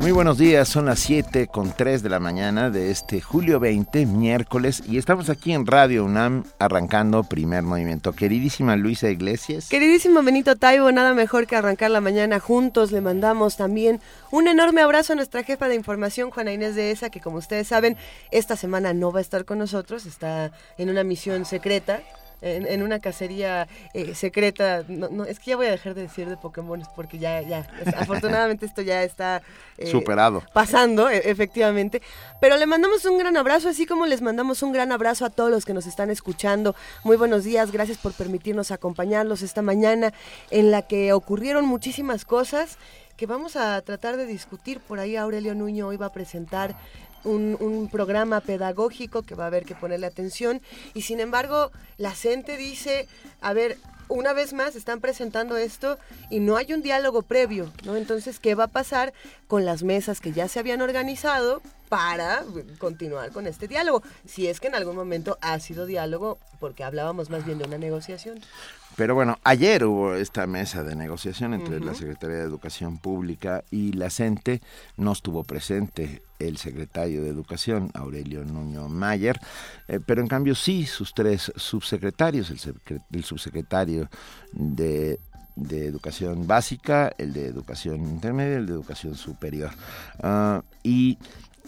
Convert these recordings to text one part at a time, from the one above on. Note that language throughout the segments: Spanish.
Muy buenos días, son las 7 con 3 de la mañana de este julio 20, miércoles, y estamos aquí en Radio UNAM arrancando primer movimiento. Queridísima Luisa Iglesias. Queridísimo Benito Taibo, nada mejor que arrancar la mañana juntos. Le mandamos también un enorme abrazo a nuestra jefa de información, Juana Inés de ESA, que como ustedes saben, esta semana no va a estar con nosotros, está en una misión secreta en, una cacería eh, secreta. No, es que ya voy a dejar de decir de Pokémon porque ya, ya, afortunadamente esto ya está eh, superado. Pasando, e, efectivamente. Pero le mandamos un gran abrazo, así como les mandamos un gran abrazo a todos los que nos están escuchando. Muy buenos días, gracias por permitirnos acompañarlos esta mañana en la que ocurrieron muchísimas cosas que vamos a tratar de discutir. Por ahí Aurelio Nuño hoy va a presentar un, programa pedagógico que va a haber que ponerle atención y sin embargo la gente dice, a ver, una vez más están presentando esto y no hay un diálogo previo, ¿no? Entonces, ¿qué va a pasar con las mesas que ya se habían organizado para continuar con este diálogo? Si es que en algún momento ha sido diálogo, porque hablábamos más bien de una negociación. Pero bueno, ayer hubo esta mesa de negociación entre la Secretaría de Educación Pública y la CENTE. No estuvo presente el secretario de Educación, Aurelio Nuño Mayer, eh, pero en cambio sí sus tres subsecretarios, el, subsecretario de Educación Básica, el de Educación Intermedia, el de Educación Superior. Ah, y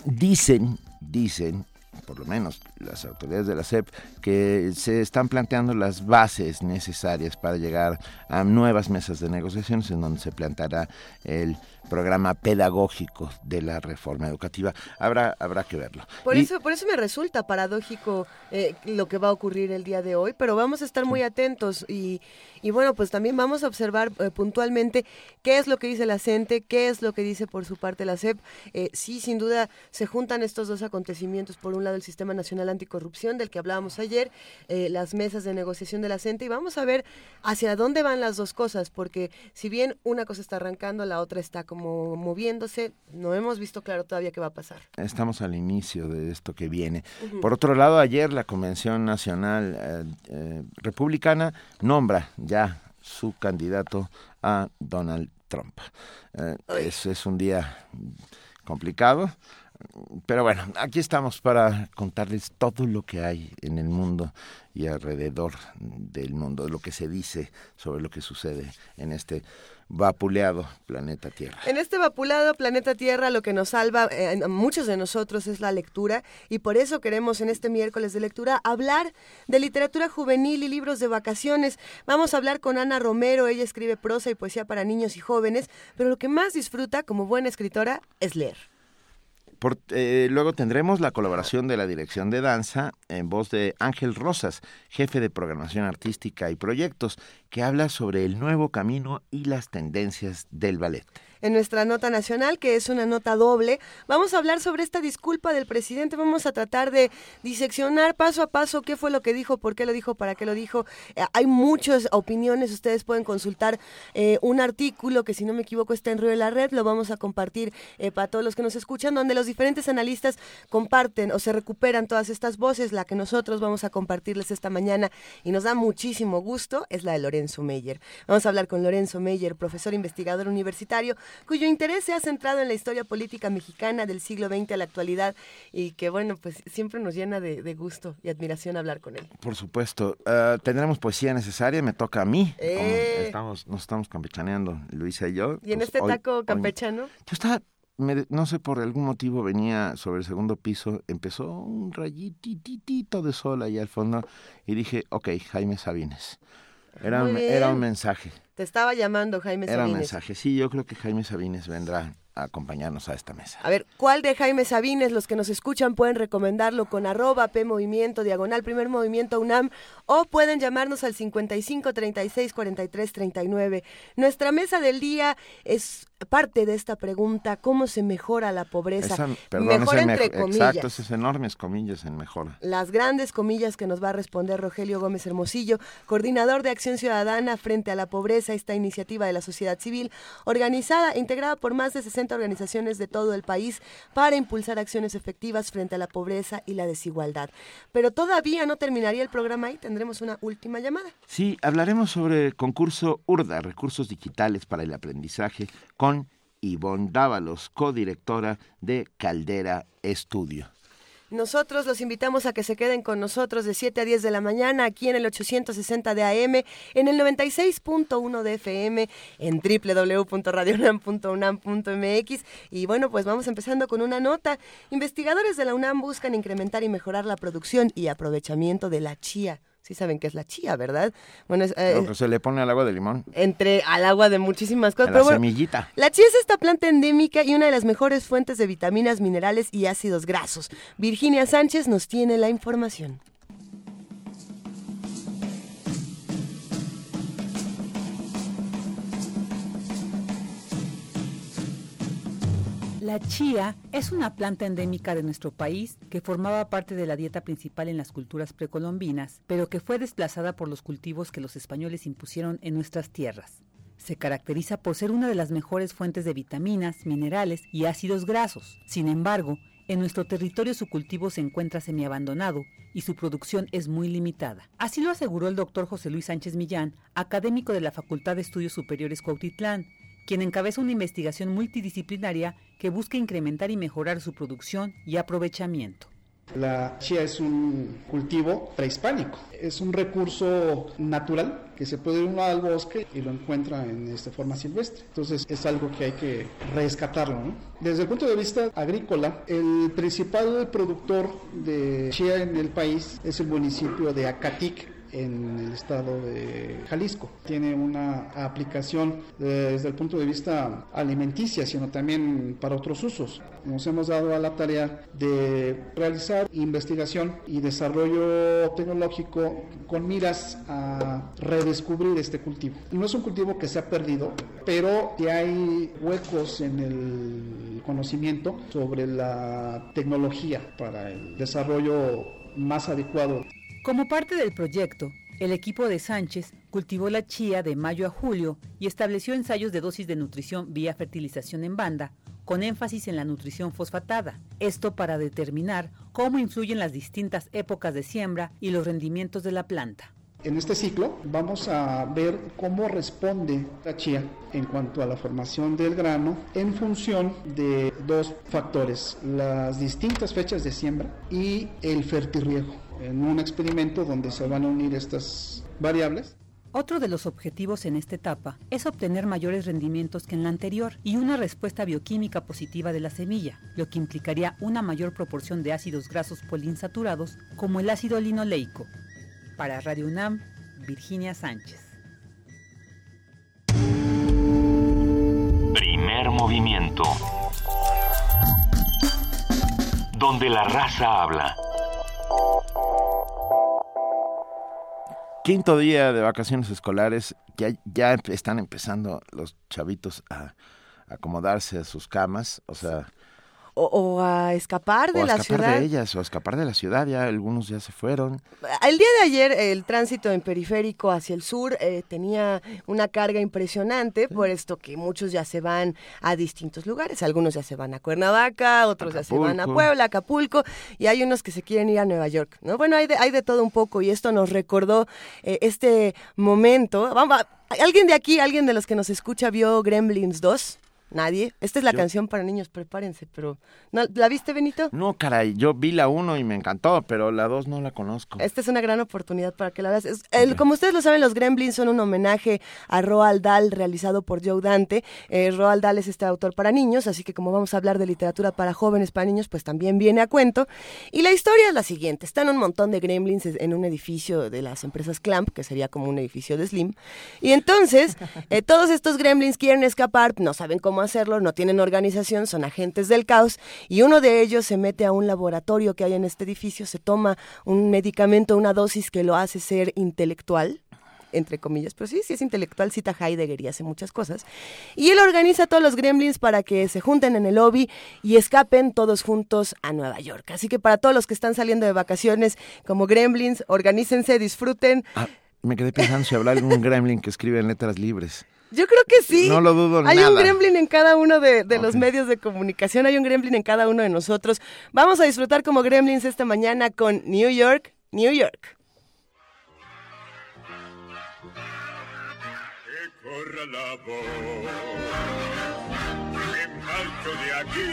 dicen, dicen por lo menos las autoridades de la SEP, que se están planteando las bases necesarias para llegar a nuevas mesas de negociaciones en donde se planteará el programa pedagógico de la reforma educativa. Habrá, habrá que verlo. Por, eso, por eso me resulta paradójico eh, lo que va a ocurrir el día de hoy, pero vamos a estar muy atentos y, y bueno, pues también vamos a observar eh, puntualmente qué es lo que dice la CENTE, qué es lo que dice por su parte la CEP. Eh, sí, sin duda se juntan estos dos acontecimientos. Por un lado, el Sistema Nacional Anticorrupción, del que hablábamos ayer, eh, las mesas de negociación de la CENTE, y vamos a ver hacia dónde van las dos cosas, porque si bien una cosa está arrancando, la otra está como moviéndose, no hemos visto claro todavía qué va a pasar. Estamos al inicio de esto que viene. Por otro lado, ayer la Convención Nacional Republicana nombra ya su candidato a Donald Trump. Eh, es, un día complicado, pero bueno, aquí estamos para contarles todo lo que hay en el mundo y alrededor del mundo, lo que se dice sobre lo que sucede en este vapuleado planeta Tierra. En este vapuleado planeta Tierra lo que nos salva eh, a muchos de nosotros es la lectura y por eso queremos en este miércoles de lectura hablar de literatura juvenil y libros de vacaciones. Vamos a hablar con Ana Romero, ella escribe prosa y poesía para niños y jóvenes, pero lo que más disfruta como buena escritora es leer. Eh, luego tendremos la colaboración de la Dirección de Danza en voz de Ángel Rosas, jefe de programación artística y proyectos, que habla sobre el nuevo camino y las tendencias del ballet en nuestra nota nacional, que es una nota doble. Vamos a hablar sobre esta disculpa del presidente, vamos a tratar de diseccionar paso a paso qué fue lo que dijo, por qué lo dijo, para qué lo dijo. Eh, hay muchas opiniones, ustedes pueden consultar eh, un artículo que si no me equivoco está en Río de la Red, lo vamos a compartir eh, para todos los que nos escuchan, donde los diferentes analistas comparten o se recuperan todas estas voces, la que nosotros vamos a compartirles esta mañana y nos da muchísimo gusto es la de Lorenzo Meyer. Vamos a hablar con Lorenzo Meyer, profesor investigador universitario, cuyo interés se ha centrado en la historia política mexicana del siglo XX a la actualidad y que, bueno, pues siempre nos llena de, gusto y admiración hablar con él. Por supuesto. Uh, tendremos poesía necesaria, me toca a mí. Eh. Estamos, nos estamos campechaneando, Luisa y yo. ¿Y en pues este taco campechano? yo estaba no sé, por algún motivo venía sobre el segundo piso, empezó un rayititito de sol ahí al fondo y dije, ok, Jaime Sabines. Era, era un mensaje. Te estaba llamando Jaime Sabines. Era un mensaje, sí, yo creo que Jaime Sabines vendrá a acompañarnos a esta mesa. A ver, ¿cuál de Jaime Sabines? Los que nos escuchan pueden recomendarlo con arroba P Movimiento, diagonal Primer Movimiento UNAM, o pueden llamarnos al 55 36 43 39. Nuestra mesa del día es parte de esta pregunta, ¿cómo se mejora la pobreza? mejora entre comillas. Exacto, esas enormes comillas en mejora. Las grandes comillas que nos va a responder Rogelio Gómez Hermosillo, coordinador de Acción Ciudadana frente a la pobreza, esta iniciativa de la sociedad civil, organizada, integrada por más de 60 organizaciones de todo el país para impulsar acciones efectivas frente a la pobreza y la desigualdad. Pero todavía no terminaría el programa y tendremos una última llamada. Sí, hablaremos sobre el concurso URDA, Recursos Digitales para el Aprendizaje, con Ivonne Dávalos, codirectora de Caldera Estudio. Nosotros los invitamos a que se queden con nosotros de 7 a 10 de la mañana aquí en el 860 de AM, en el 96.1 de FM, en www.radionam.unam.mx. Y bueno, pues vamos empezando con una nota. Investigadores de la UNAM buscan incrementar y mejorar la producción y aprovechamiento de la chía sí saben que es la chía, ¿verdad? Bueno, es, eh, se le pone al agua de limón. Entre al agua de muchísimas cosas. la semillita. La chía es esta planta endémica y una de las mejores fuentes de vitaminas, minerales y ácidos grasos. Virginia Sánchez nos tiene la información. La chía es una planta endémica de nuestro país que formaba parte de la dieta principal en las culturas precolombinas, pero que fue desplazada por los cultivos que los españoles impusieron en nuestras tierras. Se caracteriza por ser una de las mejores fuentes de vitaminas, minerales y ácidos grasos. Sin embargo, en nuestro territorio su cultivo se encuentra semiabandonado y su producción es muy limitada. Así lo aseguró el doctor José Luis Sánchez Millán, académico de la Facultad de Estudios Superiores Cuautitlán, quien encabeza una investigación multidisciplinaria que busca incrementar y mejorar su producción y aprovechamiento. La chía es un cultivo prehispánico, es un recurso natural que se puede ir al bosque y lo encuentra en esta forma silvestre. Entonces es algo que hay que rescatarlo. Desde el punto de vista agrícola, el principal productor de chía en el país es el municipio de Acatic, en el estado de Jalisco. Tiene una aplicación desde el punto de vista alimenticia, sino también para otros usos. Nos hemos dado a la tarea de realizar investigación y desarrollo tecnológico con miras a redescubrir este cultivo. No es un cultivo que se ha perdido, pero que hay huecos en el conocimiento sobre la tecnología para el desarrollo más adecuado. Como parte del proyecto, el equipo de Sánchez cultivó la chía de mayo a julio y estableció ensayos de dosis de nutrición vía fertilización en banda, con énfasis en la nutrición fosfatada. Esto para determinar cómo influyen las distintas épocas de siembra y los rendimientos de la planta. En este ciclo vamos a ver cómo responde la chía en cuanto a la formación del grano en función de dos factores, las distintas fechas de siembra y el fertirriego en un experimento donde se van a unir estas variables. Otro de los objetivos en esta etapa es obtener mayores rendimientos que en la anterior y una respuesta bioquímica positiva de la semilla, lo que implicaría una mayor proporción de ácidos grasos poliinsaturados como el ácido linoleico. Para Radio UNAM, Virginia Sánchez. Primer movimiento. Donde la raza habla. Quinto día de vacaciones escolares, ya, ya están empezando los chavitos a acomodarse a sus camas, o sea, o, a escapar de o la escapar ciudad. de ellas, o a escapar de la ciudad, ya algunos ya se fueron. El día de ayer el tránsito en periférico hacia el sur eh, tenía una carga impresionante, por esto que muchos ya se van a distintos lugares, algunos ya se van a Cuernavaca, otros ya se van a Puebla, Acapulco, y hay unos que se quieren ir a Nueva York, ¿no? Bueno, hay de, hay de todo un poco, y esto nos recordó eh, este momento. Vamos, ¿Alguien de aquí, alguien de los que nos escucha vio Gremlins 2? Nadie. Esta es la canción para niños, prepárense, pero ¿no, ¿la viste, Benito? No, caray, yo vi la uno y me encantó, pero la dos no la conozco. Esta es una gran oportunidad para que la veas. el, como ustedes lo saben, los Gremlins son un homenaje a Roald Dahl realizado por Joe Dante. Eh, Roald Dahl es este autor para niños, así que como vamos a hablar de literatura para jóvenes, para niños, pues también viene a cuento. Y la historia es la siguiente. Están un montón de Gremlins en un edificio de las empresas Clamp, que sería como un edificio de Slim. Y entonces, eh, todos estos Gremlins quieren escapar, no saben cómo hacerlo, no tienen organización, son agentes del caos y uno de ellos se mete a un laboratorio que hay en este edificio, se toma un medicamento, una dosis que lo hace ser intelectual entre comillas, pero sí, sí es intelectual, cita Heidegger y hace muchas cosas. Y él organiza a todos los gremlins para que se junten en el lobby y escapen todos juntos a Nueva York. Así que para todos los que están saliendo de vacaciones como gremlins, organícense, disfruten. Ah, me quedé pensando si de un gremlin que escribe en letras libres. Yo creo que sí. No lo dudo Hay nada. un gremlin en cada uno de, de los medios de comunicación, hay un gremlin en cada uno de nosotros. Vamos a disfrutar como gremlins esta mañana con New York, New York. que corra la voz. Me marcho de aquí.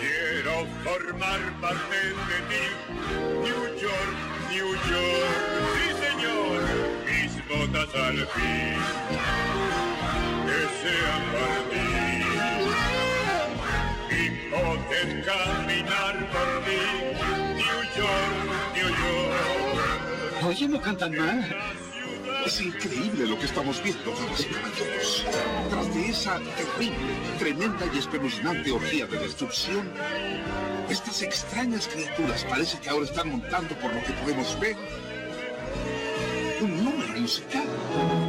Quiero formar parte de ti. New York, New York, botas al fin. Para ti. New York, New York. Oye, no cantan mal. Es increíble lo que estamos viendo, damas y caballeros. Tras de esa terrible, tremenda y espeluznante orgía de destrucción, estas extrañas criaturas parece que ahora están montando, por lo que podemos ver, un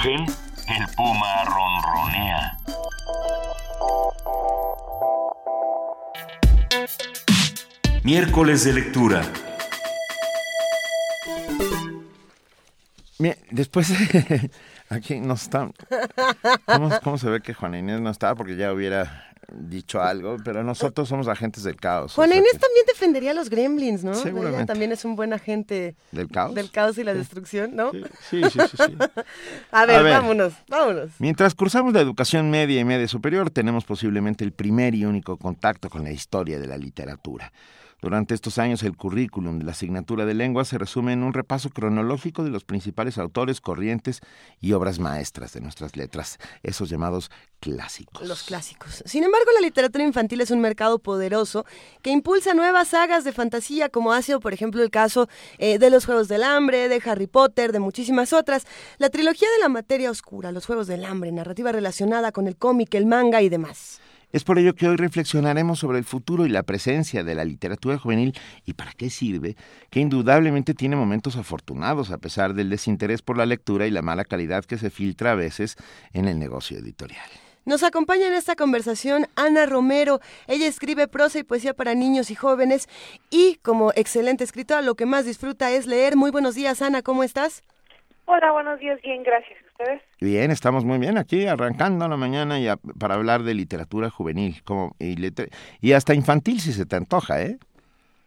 rugen, el puma ronronea. Miércoles de lectura. Bien, después aquí no está. ¿Cómo, cómo se ve que Juana Inés no está? Porque ya hubiera dicho algo, pero nosotros somos agentes del caos. Juana Inés que- también defendería a los gremlins, ¿no? Seguramente. Ella también es un buen agente ¿Del caos? del caos y la destrucción, ¿no? Sí, sí, sí, sí, sí. A ver, A ver. vámonos, vámonos. Mientras cursamos la educación media y media superior, tenemos posiblemente el primer y único contacto con la historia de la literatura. Durante estos años, el currículum de la asignatura de lengua se resume en un repaso cronológico de los principales autores, corrientes y obras maestras de nuestras letras, esos llamados clásicos. Los clásicos. Sin embargo, la literatura infantil es un mercado poderoso que impulsa nuevas sagas de fantasía, como ha sido, por ejemplo, el caso eh, de los Juegos del Hambre, de Harry Potter, de muchísimas otras. La trilogía de la materia oscura, los Juegos del Hambre, narrativa relacionada con el cómic, el manga y demás. Es por ello que hoy reflexionaremos sobre el futuro y la presencia de la literatura juvenil y para qué sirve, que indudablemente tiene momentos afortunados a pesar del desinterés por la lectura y la mala calidad que se filtra a veces en el negocio editorial. Nos acompaña en esta conversación Ana Romero. Ella escribe prosa y poesía para niños y jóvenes y como excelente escritora lo que más disfruta es leer. Muy buenos días, Ana, ¿cómo estás? Hola, buenos días, bien, gracias. ¿Ustedes? Bien, estamos muy bien aquí, arrancando la mañana y a- para hablar de literatura juvenil como, y, hasta infantil si se te antoja, ¿eh?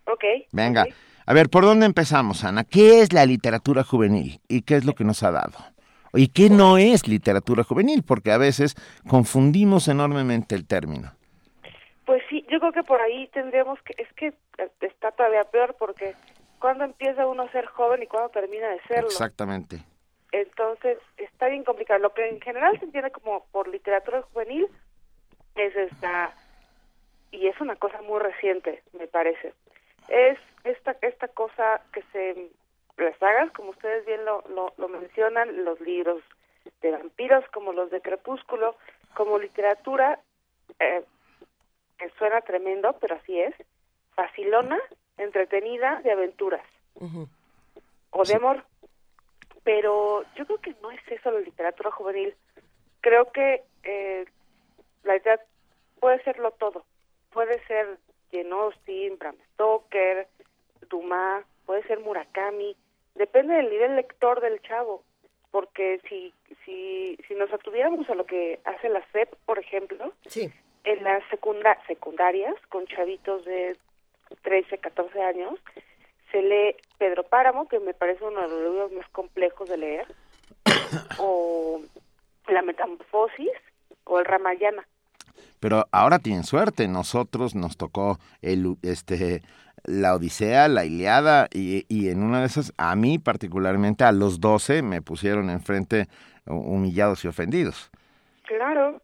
Ok. Venga, a ver, ¿por dónde empezamos, Ana? ¿Qué es la literatura juvenil y qué es lo que nos ha dado? ¿Y qué no es literatura juvenil? Porque a veces confundimos enormemente el término. Pues sí, yo creo que por ahí tendríamos que, es que está todavía peor porque cuando empieza uno a ser joven y cuando termina de serlo. Exactamente. Entonces, está bien complicado. Lo que en general se entiende como por literatura juvenil es esta, y es una cosa muy reciente, me parece, es esta, esta cosa que se, las sagas, como ustedes bien lo, lo, mencionan, los libros de vampiros como los de Crepúsculo, como literatura, eh, que suena tremendo, pero así es, facilona, entretenida, de aventuras. O de amor pero yo creo que no es eso la literatura juvenil. Creo que eh, la idea puede serlo todo. Puede ser Jane Austen, Bram Stoker, Dumas, puede ser Murakami. Depende del nivel lector del chavo. Porque si, si, si nos atuviéramos a lo que hace la SEP, por ejemplo, sí. en las secunda secundarias, con chavitos de 13, 14 años, se lee Pedro Páramo, que me parece uno de los libros más complejos de leer, o La Metamorfosis, o El Ramayana. Pero ahora tienen suerte, nosotros nos tocó el, este, la Odisea, la Iliada, y, y en una de esas, a mí particularmente, a los 12 me pusieron enfrente humillados y ofendidos. Claro,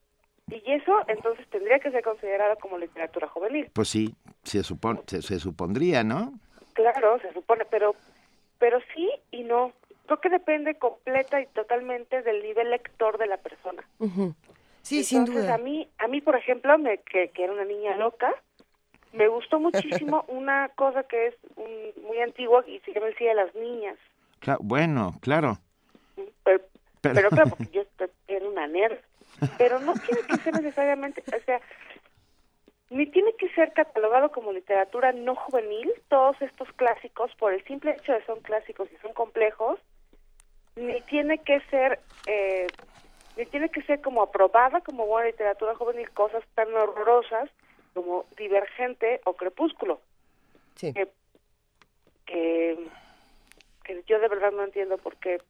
y eso entonces tendría que ser considerado como literatura juvenil. Pues sí, se, supone, se supondría, ¿no? Claro, se supone, pero, pero sí y no. Creo que depende completa y totalmente del nivel lector de la persona. Sí, sin duda. A mí, a mí, por ejemplo, me, que, era una niña loca, me gustó muchísimo una cosa que es muy antigua y se llama el Cía de las Niñas. bueno, claro. Pero, pero... claro, porque yo era una nerd. Pero no tiene que ser necesariamente, o sea, ni tiene que ser catalogado como literatura no juvenil, todos estos clásicos, por el simple hecho de son clásicos y son complejos, ni tiene que ser, eh, ni tiene que ser como aprobada como buena literatura juvenil cosas tan horrorosas como Divergente o Crepúsculo. Sí. Que, que, yo de verdad no entiendo por qué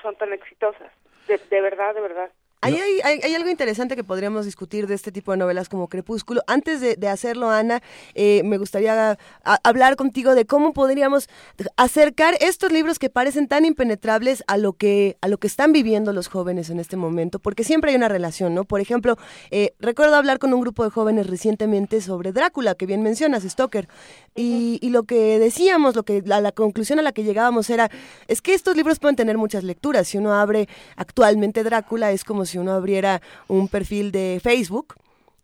son tan exitosas. de verdad, de verdad. Hay, algo interesante que podríamos discutir de este tipo de novelas como Crepúsculo. Antes de, hacerlo, Ana, eh, me gustaría hablar contigo de cómo podríamos acercar estos libros que parecen tan impenetrables a lo que a lo que están viviendo los jóvenes en este momento, porque siempre hay una relación, ¿no? Por ejemplo, eh, recuerdo hablar con un grupo de jóvenes recientemente sobre Drácula, que bien mencionas, Stoker, y, lo que decíamos, lo que la, la conclusión a la que llegábamos era, es que estos libros pueden tener muchas lecturas. Si uno abre actualmente Drácula, es como si si uno abriera un perfil de Facebook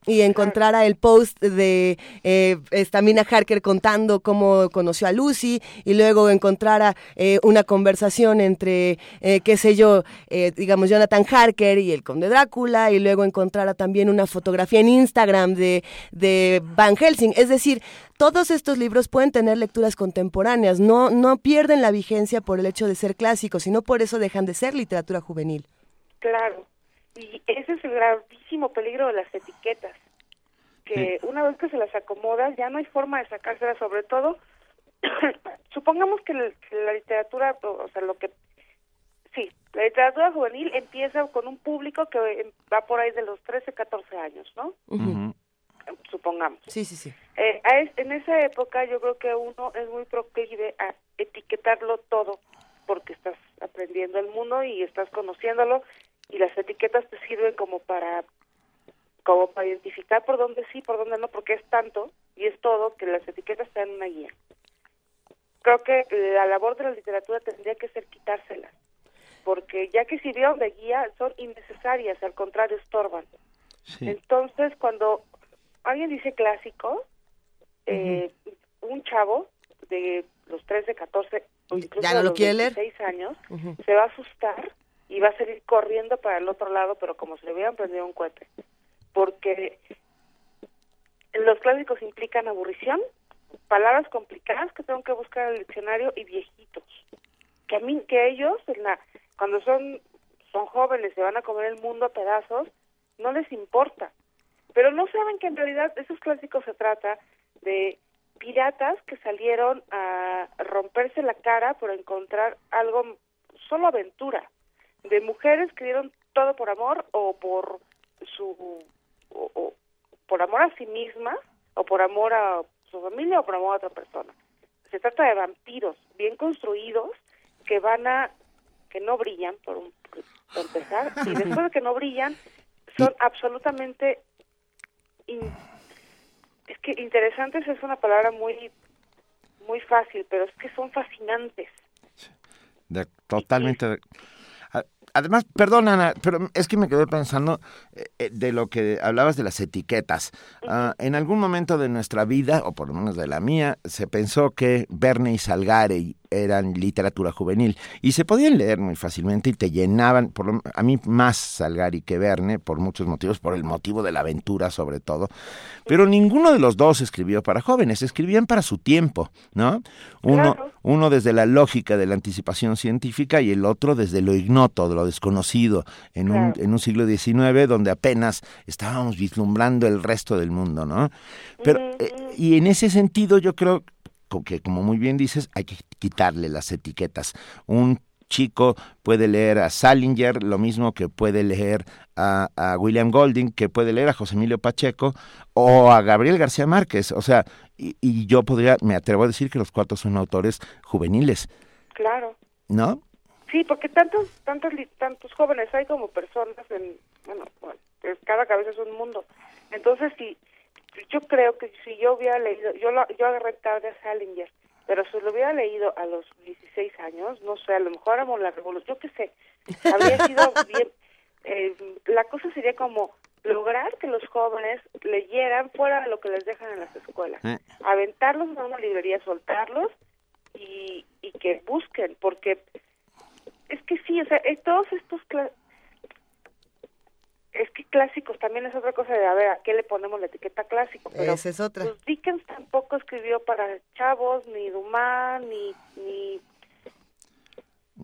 y encontrara el post de eh, esta Mina Harker contando cómo conoció a Lucy y luego encontrara eh, una conversación entre, eh, qué sé yo, eh, digamos Jonathan Harker y el conde Drácula y luego encontrara también una fotografía en Instagram de, de Van Helsing. Es decir, todos estos libros pueden tener lecturas contemporáneas, no, no pierden la vigencia por el hecho de ser clásicos, sino por eso dejan de ser literatura juvenil. Claro, y ese es el gravísimo peligro de las etiquetas, que una vez que se las acomodas ya no hay forma de sacárselas, sobre todo, supongamos que, la literatura, o sea, lo que, sí, la literatura juvenil empieza con un público que va por ahí de los 13, 14 años, ¿no? Supongamos. Sí, sí, sí. Eh, en esa época yo creo que uno es muy proclive a etiquetarlo todo, porque estás aprendiendo el mundo y estás conociéndolo y las etiquetas te sirven como para como para identificar por dónde sí, por dónde no, porque es tanto y es todo que las etiquetas te dan una guía. Creo que la labor de la literatura tendría que ser quitárselas, porque ya que sirvieron de guía son innecesarias, al contrario estorban. Entonces, cuando alguien dice clásico, eh, un chavo de los 13, 14 o incluso ¿Ya no lo de los 16 años se va a asustar y va a salir corriendo para el otro lado, pero como si le hubieran prendido un cohete. Porque los clásicos implican aburrición, palabras complicadas que tengo que buscar en el diccionario y viejitos. Que a mí, que ellos, en la, cuando son, son jóvenes, se van a comer el mundo a pedazos, no les importa. Pero no saben que en realidad esos clásicos se trata de piratas que salieron a romperse la cara por encontrar algo, solo aventura de mujeres que dieron todo por amor o por su o, por amor a sí mismas o por amor a su familia o por amor a otra persona. Se trata de vampiros bien construidos que van a que no brillan por, un, por empezar y después de que no brillan son absolutamente in- es que interesantes es una palabra muy muy fácil pero es que son fascinantes De- totalmente. Además, perdón, Ana, pero es que me quedé pensando eh, eh, de lo que hablabas de las etiquetas. Ah, en algún momento de nuestra vida, o por lo menos de la mía, se pensó que Verne y Salgari eran literatura juvenil y se podían leer muy fácilmente y te llenaban, por lo- a mí más Salgari que Verne, por muchos motivos, por el motivo de la aventura sobre todo, pero ninguno de los dos escribió para jóvenes, escribían para su tiempo, ¿no? Uno, Claro. uno desde la lógica de la anticipación científica y el otro desde lo ignoto, de lo desconocido, en, un, en un siglo XIX donde apenas estábamos vislumbrando el resto del mundo, ¿no? Pero, eh, y en ese sentido yo creo que, como muy bien dices, hay que quitarle las etiquetas. Un chico puede leer a Salinger, lo mismo que puede leer a, a William Golding, que puede leer a José Emilio Pacheco o a Gabriel García Márquez. O sea, y, y yo podría, me atrevo a decir que los cuatro son autores juveniles, claro ¿no? Sí, porque tantos, tantos, tantos jóvenes hay como personas en, bueno, bueno, es- cada cabeza es un mundo. Entonces, si, yo creo que si yo hubiera leído, yo lo, yo agarré tarde a Salinger, pero si lo hubiera leído a los 16 años, no sé, a lo mejor éramos la revolución, yo qué sé, habría sido bien, eh, la cosa sería como lograr que los jóvenes leyeran fuera de lo que les dejan en las escuelas, Eh. aventarlos a una librería, soltarlos y, y que busquen, porque es que sí, o sea, eh, todos estos es que clásicos también es otra cosa de a ver a qué le ponemos la etiqueta clásico, pero Esa es otra. pues Dickens tampoco escribió para chavos, ni Dumas, ni ni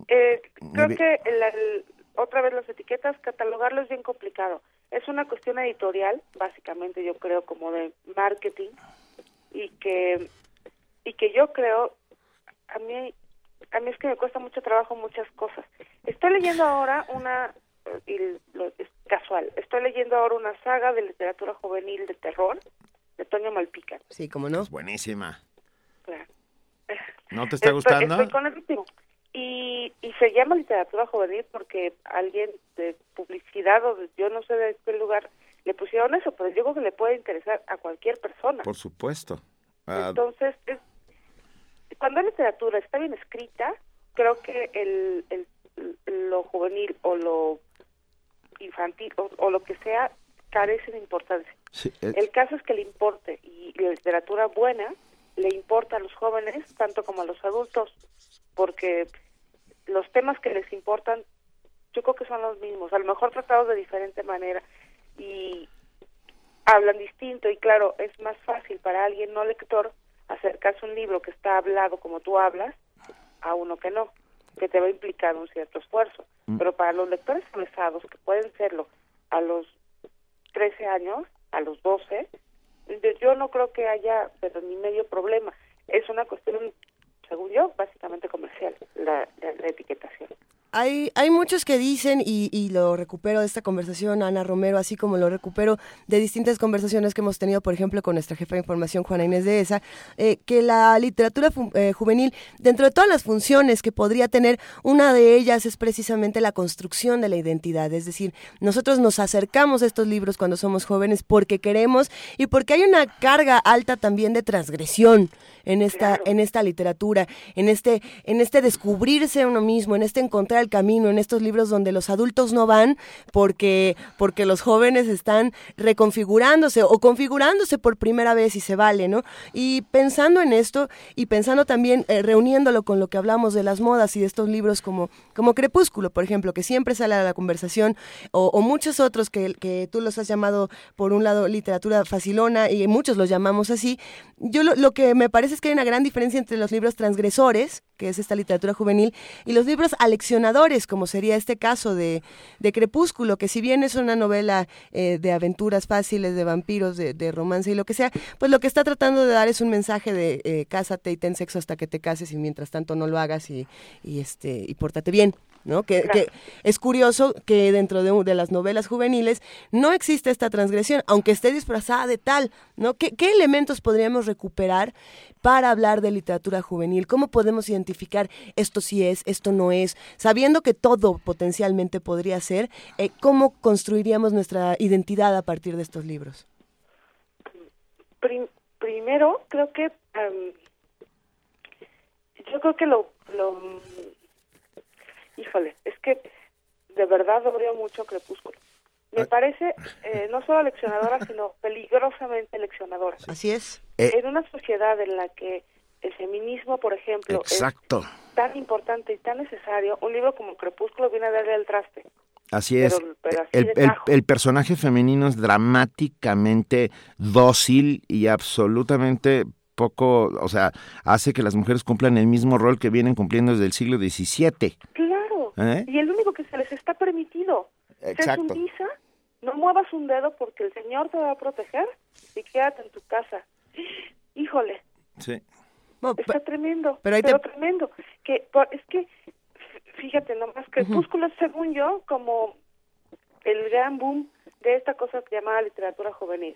eh, creo que el- el- otra vez las etiquetas catalogarlo es bien complicado. Es una cuestión editorial, básicamente yo creo como de marketing y que y que yo creo a mí a mí es que me cuesta mucho trabajo muchas cosas. Estoy leyendo ahora una y lo- es casual. Estoy leyendo ahora una saga de literatura juvenil de terror de Toño Malpica. Sí, como no. Es buenísima. Claro. ¿No te está Estoy- gustando? Estoy con el último. Y, y se llama literatura juvenil porque alguien de publicidad o de- yo no sé de qué lugar le pusieron eso, pero yo creo que le puede interesar a cualquier persona. Por supuesto. Ah, Entonces, es, cuando la literatura está bien escrita, creo que el, el- lo juvenil o lo infantil o, o lo que sea carece de importancia. sí, eh, El caso es que le importe y la literatura buena le importa a los jóvenes tanto como a los adultos porque los temas que les importan yo creo que son los mismos, a lo mejor tratados de diferente manera y hablan distinto y claro, es más fácil para alguien no lector acercarse a un libro que está hablado como tú hablas a uno que no, que te va a implicar un cierto esfuerzo. Pero para los lectores avesados, que pueden serlo a los 13 años, a los 12, yo- no creo que haya, pero ni medio problema. Es una cuestión, según yo, básicamente comercial, la- la etiquetación. Hay, hay muchos que dicen, y, y lo recupero de esta conversación, Ana Romero, así como lo recupero de distintas conversaciones que hemos tenido, por ejemplo, con nuestra jefa de información, Juana Inés de esa, eh, que la literatura eh, juvenil, dentro de todas las funciones que podría tener, una de ellas es precisamente la construcción de la identidad. Es decir, nosotros nos acercamos a estos libros cuando somos jóvenes porque queremos y porque hay una carga alta también de transgresión en esta, en esta literatura, en este, en este descubrirse a uno mismo, en este encontrar el camino, en estos libros donde los adultos no van porque, porque los jóvenes están reconfigurándose o configurándose por primera vez y se vale, ¿no? Y pensando en esto y pensando también, eh, reuniéndolo con lo que hablamos de las modas y de estos libros como, como Crepúsculo, por ejemplo, que siempre sale a la conversación, o, o muchos otros que, que tú los has llamado, por un lado, literatura facilona y muchos los llamamos así, yo lo, lo que me parece es que hay una gran diferencia entre los libros transgresores, que es esta literatura juvenil, y los libros aleccionadores, como sería este caso de, de Crepúsculo, que si bien es una novela eh, de aventuras fáciles, de vampiros, de, de, romance y lo que sea, pues lo que está tratando de dar es un mensaje de eh, cásate y ten sexo hasta que te cases y mientras tanto no lo hagas y, y este, y pórtate bien. ¿no? Que, que, es curioso que dentro de, de, las novelas juveniles no existe esta transgresión, aunque esté disfrazada de tal, ¿no? ¿Qué, ¿Qué, elementos podríamos recuperar para hablar de literatura juvenil? ¿Cómo podemos identificar esto sí es, esto no es? Sabiendo que todo potencialmente podría ser, eh, ¿cómo construiríamos nuestra identidad a partir de estos libros? Prim primero, creo que um, yo creo que lo, lo híjole, es que de verdad odio mucho Crepúsculo. Me parece eh, no solo leccionadora, sino peligrosamente leccionadora. Así es. Eh, en una sociedad en la que el feminismo, por ejemplo, exacto. es tan importante y tan necesario, un libro como Crepúsculo viene a darle el traste. Así es. Pero, pero así el, el, el, personaje femenino es dramáticamente dócil y absolutamente poco, o sea, hace que las mujeres cumplan el mismo rol que vienen cumpliendo desde el siglo XVII. Claro. ¿Eh? Y el único que se les está permitido. Exacto. Ser sumisa, no muevas un dedo porque el Señor te va a proteger y quédate en tu casa. Híjole. Sí. Está pero, tremendo. Pero, te... tremendo. Que por, es que fíjate nomás Crepúsculo uh -huh. según yo como el gran boom de esta cosa llamada literatura juvenil.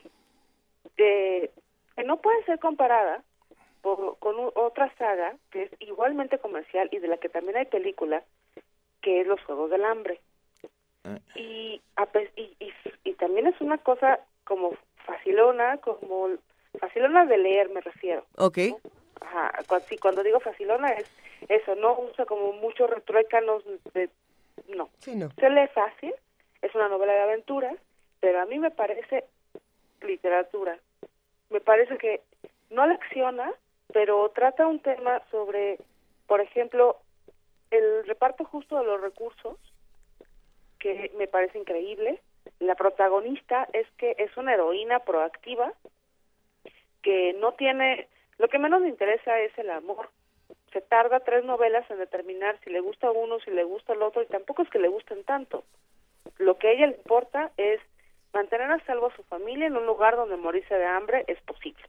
De, que no puede ser comparada por, con u, otra saga que es igualmente comercial y de la que también hay película, que es Los Juegos del Hambre. Eh. Y, y, y, y, también es una cosa como facilona, como facilona de leer me refiero. Ok. ¿no? Ajá, cuando, sí, cuando digo facilona es eso, no usa como muchos retruécanos de... No. Sí, no. Se lee fácil, es una novela de aventuras, pero a mí me parece literatura. Me parece que no lecciona, pero trata un tema sobre, por ejemplo, el reparto justo de los recursos, que me parece increíble. La protagonista es que es una heroína proactiva, que no tiene, lo que menos le interesa es el amor. Se tarda tres novelas en determinar si le gusta uno, si le gusta el otro, y tampoco es que le gusten tanto. Lo que a ella le importa es mantener a salvo a su familia en un lugar donde morirse de hambre es posible.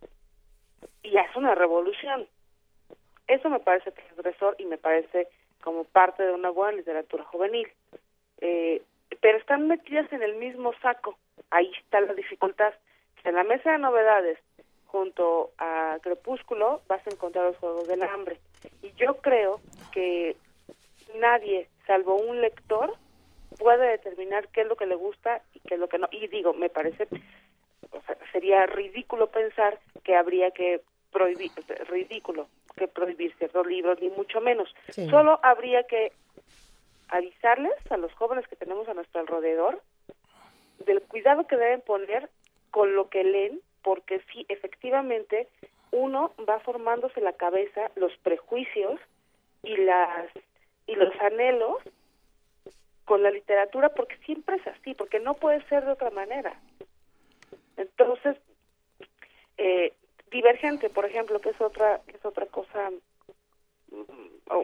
Y es una revolución. Eso me parece transgresor y me parece como parte de una buena literatura juvenil. Eh, pero están metidas en el mismo saco. Ahí está la dificultad. En la mesa de novedades, junto a Crepúsculo, vas a encontrar los Juegos del Hambre. Y yo creo que nadie, salvo un lector, puede determinar qué es lo que le gusta y qué es lo que no. Y digo, me parece, o sea, sería ridículo pensar que habría que prohibir, ridículo, que prohibir ciertos libros, ni mucho menos. Sí. Solo habría que avisarles a los jóvenes que tenemos a nuestro alrededor del cuidado que deben poner con lo que leen, porque sí, efectivamente, uno va formándose la cabeza los prejuicios y las y los anhelos con la literatura porque siempre es así, porque no puede ser de otra manera. Entonces, eh, Divergente, por ejemplo, que es otra que es otra cosa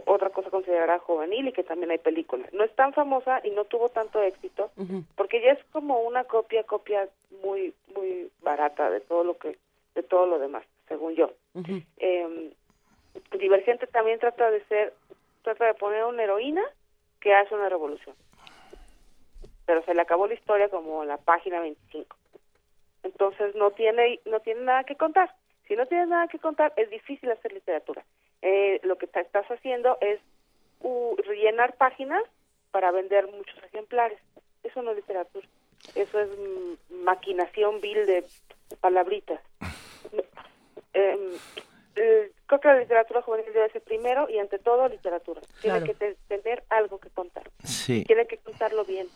otra cosa considerada juvenil y que también hay películas. No es tan famosa y no tuvo tanto éxito uh -huh. porque ya es como una copia copia muy muy barata de todo lo que de todo lo demás, según yo. Uh -huh. eh, Divergente también trata de ser trata de poner una heroína que hace una revolución. Pero se le acabó la historia como la página 25. Entonces no tiene no tiene nada que contar. Si no tienes nada que contar, es difícil hacer literatura eh, lo que estás haciendo es uh, rellenar páginas para vender muchos ejemplares. Eso no es literatura. Eso es maquinación vil de palabritas. Eh, eh, creo que la literatura juvenil debe ser primero y ante todo literatura. Tiene Claro. que te- tener algo que contar. Sí. Tiene que contarlo bien.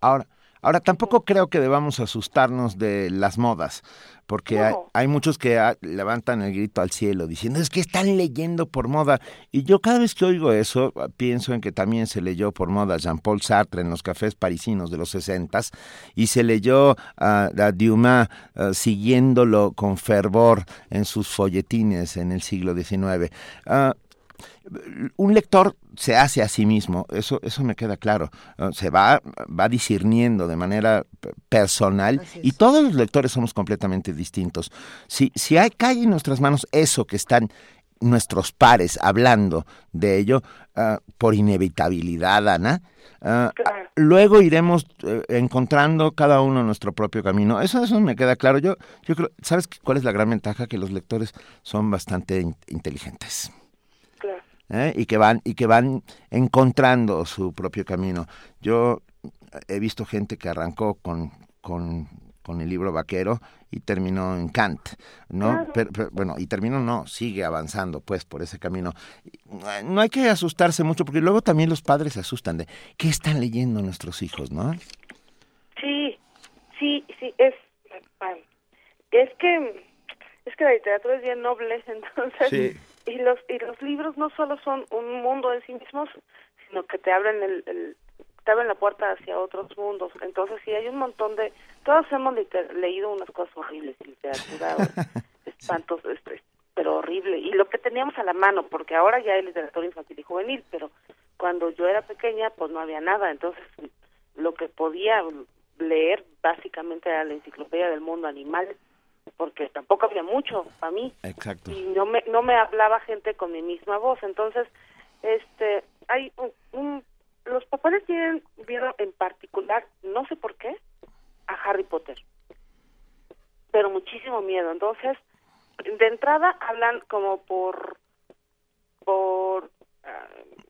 Ahora, ahora tampoco creo que debamos asustarnos de las modas, porque hay, No. hay muchos que ah, levantan el grito al cielo diciendo es que están leyendo por moda. Y yo cada vez que oigo eso ah, pienso en que también se leyó por moda Jean-Paul Sartre en los cafés parisinos de los sesentas y se leyó a a Dumas ah, siguiéndolo con fervor en sus folletines en el siglo XIX. Ah, un lector se hace a sí mismo, eso, eso me queda claro. Se va, va discerniendo de manera personal y todos los lectores somos completamente distintos. Si, si hay, cae en nuestras manos eso que están nuestros pares hablando de ello, ah, por inevitabilidad, Ana, ah, luego iremos eh, encontrando cada uno nuestro propio camino. Eso, eso me queda claro. Yo, yo creo, ¿sabes cuál es la gran ventaja? Que los lectores son bastante inteligentes. ¿Eh? y que van y que van encontrando su propio camino. Yo he visto gente que arrancó con, con, con el libro vaquero y terminó en Kant, ¿no? Pero, bueno, y terminó no, sigue avanzando pues por ese camino. No hay que asustarse mucho porque luego también los padres se asustan de qué están leyendo nuestros hijos, ¿no? Sí, sí, sí, es es que es que la literatura es bien noble, entonces sí y los y los libros no solo son un mundo en sí mismos sino que te abren el, te abren la puerta hacia otros mundos. Entonces sí hay un montón de todos hemos leído unas cosas horribles literatura espantos este, pero horrible. Y lo que teníamos a la mano porque ahora ya hay literatura infantil y juvenil pero cuando yo era pequeña pues no había nada. Entonces lo que podía leer básicamente era la enciclopedia del mundo animal porque tampoco había mucho para mí. Exacto. Y no me, no me hablaba gente con mi misma voz. Entonces, este, hay un, los papás tienen, vieron en particular, no sé por qué, a Harry Potter. Pero muchísimo miedo. Entonces, de entrada hablan como por, por... Ah,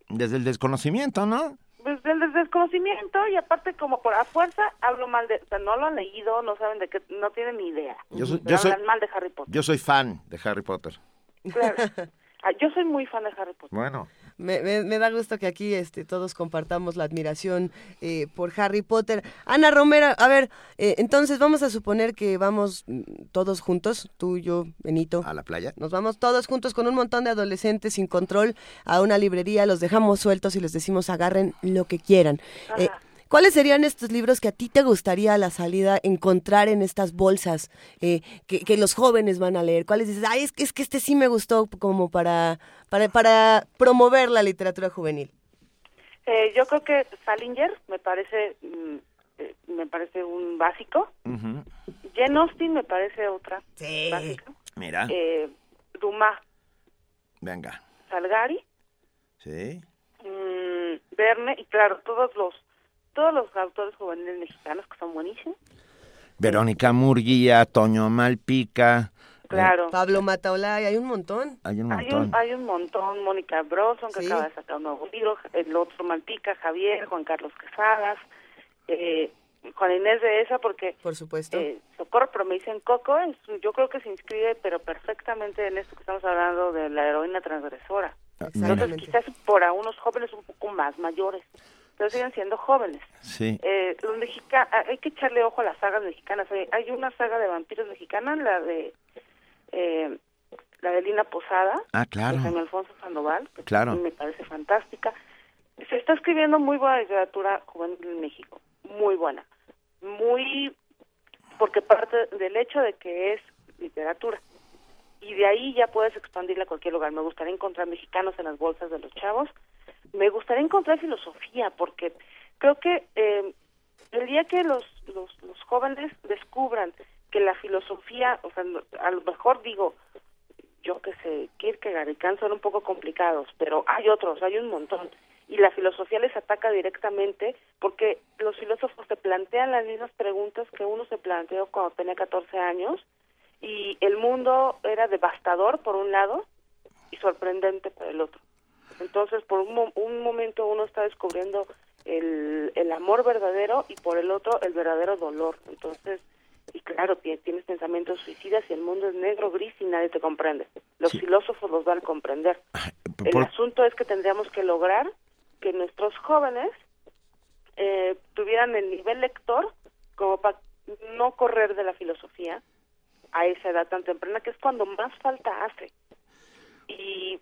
Desde el desconocimiento, ¿no? Pues del desconocimiento y aparte como por a fuerza hablo mal de, o sea, no lo han leído, no saben de qué, no tienen ni idea. Yo soy, yo hablan mal de Harry Potter. Yo soy fan de Harry Potter. Claro. Ah, yo soy muy fan de Harry Potter. Bueno. Me, me, da gusto que aquí este, todos compartamos la admiración eh, por Harry Potter. Ana Romero, a ver, eh, entonces vamos a suponer que vamos mm, todos juntos, tú, yo, Benito. ¿A la playa? Nos vamos todos juntos con un montón de adolescentes sin control a una librería, los dejamos sueltos y les decimos agarren lo que quieran. Eh, ¿Cuáles serían estos libros que a ti te gustaría a la salida encontrar en estas bolsas eh, que, los jóvenes van a leer? ¿Cuáles dices, ay, es que, es que este sí me gustó como para, para, para promover la literatura juvenil? Eh, yo creo que Salinger me parece mm, eh, me parece un básico. Uh Jane Austen me parece otra sí. básica. Mira. Dumas. Venga. Salgari. Sí. Mm, Verne y claro, todos los todos los autores juveniles mexicanos que son buenísimos. Verónica Murguía, Toño Malpica. Claro. Pablo Mataolay, hay un montón. Hay un montón. Hay un, montón. Mónica Broson, que acaba de sacar un nuevo libro. El otro Malpica, Javier, Juan Carlos Quesadas. Eh, Juan Inés de esa, porque. Por supuesto. Eh, Socorro, pero me dicen Coco, yo creo que se inscribe, pero perfectamente en esto que estamos hablando de la heroína transgresora. Entonces, quizás para unos jóvenes un poco más mayores pero siguen siendo jóvenes. Sí. Eh, los mexicanos, ah, hay que echarle ojo a las sagas mexicanas. Hay una saga de vampiros mexicanas, la de eh, la de Lina Posada, ah, claro. de Alfonso Sandoval, que claro. me parece fantástica. Se está escribiendo muy buena literatura juvenil en México, muy buena, muy porque parte del hecho de que es literatura y de ahí ya puedes expandirla a cualquier lugar. Me gustaría encontrar mexicanos en las bolsas de los chavos me gustaría encontrar filosofía, porque creo que eh, el día que los, los, jóvenes descubran que la filosofía, o sea, a lo mejor digo, yo que sé, Kierkegaard y Kant son un poco complicados, pero hay otros, hay un montón. Y la filosofía les ataca directamente porque los filósofos se plantean las mismas preguntas que uno se planteó cuando tenía 14 años y el mundo era devastador por un lado y sorprendente por el otro. Entonces, por un, momento uno está descubriendo el, el amor verdadero y por el otro el verdadero dolor. Entonces, y claro, tienes pensamientos suicidas y el mundo es negro, gris y nadie te comprende. Los filósofos los van a comprender. El asunto es que tendríamos que lograr que nuestros jóvenes eh, tuvieran el nivel lector como para no correr de la filosofía a esa edad tan temprana, que es cuando más falta hace. Y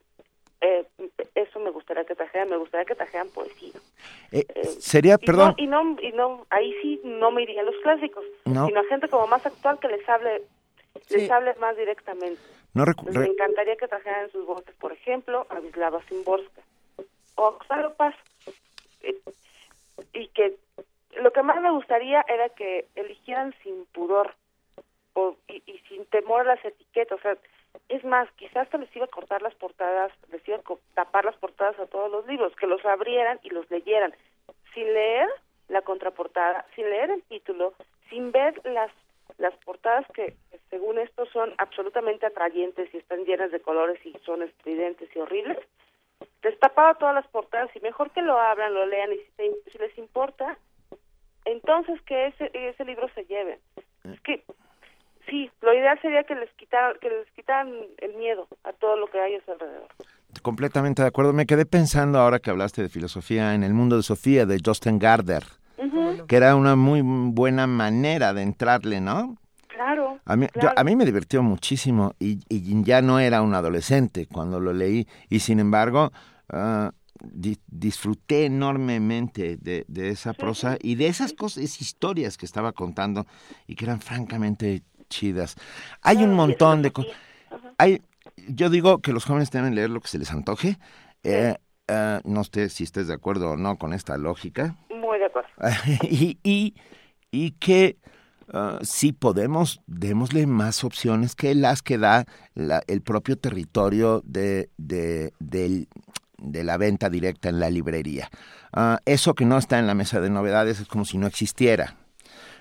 eh, eso me gustaría que trajeran, me gustaría que trajeran poesía. Eh, eh, sería, perdón. y, no, y, no, ahí sí no me iría a los clásicos, sino a gente como más actual que les hable, les hable más directamente. No Pues me encantaría que trajeran en sus bosques, por ejemplo, a Vislava Szymborska o a Oksana Paz. Eh, Y que lo que más me gustaría era que eligieran sin pudor o, y, y sin temor a las etiquetas. O sea, es más, quizás hasta les iba a cortar las portadas, les iba a tapar las portadas a todos los libros, que los abrieran y los leyeran, sin leer la contraportada, sin leer el título, sin ver las las portadas que según esto son absolutamente atrayentes y están llenas de colores y son estridentes y horribles, destapaba todas las portadas y mejor que lo abran, lo lean y si, si les importa, entonces que ese ese libro se lleve. Es que sí, lo ideal sería que les quitaran que les quitaran el miedo a todo lo que hay a su alrededor. completamente de acuerdo. Me quedé pensando ahora que hablaste de filosofía en el mundo de Sofía de Justin Gardner, que era una muy buena manera de entrarle, ¿no? Claro. A mí, yo- claro. a mí me divirtió muchísimo y, y ya no era un adolescente cuando lo leí y sin embargo di- disfruté enormemente de, de esa prosa y de esas cosas, esas historias que estaba contando y que eran francamente chidas. Hay un montón de cosas. Hay, yo digo que los jóvenes deben leer lo que se les antoje. Eh, ah, no sé si estés de acuerdo o no con esta lógica. Muy de acuerdo. y, y, y que ah, si podemos, démosle más opciones que las que da la- el propio territorio de, de, del- de la venta directa en la librería. Ah, eso que no está en la mesa de novedades es como si no existiera.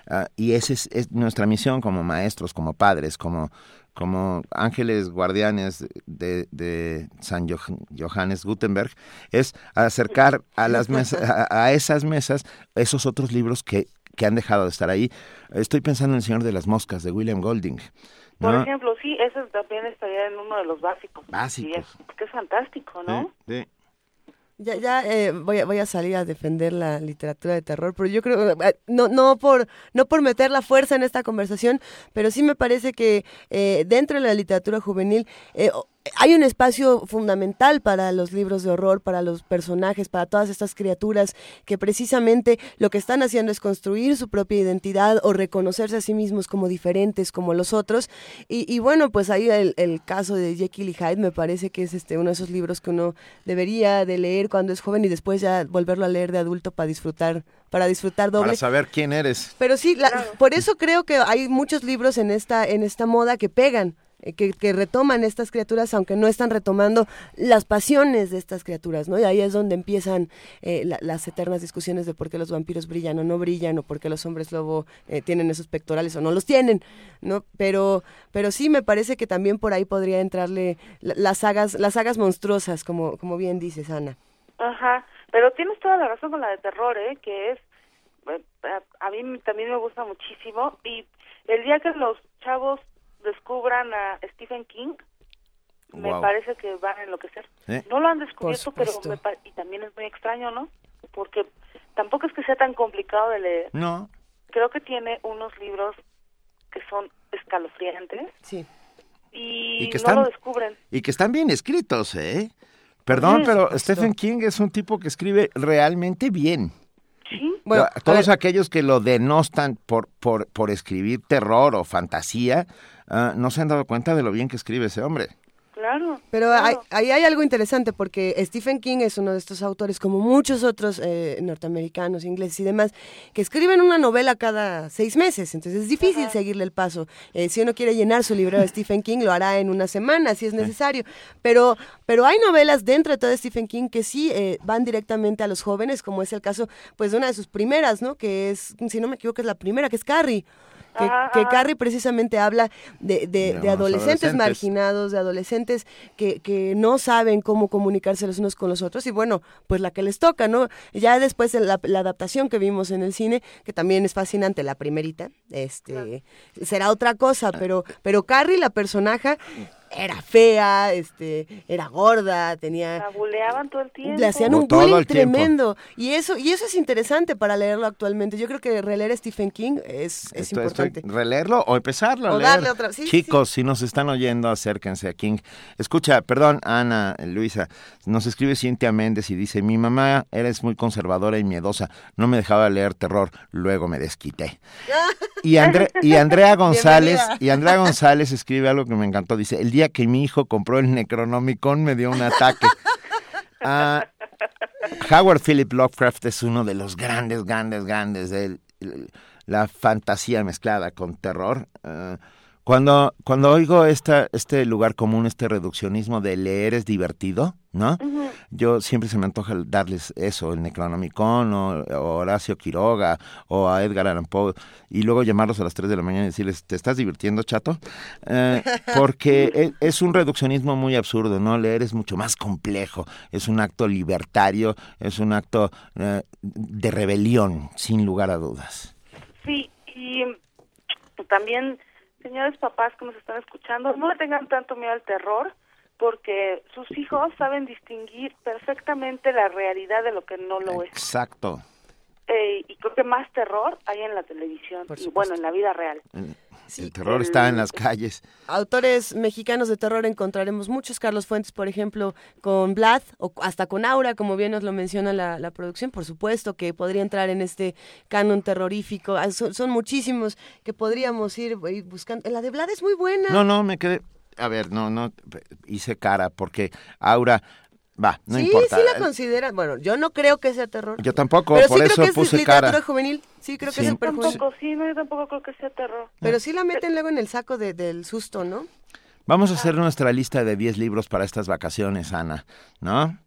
Ah, y esa es, es nuestra misión como maestros, como padres, como, como ángeles guardianes de, de San Joh- Johannes Gutenberg, es acercar a, las mesas, a, a esas mesas esos otros libros que, que han dejado de estar ahí. Estoy pensando en El Señor de las Moscas, de William Golding. Por ejemplo, sí, eso también estaría en uno de los básicos. Básicos. Sí, es, porque es fantástico, ¿no? Sí, sí. Ya, ya eh, voy, a, voy a salir a defender la literatura de terror, pero yo creo, eh, no, no, por, no por meter la fuerza en esta conversación, pero sí me parece que eh, dentro de la literatura juvenil eh, hay un espacio fundamental para los libros de horror, para los personajes, para todas estas criaturas que precisamente lo que están haciendo es construir su propia identidad o reconocerse a sí mismos como diferentes, como los otros. Y, y bueno, pues ahí el, el caso de Jekyll y Hyde me parece que es este uno de esos libros que uno debería de leer cuando es joven y después ya volverlo a leer de adulto para disfrutar, para disfrutar doble. Para saber quién eres. Pero sí, la- por eso creo que hay muchos libros en esta, en esta moda que pegan, que, que retoman estas criaturas, aunque no están retomando las pasiones de estas criaturas, ¿no? Y ahí es donde empiezan eh, la- las eternas discusiones de por qué los vampiros brillan o no brillan, o por qué los hombres lobo eh, tienen esos pectorales o no los tienen, ¿no? Pero, pero sí me parece que también por ahí podría entrarle la- las sagas, las sagas monstruosas, como, como bien dices, Ana. Ajá, pero tienes toda la razón con la de terror, ¿eh? Que es, eh, a, a mí también me gusta muchísimo y el día que los chavos descubran a Stephen King, me Wow. parece que van a enloquecer. ¿Eh? No lo han descubierto, pero me pa- y también es muy extraño, ¿no? Porque tampoco es que sea tan complicado de leer. No. Creo que tiene unos libros que son escalofriantes Sí. y, Y que no están- lo descubren. Y que están bien escritos, ¿eh? Perdón, Sí. pero Stephen King es un tipo que escribe realmente bien. Sí, Bueno, todos ver. aquellos que lo denostan por, por, por escribir terror o fantasía, ah, no se han dado cuenta de lo bien que escribe ese hombre. Claro. Pero claro. hay- ahí hay algo interesante porque Stephen King es uno de estos autores, como muchos otros eh, norteamericanos, ingleses y demás, que escriben una novela cada seis meses. Entonces es difícil seguirle el paso. Eh, si uno quiere llenar su libro de Stephen King, lo hará en una semana, si es necesario. Pero, pero hay novelas dentro de todo Stephen King que sí eh, van directamente a los jóvenes, como es el caso pues de una de sus primeras, ¿no? Que es, si no me equivoco, es la primera, que es Carrie. Que. Carrie precisamente habla de, de- adolescentes adolescentes. marginados, de adolescentes que, que no saben cómo comunicarse los unos con los otros y bueno, pues la que les toca, ¿no? Ya después de la, la adaptación que vimos en el cine, que también es fascinante, la primerita, este, será otra cosa, pero, pero Carrie, la personaje, era fea, este, era gorda, tenía... La buleaban todo el tiempo. Le hacían un todo bullying tremendo. Y eso, y eso es interesante para leerlo actualmente. Yo creo que releer a Stephen King es, es importante. releerlo o empezarlo a O leer. darle otra- sí, sí, Chicos, si nos están oyendo, acérquense a King. Escucha, perdón, Ana, Luisa, nos escribe Cintia Méndez y dice, mi mamá eres muy conservadora y miedosa, no me dejaba leer terror, luego me desquité. Y, Andre- y Andrea González, Bienvenida. y Andrea González escribe algo que me encantó, dice, el día que mi hijo compró el Necronomicon me dio un ataque. Ah, Howard Philip Lovecraft es uno de los grandes, grandes, grandes de la fantasía mezclada con terror. Ah, cuando, cuando oigo esta, este lugar común, este reduccionismo de leer es divertido, ¿no? Yo siempre se me antoja darles eso, el Necronomicon o, Horacio Quiroga o a Edgar Allan Poe y luego llamarlos a las 3 de la mañana y decirles, ¿te estás divirtiendo, chato? Eh, porque e, es, un reduccionismo muy absurdo, ¿no? Leer es mucho más complejo, es un acto libertario, es un acto eh, de rebelión, sin lugar a dudas. Sí, y también señores papás que nos están escuchando, no le tengan tanto miedo al terror, porque sus hijos saben distinguir perfectamente la realidad de lo que no lo es. Exacto. Eh, y creo que más terror hay en la televisión y bueno, en la vida real. El terror está en las calles. Autores mexicanos de terror encontraremos muchos. Carlos Fuentes, por ejemplo, con Vlad o hasta con Aura, como bien nos lo menciona la, producción, por supuesto que podría entrar en este canon terrorífico. Ah, son, muchísimos que podríamos ir, ir buscando. La de Vlad es muy buena. No, no, me quedé a ver, no, no, hice cara porque Aura Va, no sí, importa. Sí, la consideran. Bueno, yo no creo que sea terror. Yo tampoco, por sí eso creo que puse es cara. literatura juvenil. Sí, creo que es super Tampoco, sí, no, yo tampoco creo que sea terror. Pero sí la meten luego en el saco de, del susto, ¿no? Vamos a hacer nuestra lista de 10 libros para estas vacaciones, Ana, ¿no?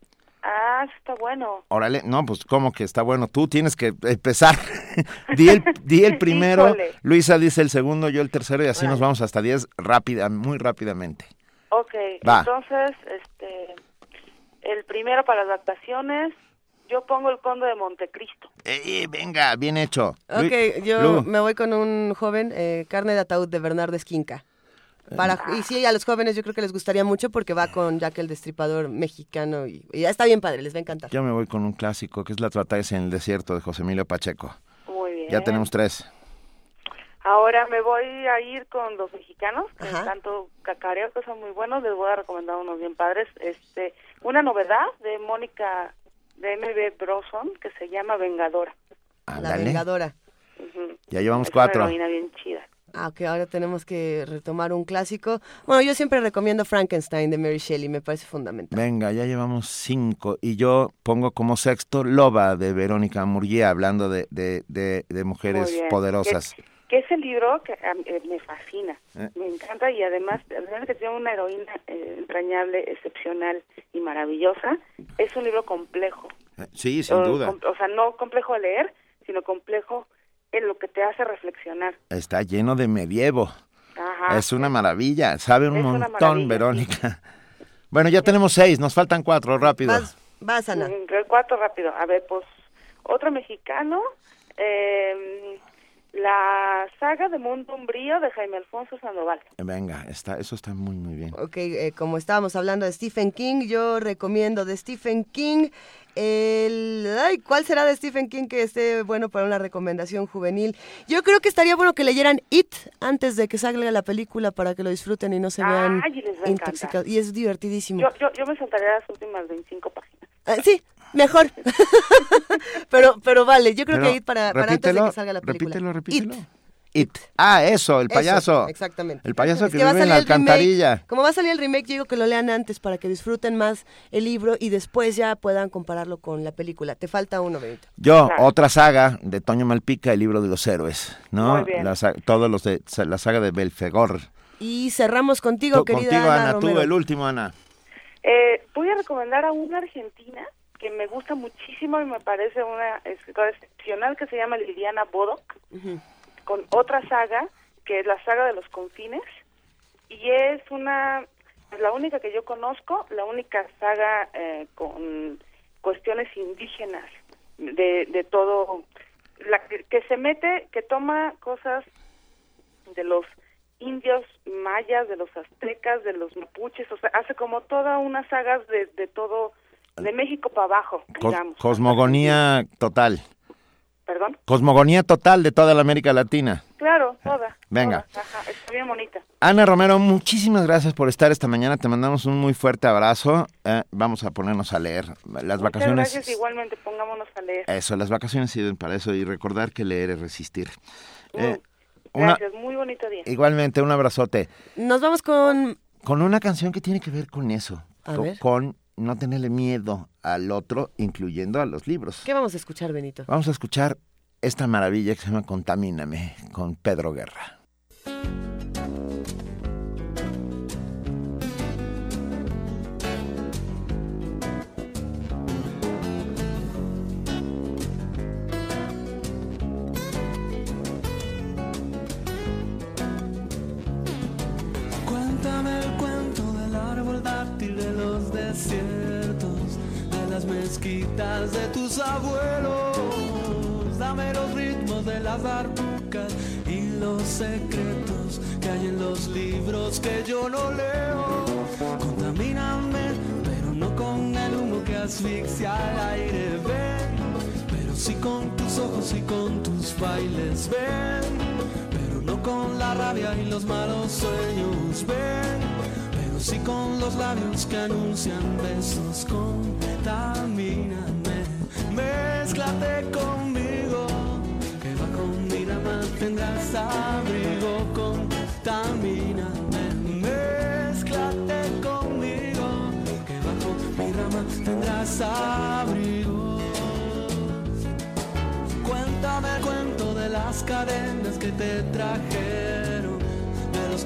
Ah, está bueno. Órale, no, pues ¿cómo que está bueno? Tú tienes que empezar. di, el, di el primero, Luisa dice el segundo, yo el tercero y así nos vamos hasta 10 rápida, muy rápidamente. Ok, entonces, este, el primero para las vacaciones, yo pongo el Conde de Montecristo. Eh, venga, bien hecho. Ok, yo me voy con un joven, eh, Carne de Ataúd de Bernardo Esquinca. Para, y sí, a los jóvenes yo creo que les gustaría mucho porque va con Jack el Destripador mexicano y, ya está bien padre, les va a encantar. Yo me voy con un clásico que es La Tratades en el Desierto de José Emilio Pacheco. Muy bien. Ya tenemos tres. Ahora me voy a ir con los mexicanos, que tanto cacareo que son muy buenos, les voy a recomendar unos bien padres. Este, una novedad de Mónica de MB Broson que se llama Vengadora. La Vengadora. Ya llevamos cuatro. Una bien chida. Ah, ok, ahora tenemos que retomar un clásico. Bueno, yo siempre recomiendo Frankenstein de Mary Shelley, me parece fundamental. Venga, ya llevamos cinco. Y yo pongo como sexto Loba de Verónica Murguía, hablando de, de, de, mujeres poderosas que ese libro que eh, me fascina, eh. me encanta y además, además que tiene una heroína eh, entrañable, excepcional y maravillosa, es un libro complejo. Sí, sin duda. o sea, no complejo de leer, sino complejo en lo que te hace reflexionar. Está lleno de medievo. Ajá. Es una maravilla, sabe un montón, Verónica. Bueno, ya tenemos seis, nos faltan cuatro, rápido. Vas, vas Ana. Mm, cuatro, rápido. A ver, pues, otro mexicano, eh, la saga de Mundo Umbrío de Jaime Alfonso Sandoval. Venga, está, eso está muy, muy bien. Ok, eh, como estábamos hablando de Stephen King, yo recomiendo de Stephen King el... Ay, ¿Cuál será de Stephen King que esté bueno para una recomendación juvenil? Yo creo que estaría bueno que leyeran It antes de que salga la película para que lo disfruten y no se vean intoxicados. Y es divertidísimo. Yo, yo, yo me saltaría las últimas 25 páginas. Ah, sí, Mejor. pero, pero vale, yo creo que ir para, para antes de que salga la película. Repítelo, repítelo. It. Ah, eso, el payaso. exactamente. El payaso que, vive en la alcantarilla. como va a salir el remake, yo digo que lo lean antes para que disfruten más el libro y después ya puedan compararlo con la película. Te falta uno, Benito. Yo, otra saga de Toño Malpica, el libro de los héroes, ¿no? Muy bien. todos los de la saga de Belfegor. Y cerramos contigo, querida contigo, Ana. tú, el último, Ana. Eh, voy a recomendar a una argentina que me gusta muchísimo y me parece una escritora excepcional que se llama Liliana Bodoc, con otra saga que es la saga de los confines y es una la única que yo conozco, la única saga eh, con cuestiones indígenas de, de todo, la que, se mete, que toma cosas de los indios mayas, de los aztecas, de los mapuches, o sea, hace como toda una saga de, de todo de México para abajo, digamos. Cosmogonía total. ¿Perdón? Cosmogonía total de toda la América Latina. Claro, toda. Venga. está bien bonita. Ana Romero, muchísimas gracias por estar esta mañana. Te mandamos un muy fuerte abrazo. Eh, vamos a ponernos a leer. Las Muchas vacaciones. Gracias, igualmente, pongámonos a leer. Eso, las vacaciones sirven para eso y recordar que leer es resistir. Mm, eh, gracias, muy bonito día. Igualmente, un abrazote. Nos vamos con con una canción que tiene que ver con eso, A ver. con no tenerle miedo al otro, incluyendo a los libros. ¿Qué vamos a escuchar, Benito? Vamos a escuchar esta maravilla que se llama Contamíname con Pedro Guerra. Mezquitas de tus abuelos. Dame los ritmos de las barbucas y los secretos que hay en los libros que yo no leo. Contamíname, pero no con el humo que asfixia al aire. Ven, pero sí con tus ojos y con tus bailes. Ven, pero no con la rabia y los malos sueños. Ven, sí con los labios que anuncian besos. Contamíname, mézclate conmigo, que bajo mi rama tendrás abrigo. Contamíname, mézclate conmigo, que bajo mi rama tendrás abrigo. Cuéntame el cuento de las cadenas que te los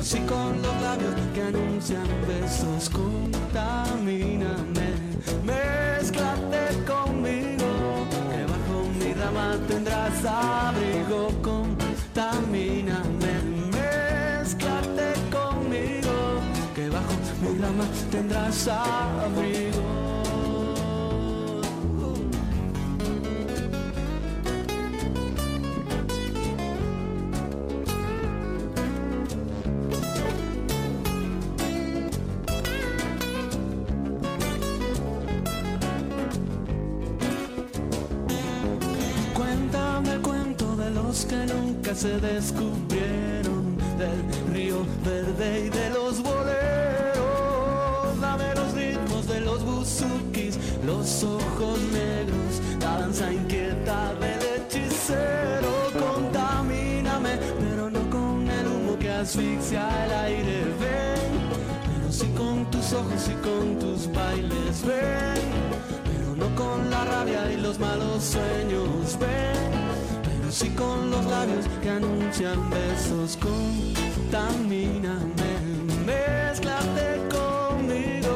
pero sí con los labios que anuncian besos. Contamíname, mézclate conmigo, que bajo mi rama tendrás abrigo. Contamíname, mézclate conmigo, que bajo mi rama tendrás abrigo. Que nunca se descubrieron, del río verde y de los boleros. Dame los ritmos de los buzukis, los ojos negros, la danza inquieta del hechicero. Contamíname, pero no con el humo que asfixia el aire. Ven, pero sí con tus ojos y con tus bailes. Ven pero no con la rabia y los malos sueños. Ven, sí con los labios que anuncian besos. Contamíname, mézclate conmigo,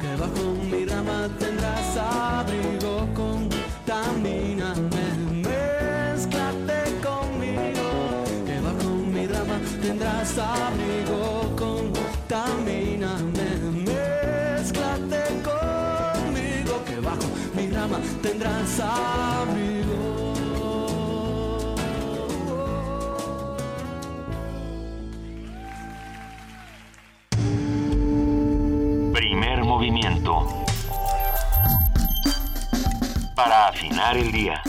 que bajo mi rama tendrás abrigo. Contamíname, mézclate conmigo, que bajo mi rama tendrás abrigo. Contamíname, mézclate conmigo, que bajo mi rama tendrás abrigo. Para afinar el día.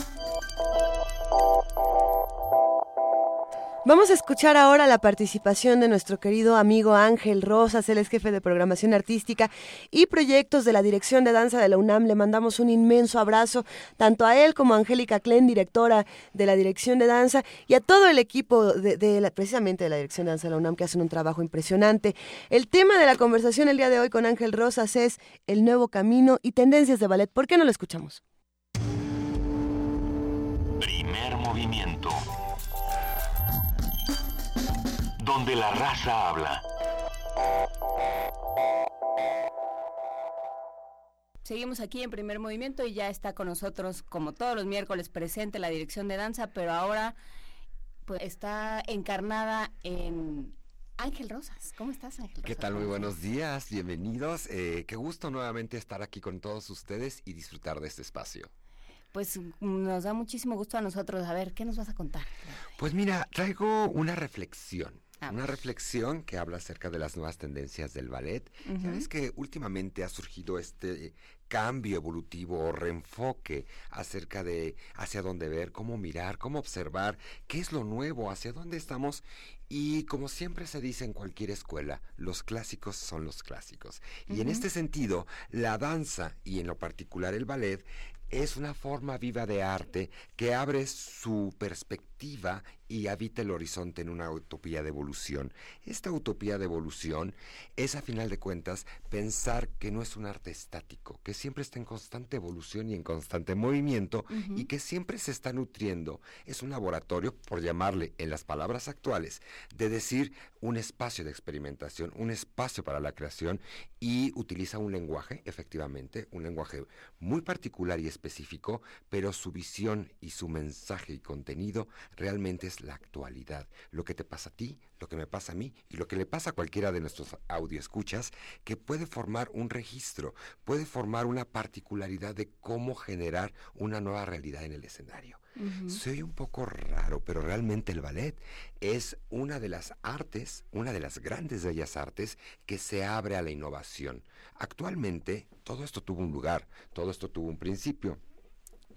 Vamos a escuchar ahora la participación de nuestro querido amigo Ángel Rosas, él es jefe de programación artística y proyectos de la Dirección de Danza de la UNAM. Le mandamos un inmenso abrazo tanto a él como a Angélica Klen, directora de la Dirección de Danza, y a todo el equipo de, precisamente de la Dirección de Danza de la UNAM que hacen un trabajo impresionante. El tema de la conversación el día de hoy con Ángel Rosas es el nuevo camino y tendencias de ballet. ¿Por qué no lo escuchamos? Primer movimiento. Donde la raza habla. Seguimos aquí en primer movimiento y ya está con nosotros, como todos los miércoles, presente la dirección de danza, pero ahora pues está encarnada en Ángel Rosas. ¿Cómo estás, Ángel Rosas? ¿Qué tal? Muy buenos días, bienvenidos. Eh, qué gusto nuevamente estar aquí con todos ustedes y disfrutar de este espacio. Pues nos da muchísimo gusto a nosotros. A ver, ¿qué nos vas a contar? Pues mira, traigo una reflexión. Ah. Una reflexión que habla acerca de las nuevas tendencias del ballet. Ujú. Sabes que últimamente ha surgido este cambio evolutivo o reenfoque acerca de hacia dónde ver, cómo mirar, cómo observar, qué es lo nuevo, hacia dónde estamos. Y como siempre se dice en cualquier escuela, los clásicos son los clásicos. Y en este sentido, la danza y en lo particular el ballet es una forma viva de arte que abre su perspectiva y habita el horizonte en una utopía de evolución. Esta utopía de evolución es, a final de cuentas, pensar que no es un arte estático, que siempre está en constante evolución y en constante movimiento y que siempre se está nutriendo. Es un laboratorio, por llamarle en las palabras actuales, de decir un espacio de experimentación, un espacio para la creación y utiliza un lenguaje, efectivamente, un lenguaje muy particular y específico, pero su visión y su mensaje y contenido realmente es la actualidad. Lo que te pasa a ti, lo que me pasa a mí y lo que le pasa a cualquiera de nuestros audioescuchas, que puede formar un registro, puede formar una particularidad de cómo generar una nueva realidad en el escenario. Soy un poco raro, pero realmente el ballet es una de las artes, una de las grandes bellas artes que se abre a la innovación. Actualmente todo esto tuvo un lugar, todo esto tuvo un principio.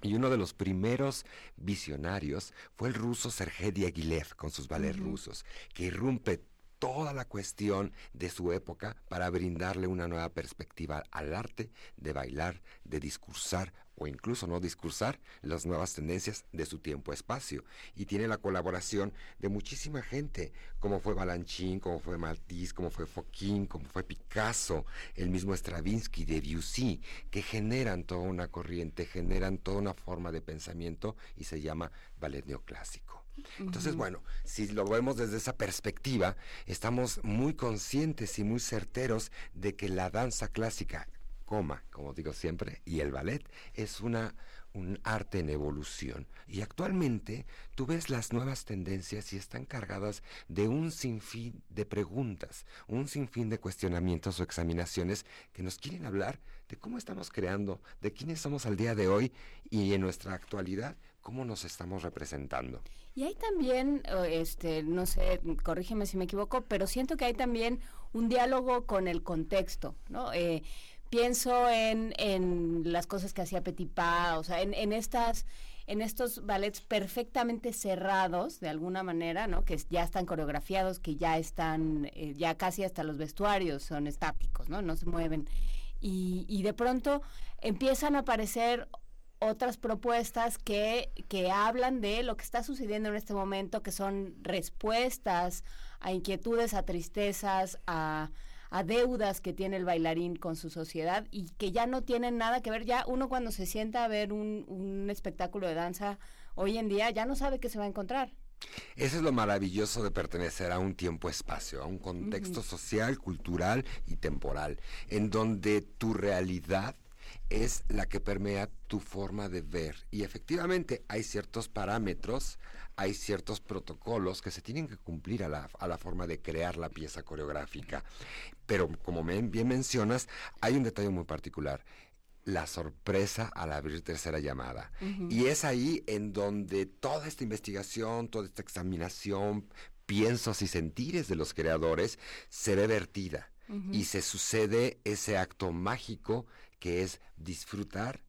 Y uno de los primeros visionarios fue el ruso Sergei Diaghilev con sus ballets rusos, que irrumpe toda la cuestión de su época para brindarle una nueva perspectiva al arte de bailar, de discursar o incluso no discursar las nuevas tendencias de su tiempo-espacio. Y tiene la colaboración de muchísima gente, como fue Balanchine, como fue Matisse, como fue Fokine, como fue Picasso, el mismo Stravinsky, Debussy, que generan toda una corriente, generan toda una forma de pensamiento y se llama ballet neoclásico. Entonces, bueno, si lo vemos desde esa perspectiva, estamos muy conscientes y muy certeros de que la danza clásica, coma, como digo siempre, y el ballet es una un arte en evolución. Y actualmente tú ves las nuevas tendencias y están cargadas de un sinfín de preguntas, un sinfín de cuestionamientos o examinaciones que nos quieren hablar de cómo estamos creando, de quiénes somos al día de hoy y en nuestra actualidad, cómo nos estamos representando. Y hay también, este, no sé, corrígeme si me equivoco, pero siento que hay también un diálogo con el contexto, ¿no? Eh, pienso en, en las cosas que hacía Petipa, o sea, en, en estas en estos ballets perfectamente cerrados de alguna manera, ¿no? Que ya están coreografiados, que ya están, eh, ya casi hasta los vestuarios son estáticos, ¿no? No se mueven. Y, y de pronto empiezan a aparecer otras propuestas que, que hablan de lo que está sucediendo en este momento, que son respuestas a inquietudes, a tristezas, a, a deudas que tiene el bailarín con su sociedad y que ya no tienen nada que ver. Ya uno cuando se sienta a ver un, un espectáculo de danza hoy en día ya no sabe qué se va a encontrar. Eso es lo maravilloso de pertenecer a un tiempo-espacio, a un contexto social, cultural y temporal, en donde tu realidad es la que permea tu forma de ver. Y efectivamente hay ciertos parámetros, hay ciertos protocolos que se tienen que cumplir a la, a la forma de crear la pieza coreográfica. Pero como bien mencionas, hay un detalle muy particular. La sorpresa al abrir tercera llamada. Y es ahí en donde toda esta investigación, toda esta examinación, piensos y sentires de los creadores se ve vertida. Y se sucede ese acto mágico que es disfrutar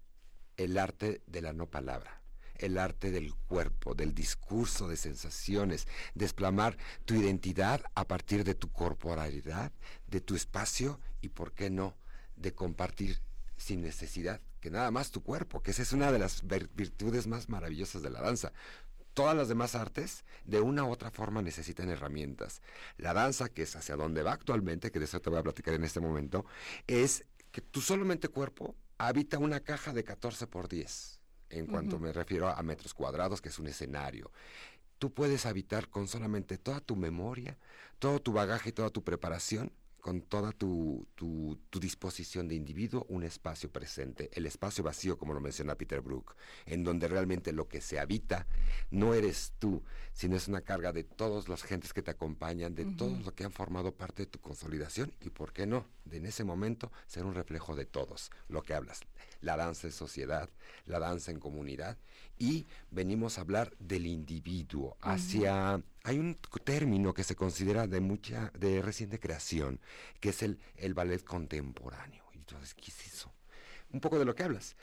el arte de la no palabra, el arte del cuerpo, del discurso, de sensaciones, desplamar tu identidad a partir de tu corporalidad, de tu espacio y, ¿por qué no?, de compartir sin necesidad que nada más tu cuerpo, que esa es una de las virtudes más maravillosas de la danza. Todas las demás artes, de una u otra forma, necesitan herramientas. La danza, que es hacia donde va actualmente, que de eso te voy a platicar en este momento, es que tu solamente cuerpo habita una caja de 14 por 10, en cuanto me refiero a metros cuadrados, que es un escenario. Tú puedes habitar con solamente toda tu memoria, todo tu bagaje y toda tu preparación, con toda tu, tu, tu disposición de individuo, un espacio presente, el espacio vacío, como lo menciona Peter Brook, en donde realmente lo que se habita no eres tú, sino es una carga de todos los gentes que te acompañan, de Ujú. todos los que han formado parte de tu consolidación y, ¿por qué no?, de en ese momento ser un reflejo de todos, lo que hablas, la danza en sociedad, la danza en comunidad y venimos a hablar del individuo hacia, hay un término que se considera de mucha, de reciente creación, que es el, el ballet contemporáneo. Y entonces, ¿qué es eso? Un poco de lo que hablas.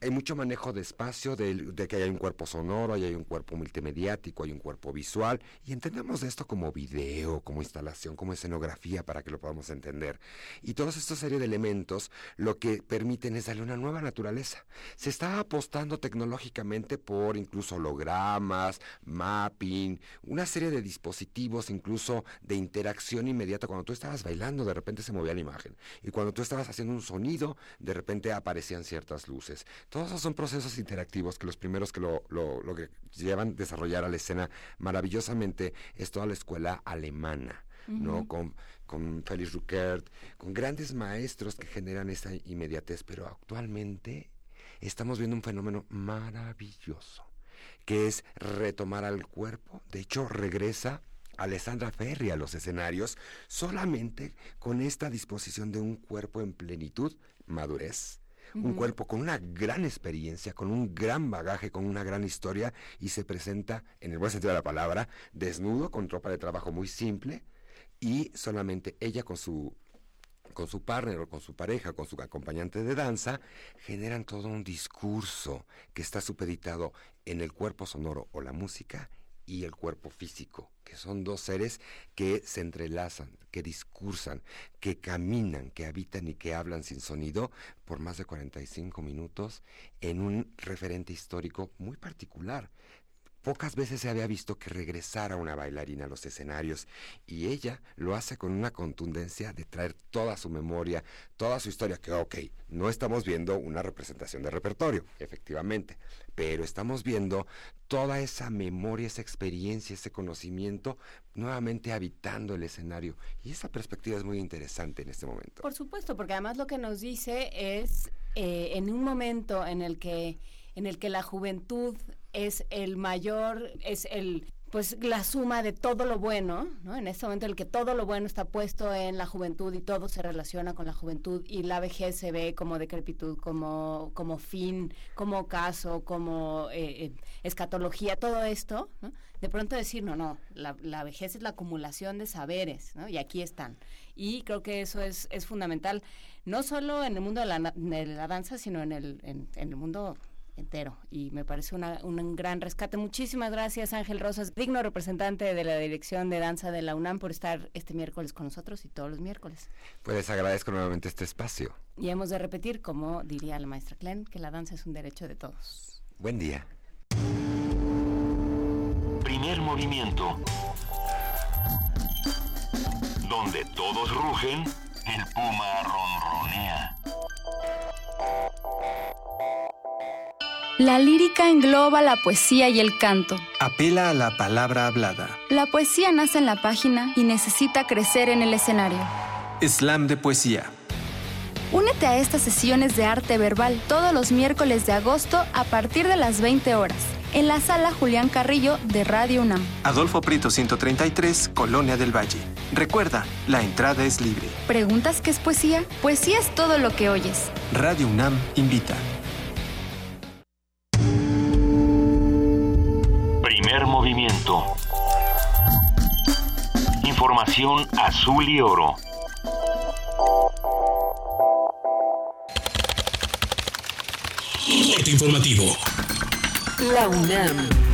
Hay mucho manejo de espacio, de, de, que hay un cuerpo sonoro, hay un cuerpo multimediático, hay un cuerpo visual, y entendemos esto como video, como instalación, como escenografía, para que lo podamos entender. Y todos estos serie de elementos lo que permiten es darle una nueva naturaleza. Se está apostando tecnológicamente por incluso hologramas, mapping, una serie de dispositivos incluso de interacción inmediata. Cuando tú estabas bailando, de repente se movía la imagen. Y cuando tú estabas haciendo un sonido, de repente aparecía aparecían ciertas luces. Todos esos son procesos interactivos que los primeros que lo, lo, lo que llevan a desarrollar a la escena maravillosamente es toda la escuela alemana. ¿no? Con, con Félix Ruckert, con grandes maestros que generan esa inmediatez, pero actualmente estamos viendo un fenómeno maravilloso, que es retomar al cuerpo. De hecho, regresa Alessandra Ferri a los escenarios solamente con esta disposición de un cuerpo en plenitud, madurez, un cuerpo con una gran experiencia, con un gran bagaje, con una gran historia y se presenta, en el buen sentido de la palabra, desnudo, con ropa de trabajo muy simple y solamente ella con su con su partner o con su pareja, con su acompañante de danza, generan todo un discurso que está supeditado en el cuerpo sonoro o la música y el cuerpo físico, que son dos seres que se entrelazan, que discursan, que caminan, que habitan y que hablan sin sonido por más de 45 minutos en un referente histórico muy particular. Pocas veces se había visto que regresara una bailarina a los escenarios y ella lo hace con una contundencia de traer toda su memoria, toda su historia, que ok, no estamos viendo una representación de repertorio, efectivamente, pero estamos viendo toda esa memoria, esa experiencia, ese conocimiento nuevamente habitando el escenario. Y esa perspectiva es muy interesante en este momento. Por supuesto, porque además lo que nos dice es eh, en un momento en el que en el que la juventud es el mayor, es el pues la suma de todo lo bueno, ¿no? En este momento en el que todo lo bueno está puesto en la juventud y todo se relaciona con la juventud y la vejez se ve como decrepitud, como, como fin, como caso, como eh, eh, escatología, todo esto, ¿no? De pronto decir, no, no, la, la, vejez es la acumulación de saberes, ¿no? Y aquí están. Y creo que eso es, es fundamental, no solo en el mundo de la, de la danza, sino en el, en, en el mundo entero y me parece una, un gran rescate. Muchísimas gracias Ángel Rosas, digno representante de la Dirección de Danza de la UNAM por estar este miércoles con nosotros y todos los miércoles. Pues agradezco nuevamente este espacio. Y hemos de repetir, como diría la maestra Klen, que la danza es un derecho de todos. Buen día. Primer movimiento. Donde todos rugen, el puma ronronea. La lírica engloba la poesía y el canto. Apela a la palabra hablada. La poesía nace en la página y necesita crecer en el escenario. Slam de poesía. Únete a estas sesiones de arte verbal todos los miércoles de agosto a partir de las 20 horas en la sala Julián Carrillo de Radio UNAM. Adolfo Prito 133, Colonia del Valle. Recuerda, la entrada es libre. ¿Preguntas qué es poesía? Poesía es todo lo que oyes. Radio UNAM invita. Primer movimiento. Información azul y oro. Corte informativo. La UNAM.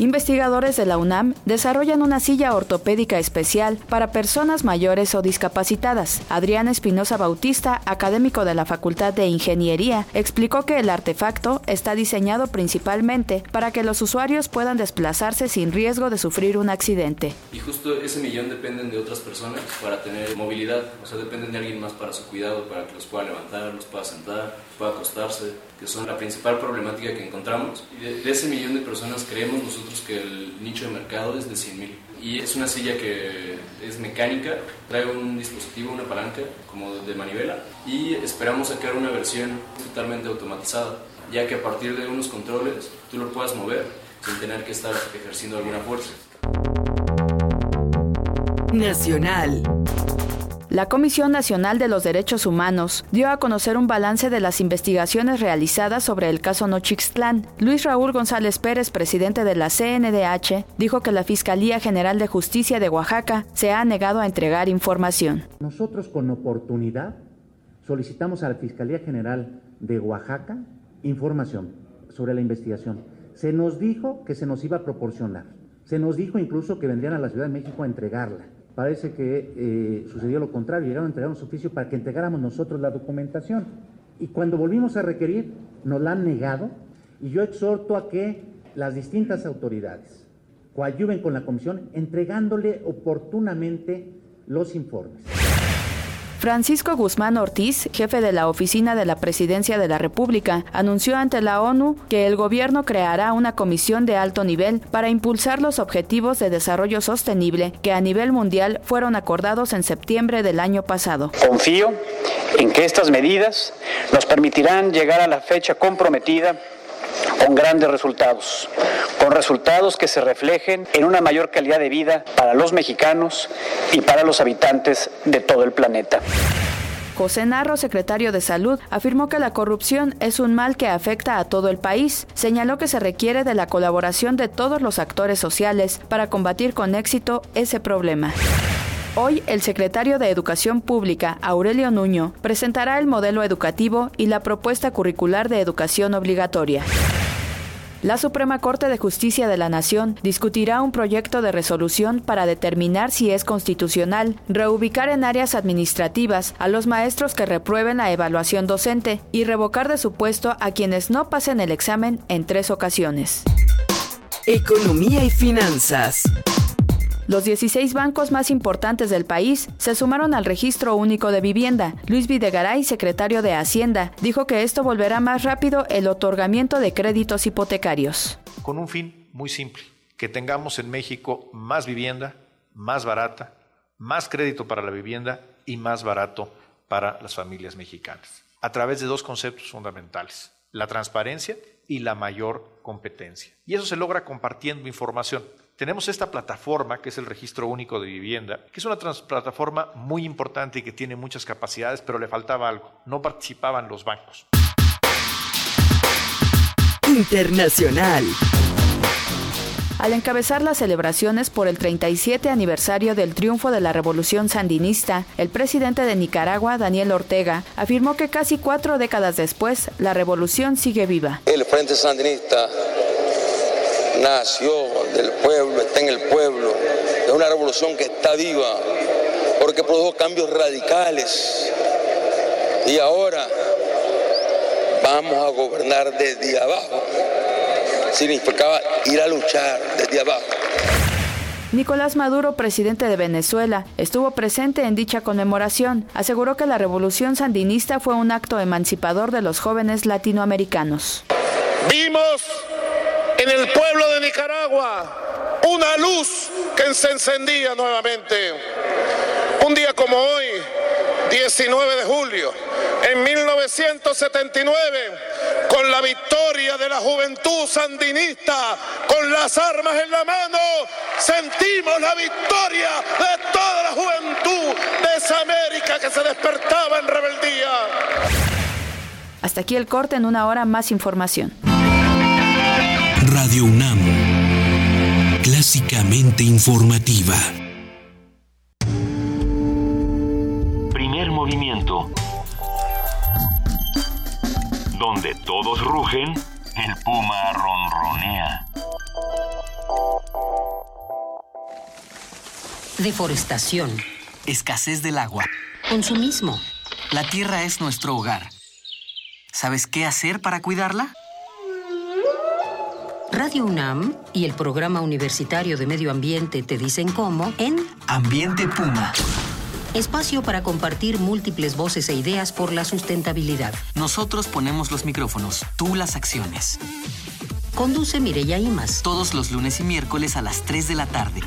Investigadores de la UNAM desarrollan una silla ortopédica especial para personas mayores o discapacitadas. Adrián Espinosa Bautista, académico de la Facultad de Ingeniería, explicó que el artefacto está diseñado principalmente para que los usuarios puedan desplazarse sin riesgo de sufrir un accidente. Y justo ese millón dependen de otras personas para tener movilidad, o sea, dependen de alguien más para su cuidado, para que los pueda levantar, los pueda sentar, pueda acostarse, que son la principal problemática que encontramos. Y de, de ese millón de personas creemos nosotros que el nicho de mercado es de 100.000. Y es una silla que es mecánica, trae un dispositivo, una palanca como de manivela y esperamos sacar una versión totalmente automatizada, ya que a partir de unos controles tú lo puedas mover sin tener que estar ejerciendo alguna fuerza. Nacional. La Comisión Nacional de los Derechos Humanos dio a conocer un balance de las investigaciones realizadas sobre el caso Nochixtlán. Luis Raúl González Pérez, presidente de la CNDH, dijo que la Fiscalía General de Justicia de Oaxaca se ha negado a entregar información. Nosotros con oportunidad solicitamos a la Fiscalía General de Oaxaca información sobre la investigación. Se nos dijo que se nos iba a proporcionar. Se nos dijo incluso que vendrían a la Ciudad de México a entregarla. Parece que eh, sucedió lo contrario, llegaron a entregar un oficio para que entregáramos nosotros la documentación. Y cuando volvimos a requerir, nos la han negado. Y yo exhorto a que las distintas autoridades coadyuven con la comisión entregándole oportunamente los informes. Francisco Guzmán Ortiz, jefe de la Oficina de la Presidencia de la República, anunció ante la ONU que el gobierno creará una comisión de alto nivel para impulsar los objetivos de desarrollo sostenible que a nivel mundial fueron acordados en septiembre del año pasado. Confío en que estas medidas nos permitirán llegar a la fecha comprometida con grandes resultados, con resultados que se reflejen en una mayor calidad de vida para los mexicanos y para los habitantes de todo el planeta. José Narro, secretario de Salud, afirmó que la corrupción es un mal que afecta a todo el país. Señaló que se requiere de la colaboración de todos los actores sociales para combatir con éxito ese problema. Hoy, el secretario de Educación Pública, Aurelio Nuño, presentará el modelo educativo y la propuesta curricular de educación obligatoria. La Suprema Corte de Justicia de la Nación discutirá un proyecto de resolución para determinar si es constitucional reubicar en áreas administrativas a los maestros que reprueben la evaluación docente y revocar de su puesto a quienes no pasen el examen en tres ocasiones. Economía y finanzas. Los 16 bancos más importantes del país se sumaron al registro único de vivienda. Luis Videgaray, secretario de Hacienda, dijo que esto volverá más rápido el otorgamiento de créditos hipotecarios. Con un fin muy simple, que tengamos en México más vivienda, más barata, más crédito para la vivienda y más barato para las familias mexicanas, a través de dos conceptos fundamentales, la transparencia y la mayor competencia. Y eso se logra compartiendo información tenemos esta plataforma que es el Registro Único de Vivienda, que es una plataforma muy importante y que tiene muchas capacidades, pero le faltaba algo. No participaban los bancos. Internacional. Al encabezar las celebraciones por el 37 aniversario del triunfo de la revolución sandinista, el presidente de Nicaragua, Daniel Ortega, afirmó que casi cuatro décadas después, la revolución sigue viva. El Frente Sandinista nació del pueblo, está en el pueblo, es una revolución que está viva, porque produjo cambios radicales. Y ahora vamos a gobernar desde abajo. Significaba ir a luchar desde abajo. Nicolás Maduro, presidente de Venezuela, estuvo presente en dicha conmemoración. Aseguró que la revolución sandinista fue un acto emancipador de los jóvenes latinoamericanos. Vimos en el pueblo de Nicaragua una luz que se encendía nuevamente. Un día como hoy, 19 de julio, en 1979, con la victoria de la juventud sandinista, con las armas en la mano, sentimos la victoria de toda la juventud de esa América que se despertaba en rebeldía. Hasta aquí el corte en una hora más información. Radio UNAM, clásicamente informativa. Primer movimiento. Donde todos rugen, el puma ronronea. Deforestación. Escasez del agua. Consumismo. La tierra es nuestro hogar. ¿Sabes qué hacer para cuidarla? Radio UNAM y el Programa Universitario de Medio Ambiente te dicen cómo en Ambiente Puma. Espacio para compartir múltiples voces e ideas por la sustentabilidad. Nosotros ponemos los micrófonos, tú las acciones. Conduce Mireya Imas. Todos los lunes y miércoles a las 3 de la tarde.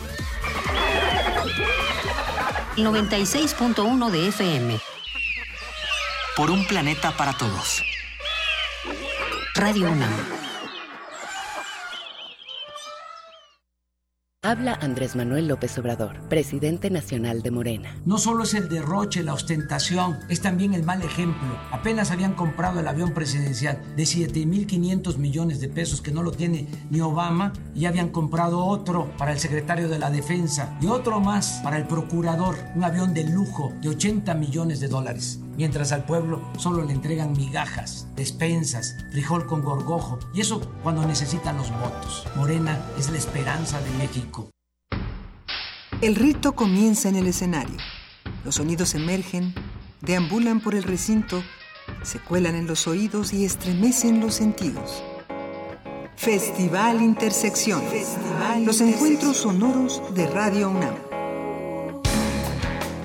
96.1 de FM. Por un planeta para todos. Radio UNAM. Habla Andrés Manuel López Obrador, presidente nacional de Morena. No solo es el derroche, la ostentación, es también el mal ejemplo. Apenas habían comprado el avión presidencial de 7.500 millones de pesos que no lo tiene ni Obama y habían comprado otro para el secretario de la Defensa y otro más para el procurador, un avión de lujo de 80 millones de dólares. Mientras al pueblo solo le entregan migajas, despensas, frijol con gorgojo y eso cuando necesitan los votos. Morena es la esperanza de México. El rito comienza en el escenario. Los sonidos emergen, deambulan por el recinto, se cuelan en los oídos y estremecen los sentidos. Festival Intersección. los encuentros sonoros de Radio UNAM.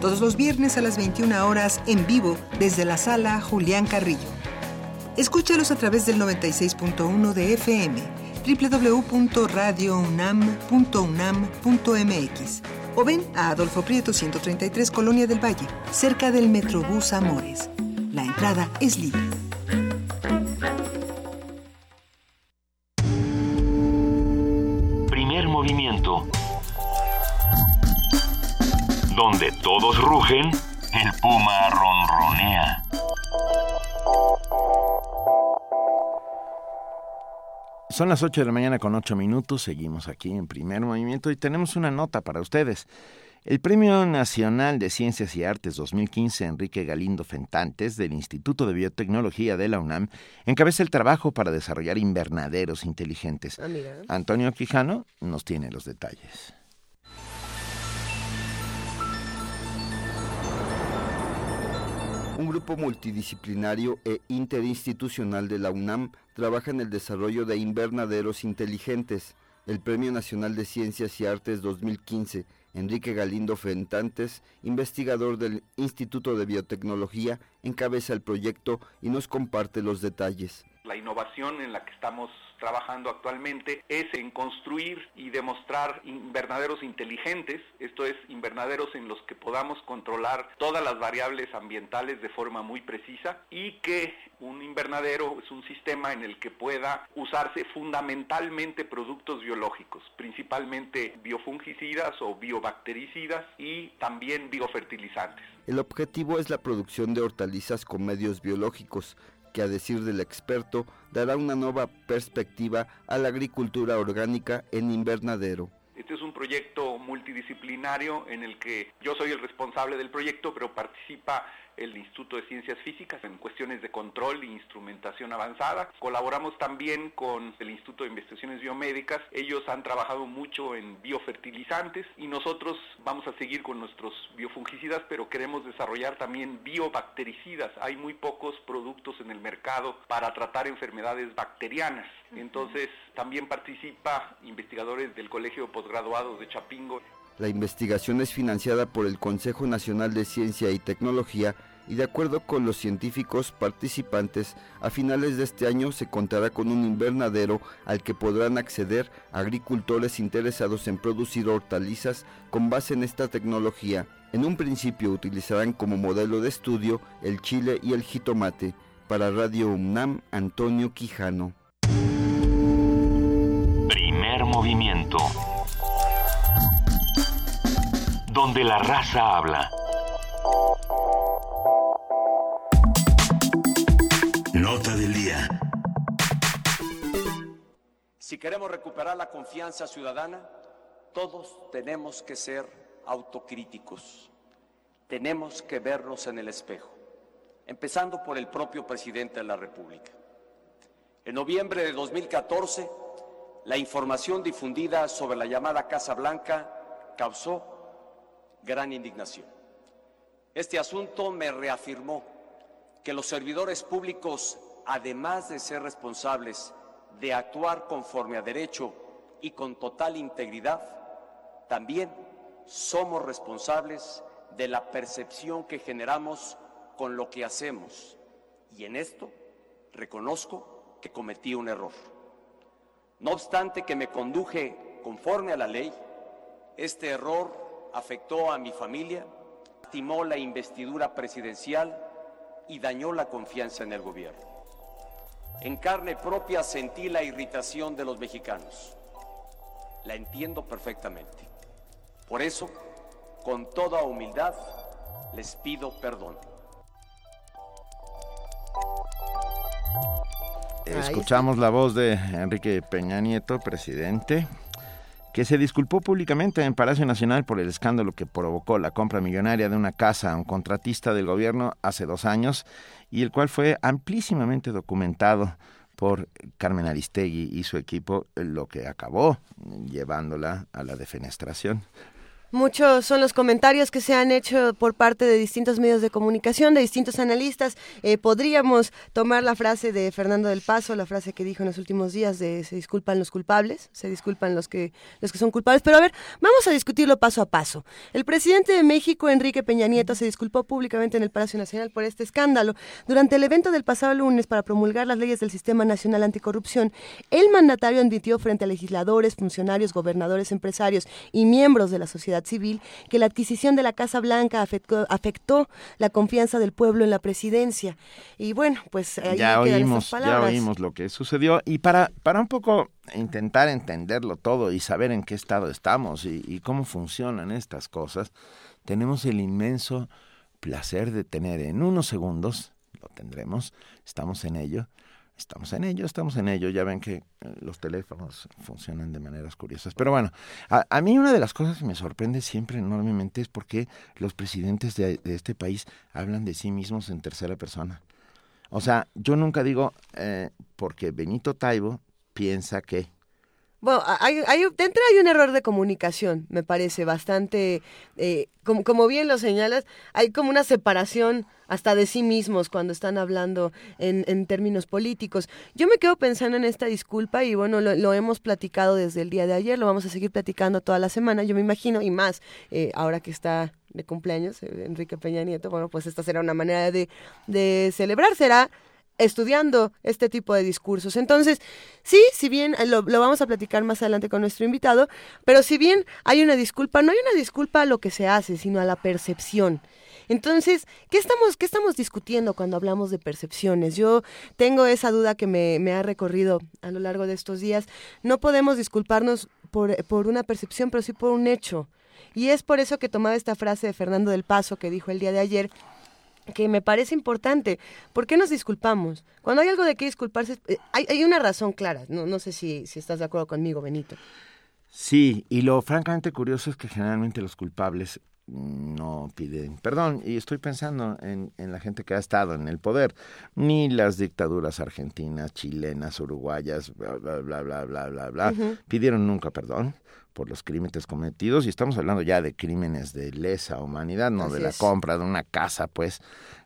Todos los viernes a las 21 horas en vivo desde la sala Julián Carrillo. Escúchalos a través del 96.1 de FM, www.radiounam.unam.mx o ven a Adolfo Prieto 133 Colonia del Valle, cerca del Metrobús Amores. La entrada es libre. Primer movimiento. Donde todos rugen, el puma ronronea. Son las 8 de la mañana con 8 minutos, seguimos aquí en primer movimiento y tenemos una nota para ustedes. El Premio Nacional de Ciencias y Artes 2015 Enrique Galindo Fentantes del Instituto de Biotecnología de la UNAM encabeza el trabajo para desarrollar invernaderos inteligentes. Ah. Antonio Quijano nos tiene los detalles. Un grupo multidisciplinario e interinstitucional de la UNAM trabaja en el desarrollo de invernaderos inteligentes. El Premio Nacional de Ciencias y Artes 2015, Enrique Galindo Fentantes, investigador del Instituto de Biotecnología, encabeza el proyecto y nos comparte los detalles. La innovación en la que estamos trabajando actualmente es en construir y demostrar invernaderos inteligentes, esto es, invernaderos en los que podamos controlar todas las variables ambientales de forma muy precisa y que un invernadero es un sistema en el que pueda usarse fundamentalmente productos biológicos, principalmente biofungicidas o biobactericidas y también biofertilizantes. El objetivo es la producción de hortalizas con medios biológicos, que a decir del experto dará una nueva perspectiva a la agricultura orgánica en invernadero. Este es un proyecto multidisciplinario en el que yo soy el responsable del proyecto, pero participa el Instituto de Ciencias Físicas en cuestiones de control e instrumentación avanzada. Colaboramos también con el Instituto de Investigaciones Biomédicas. Ellos han trabajado mucho en biofertilizantes y nosotros vamos a seguir con nuestros biofungicidas, pero queremos desarrollar también biobactericidas. Hay muy pocos productos en el mercado para tratar enfermedades bacterianas. Entonces, también participa investigadores del Colegio de Postgraduados de Chapingo. La investigación es financiada por el Consejo Nacional de Ciencia y Tecnología y de acuerdo con los científicos participantes, a finales de este año se contará con un invernadero al que podrán acceder agricultores interesados en producir hortalizas con base en esta tecnología. En un principio utilizarán como modelo de estudio el chile y el jitomate. Para Radio UNAM, Antonio Quijano. Primer movimiento. Donde la raza habla. Nota del día. Si queremos recuperar la confianza ciudadana, todos tenemos que ser autocríticos. Tenemos que vernos en el espejo, empezando por el propio presidente de la República. En noviembre de 2014, la información difundida sobre la llamada Casa Blanca causó gran indignación. Este asunto me reafirmó que los servidores públicos, además de ser responsables de actuar conforme a derecho y con total integridad, también somos responsables de la percepción que generamos con lo que hacemos. Y en esto reconozco que cometí un error. No obstante que me conduje conforme a la ley, este error afectó a mi familia, lastimó la investidura presidencial y dañó la confianza en el gobierno. En carne propia sentí la irritación de los mexicanos. la entiendo perfectamente. Por eso, con toda humildad, les pido perdón. Escuchamos la voz de Enrique Peña Nieto, presidente, que se disculpó públicamente en Palacio Nacional por el escándalo que provocó la compra millonaria de una casa a un contratista del gobierno hace dos años y el cual fue amplísimamente documentado por Carmen Aristegui y su equipo, lo que acabó llevándola a la defenestración. Muchos son los comentarios que se han hecho por parte de distintos medios de comunicación, de distintos analistas. Eh, podríamos tomar la frase de Fernando del Paso, la frase que dijo en los últimos días de se disculpan los culpables, se disculpan los que, los que son culpables. Pero a ver, vamos a discutirlo paso a paso. El presidente de México, Enrique Peña Nieto, se disculpó públicamente en el Palacio Nacional por este escándalo. Durante el evento del pasado lunes para promulgar las leyes del Sistema Nacional Anticorrupción, el mandatario admitió frente a legisladores, funcionarios, gobernadores, empresarios y miembros de la sociedad civil que la adquisición de la Casa Blanca afectó, la confianza del pueblo en la presidencia. Y bueno, pues ahí ya oímos, ya oímos lo que sucedió y para para un poco intentar entenderlo todo y saber en qué estado estamos y, y cómo funcionan estas cosas, tenemos el inmenso placer de tener en unos segundos, lo tendremos, estamos en ello, Estamos en ello, estamos en ello. Ya ven que eh, los teléfonos funcionan de maneras curiosas. Pero bueno, a, mí una de las cosas que me sorprende siempre enormemente es por qué los presidentes de, este país hablan de sí mismos en tercera persona. O sea, yo nunca digo eh, porque Benito Taibo piensa que bueno, hay, hay, dentro hay un error de comunicación, me parece, bastante, eh, como, como bien lo señalas, hay como una separación hasta de sí mismos cuando están hablando en, en términos políticos. Yo me quedo pensando en esta disculpa y bueno, lo, hemos platicado desde el día de ayer, lo vamos a seguir platicando toda la semana, yo me imagino, y más eh, ahora que está de cumpleaños eh, Enrique Peña Nieto, bueno, pues esta será una manera de, de celebrar, será estudiando este tipo de discursos. Entonces, sí, si bien eh, lo, vamos a platicar más adelante con nuestro invitado, pero si bien hay una disculpa, no hay una disculpa a lo que se hace, sino a la percepción. Entonces, ¿qué estamos, qué estamos discutiendo cuando hablamos de percepciones? Yo tengo esa duda que me, ha recorrido a lo largo de estos días. No podemos disculparnos por, por una percepción, pero sí por un hecho. Y es por eso que tomaba esta frase de Fernando del Paso que dijo el día de ayer, que me parece importante. ¿Por qué nos disculpamos? Cuando hay algo de qué disculparse, eh, hay, hay una razón clara. No, no sé si, si estás de acuerdo conmigo, Benito. Sí, y lo francamente curioso es que generalmente los culpables no piden perdón. Y estoy pensando en, en, la gente que ha estado en el poder. Ni las dictaduras argentinas, chilenas, uruguayas, bla, bla, bla, bla, bla, bla, bla, pidieron nunca perdón por los crímenes cometidos y estamos hablando ya de crímenes de lesa humanidad, no de la compra de una casa, pues,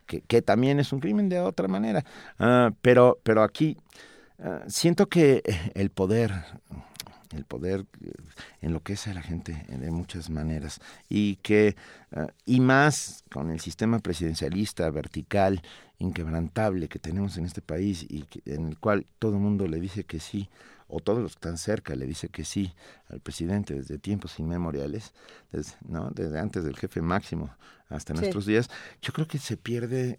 que, que, también es un crimen de otra manera. Uh, pero, pero aquí uh, siento que el poder el poder eh, enloquece a la gente de muchas maneras y que uh, y más con el sistema presidencialista vertical inquebrantable que tenemos en este país y que, en el cual todo el mundo le dice que sí o todos los que están cerca le dice que sí al presidente desde tiempos inmemoriales, desde, ¿no? desde antes del jefe máximo hasta nuestros días, yo creo que se pierde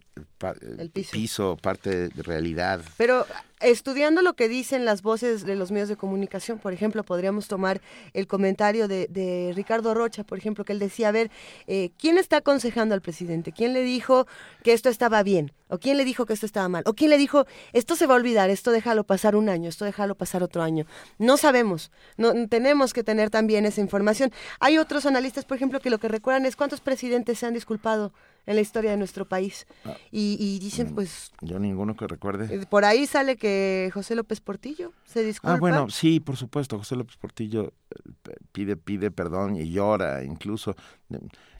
el piso. parte de realidad. Pero estudiando lo que dicen las voces de los medios de comunicación, por ejemplo, podríamos tomar el comentario de, de Ricardo Rocha, por ejemplo, que él decía, a ver, eh, ¿quién está aconsejando al presidente? ¿Quién le dijo que esto estaba bien? ¿O quién le dijo que esto estaba mal? ¿O quién le dijo, esto se va a olvidar, esto déjalo pasar un año, esto déjalo pasar otro año? No sabemos, no tenemos que tener también esa información. Hay otros analistas, por ejemplo, que lo que recuerdan es cuántos presidentes se han disculpado en la historia de nuestro país. Ah. y, dicen, mm, pues... Yo ninguno que recuerde. Eh, por ahí sale que José López Portillo se disculpa. Ah, bueno, sí, por supuesto. José López Portillo eh, pide, pide perdón y llora incluso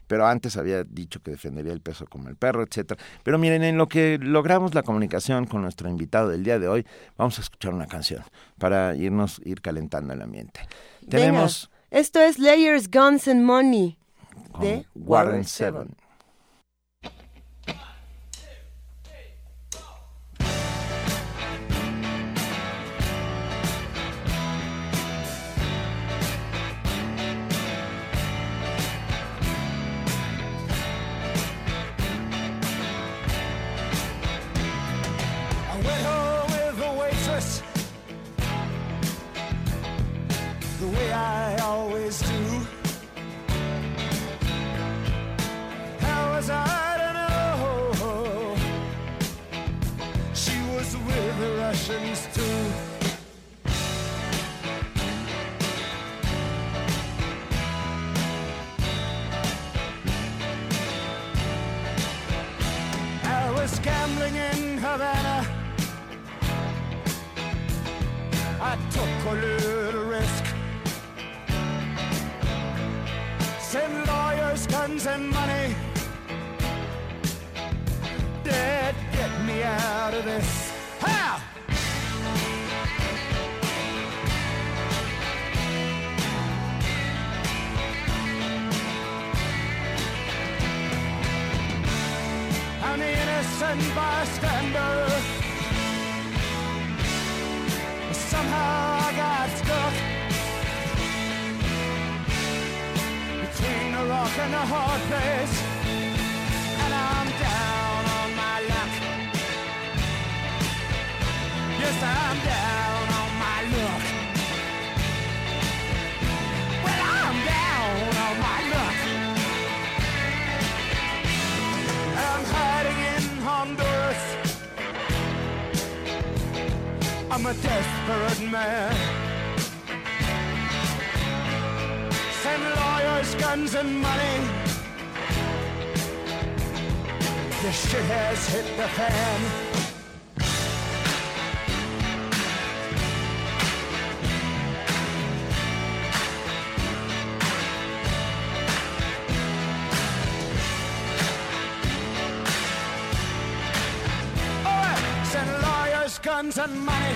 pero antes había dicho que defendería el peso como el perro, etcétera. Pero miren, en lo que logramos la comunicación con nuestro invitado del día de hoy, vamos a escuchar una canción para irnos ir calentando el ambiente. Tenemos esto es Layers, Guns and Money de Warren Seven. Gambling in Havana. I took a little risk. Send lawyers, guns, and money. Dad, get me out of this. Ha! Innocent bystander. Somehow I got stuck between a rock and a hard place, and I'm down on my luck. Yes, I'm down I'm a desperate man. Send lawyers, guns, and money. The shit has hit the fan. Guns, and money.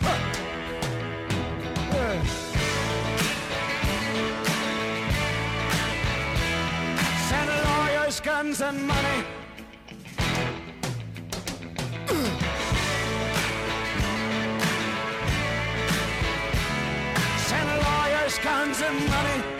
Huh. Yeah. Send lawyers, guns, and money. Send lawyers, guns, and money.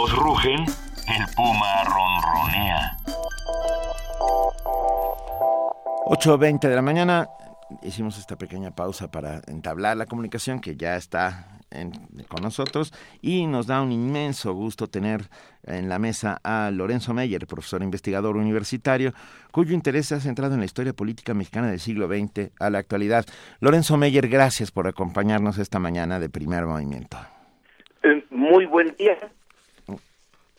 Todos rugen, el puma ronronea. 8.20 de la mañana. Hicimos esta pequeña pausa para entablar la comunicación que ya está en- con nosotros y nos da un inmenso gusto tener en la mesa a Lorenzo Meyer, profesor investigador universitario, cuyo interés se ha centrado en la historia política mexicana del siglo XX a la actualidad. Lorenzo Meyer, gracias por acompañarnos esta mañana de primer movimiento. Eh, muy buen día.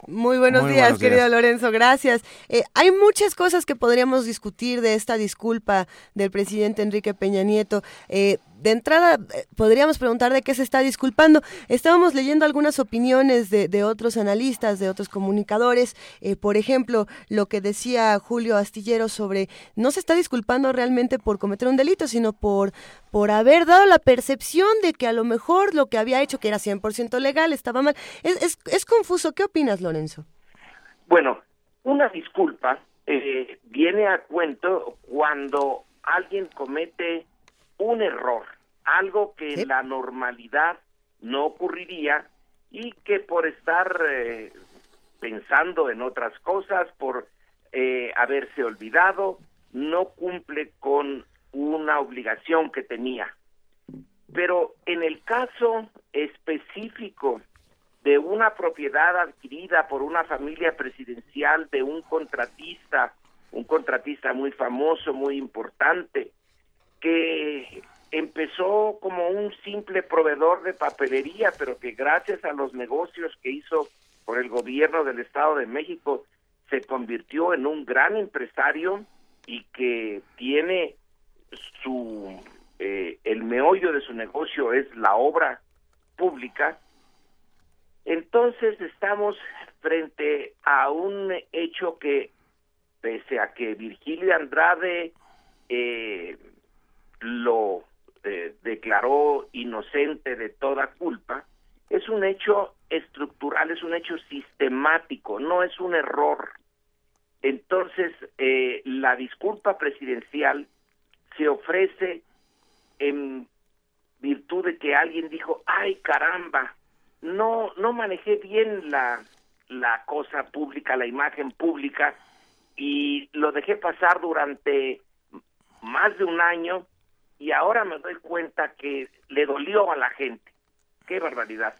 Muy buenos Muy días, buenos querido días. Lorenzo, gracias. Eh, hay muchas cosas que podríamos discutir de esta disculpa del presidente Enrique Peña Nieto. Eh, de entrada, eh, podríamos preguntar de qué se está disculpando. Estábamos leyendo algunas opiniones de, de otros analistas, de otros comunicadores. Eh, por ejemplo, lo que decía Julio Astillero sobre no se está disculpando realmente por cometer un delito, sino por, por haber dado la percepción de que a lo mejor lo que había hecho, que era 100% legal, estaba mal. Es, es, es confuso. ¿Qué opinas, Lorenzo? Bueno, una disculpa eh, viene a cuento cuando alguien comete un error, algo que en la normalidad no ocurriría y que por estar eh, pensando en otras cosas, por eh, haberse olvidado, no cumple con una obligación que tenía. Pero en el caso específico de una propiedad adquirida por una familia presidencial de un contratista, un contratista muy famoso, muy importante, que empezó como un simple proveedor de papelería, pero que gracias a los negocios que hizo por el gobierno del Estado de México se convirtió en un gran empresario y que tiene su eh, el meollo de su negocio es la obra pública. Entonces estamos frente a un hecho que pese a que Virgilio Andrade eh, lo eh, declaró inocente de toda culpa es un hecho estructural es un hecho sistemático no es un error. Entonces, eh, la disculpa presidencial se ofrece en virtud de que alguien dijo, ay caramba, no, no manejé bien la, la cosa pública, la imagen pública, y lo dejé pasar durante más de un año y ahora me doy cuenta que le dolió a la gente. Qué barbaridad.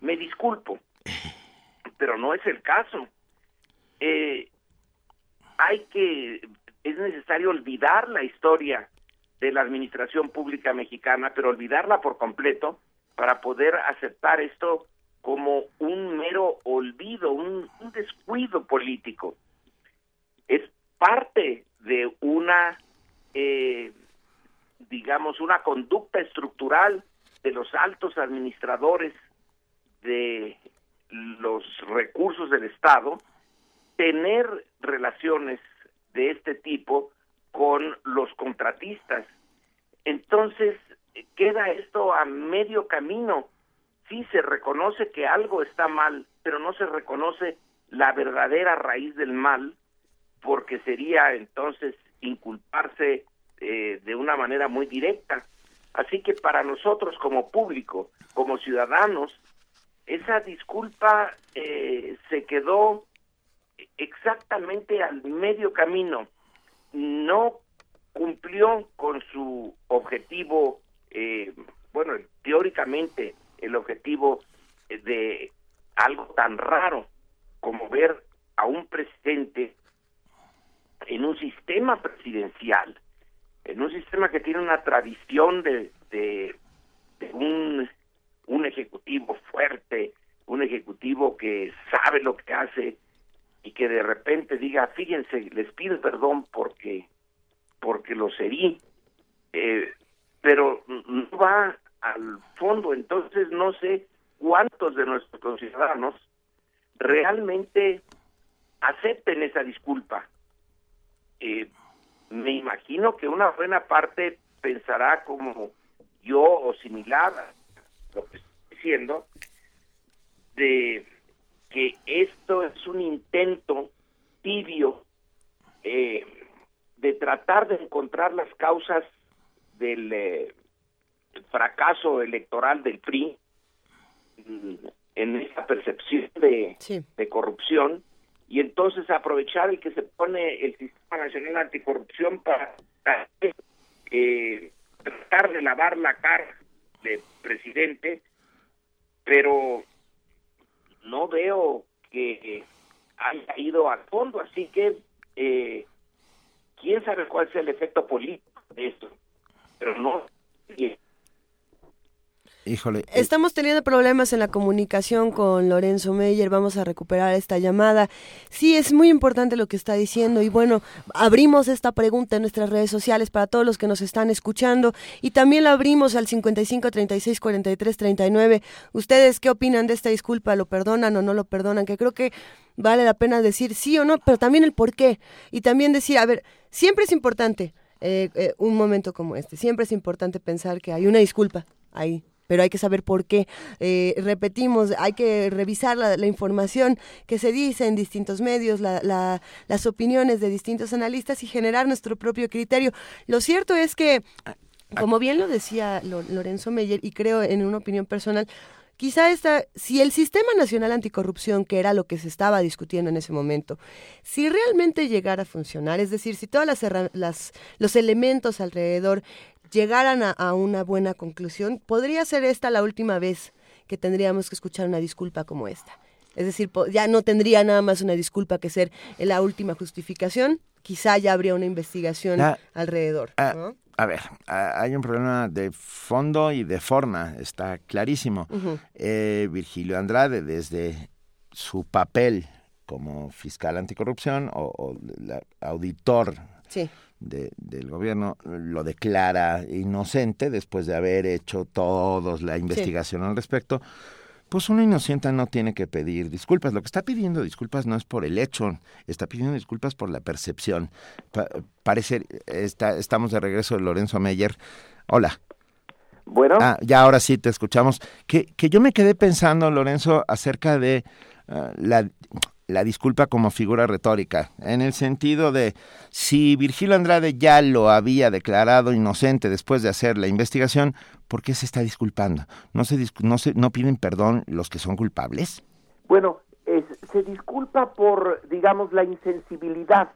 Me disculpo, pero no es el caso. Eh, hay que, es necesario olvidar la historia de la administración pública mexicana, pero olvidarla por completo para poder aceptar esto como un mero olvido, un, descuido político. Es parte de una, eh, digamos, una conducta estructural de los altos administradores de los recursos del Estado, tener relaciones de este tipo con los contratistas. Entonces, queda esto a medio camino. Sí se reconoce que algo está mal, pero no se reconoce la verdadera raíz del mal, porque sería entonces inculparse eh, de una manera muy directa. Así que para nosotros como público, como ciudadanos, esa disculpa eh, se quedó exactamente al medio camino. No cumplió con su objetivo, eh, bueno, teóricamente el objetivo de algo tan raro como ver a un presidente en un sistema presidencial, en un sistema que tiene una tradición de, de, un, un ejecutivo fuerte, un ejecutivo que sabe lo que hace y que de repente diga, fíjense, les pido perdón porque porque lo serí, eh, pero no va al fondo, entonces no sé cuántos de nuestros conciudadanos realmente acepten esa disculpa. Eh, me imagino que una buena parte pensará como yo o similar a lo que estoy diciendo, de que esto es un intento tibio eh, de tratar de encontrar las causas del eh, fracaso electoral del PRI en esa percepción de, de corrupción y entonces aprovechar el que se pone el Sistema Nacional Anticorrupción para eh, tratar de lavar la cara del presidente, pero no veo que haya ido al fondo, así que eh, quién sabe cuál sea el efecto político de esto, pero no. Híjole. eh, Estamos teniendo problemas en la comunicación con Lorenzo Meyer. Vamos a recuperar esta llamada. Sí, es muy importante lo que está diciendo. Y bueno, abrimos esta pregunta en nuestras redes sociales para todos los que nos están escuchando. Y también la abrimos al 55 36 43 39. ¿Ustedes qué opinan de esta disculpa? ¿Lo perdonan o no lo perdonan? Que creo que vale la pena decir sí o no, pero también el por qué. Y también decir, a ver, siempre es importante eh, eh, un momento como este. Siempre es importante pensar que hay una disculpa ahí pero hay que saber por qué. Eh, repetimos, hay que revisar la, la, información que se dice en distintos medios, la, la, las opiniones de distintos analistas y generar nuestro propio criterio. Lo cierto es que, como bien lo decía Lorenzo Meyer, y creo en una opinión personal, quizá esta, si el Sistema Nacional Anticorrupción, que era lo que se estaba discutiendo en ese momento, si realmente llegara a funcionar, es decir, si todos las, las, los elementos alrededor llegaran a, a, una buena conclusión, podría ser esta la última vez que tendríamos que escuchar una disculpa como esta. Es decir, ya no tendría nada más una disculpa que ser la última justificación, quizá ya habría una investigación alrededor. ah, ¿no? A ver, a- hay un problema de fondo y de forma, está clarísimo. Eh, Virgilio Andrade, desde su papel como fiscal anticorrupción o, o la- auditor Sí. De- del gobierno, lo declara inocente después de haber hecho todos la investigación al respecto. Pues uno inocente no tiene que pedir disculpas. Lo que está pidiendo disculpas no es por el hecho, está pidiendo disculpas por la percepción. Pa- parece, está, estamos de regreso, Lorenzo Meyer. Hola. Bueno. Ah, ya ahora sí te escuchamos. Que, que yo me quedé pensando, Lorenzo, acerca de ah, la... la disculpa como figura retórica, en el sentido de si Virgilio Andrade ya lo había declarado inocente después de hacer la investigación, ¿por qué se está disculpando? ¿No, se, no, se, no piden perdón los que son culpables? Bueno, se disculpa por, digamos, la insensibilidad.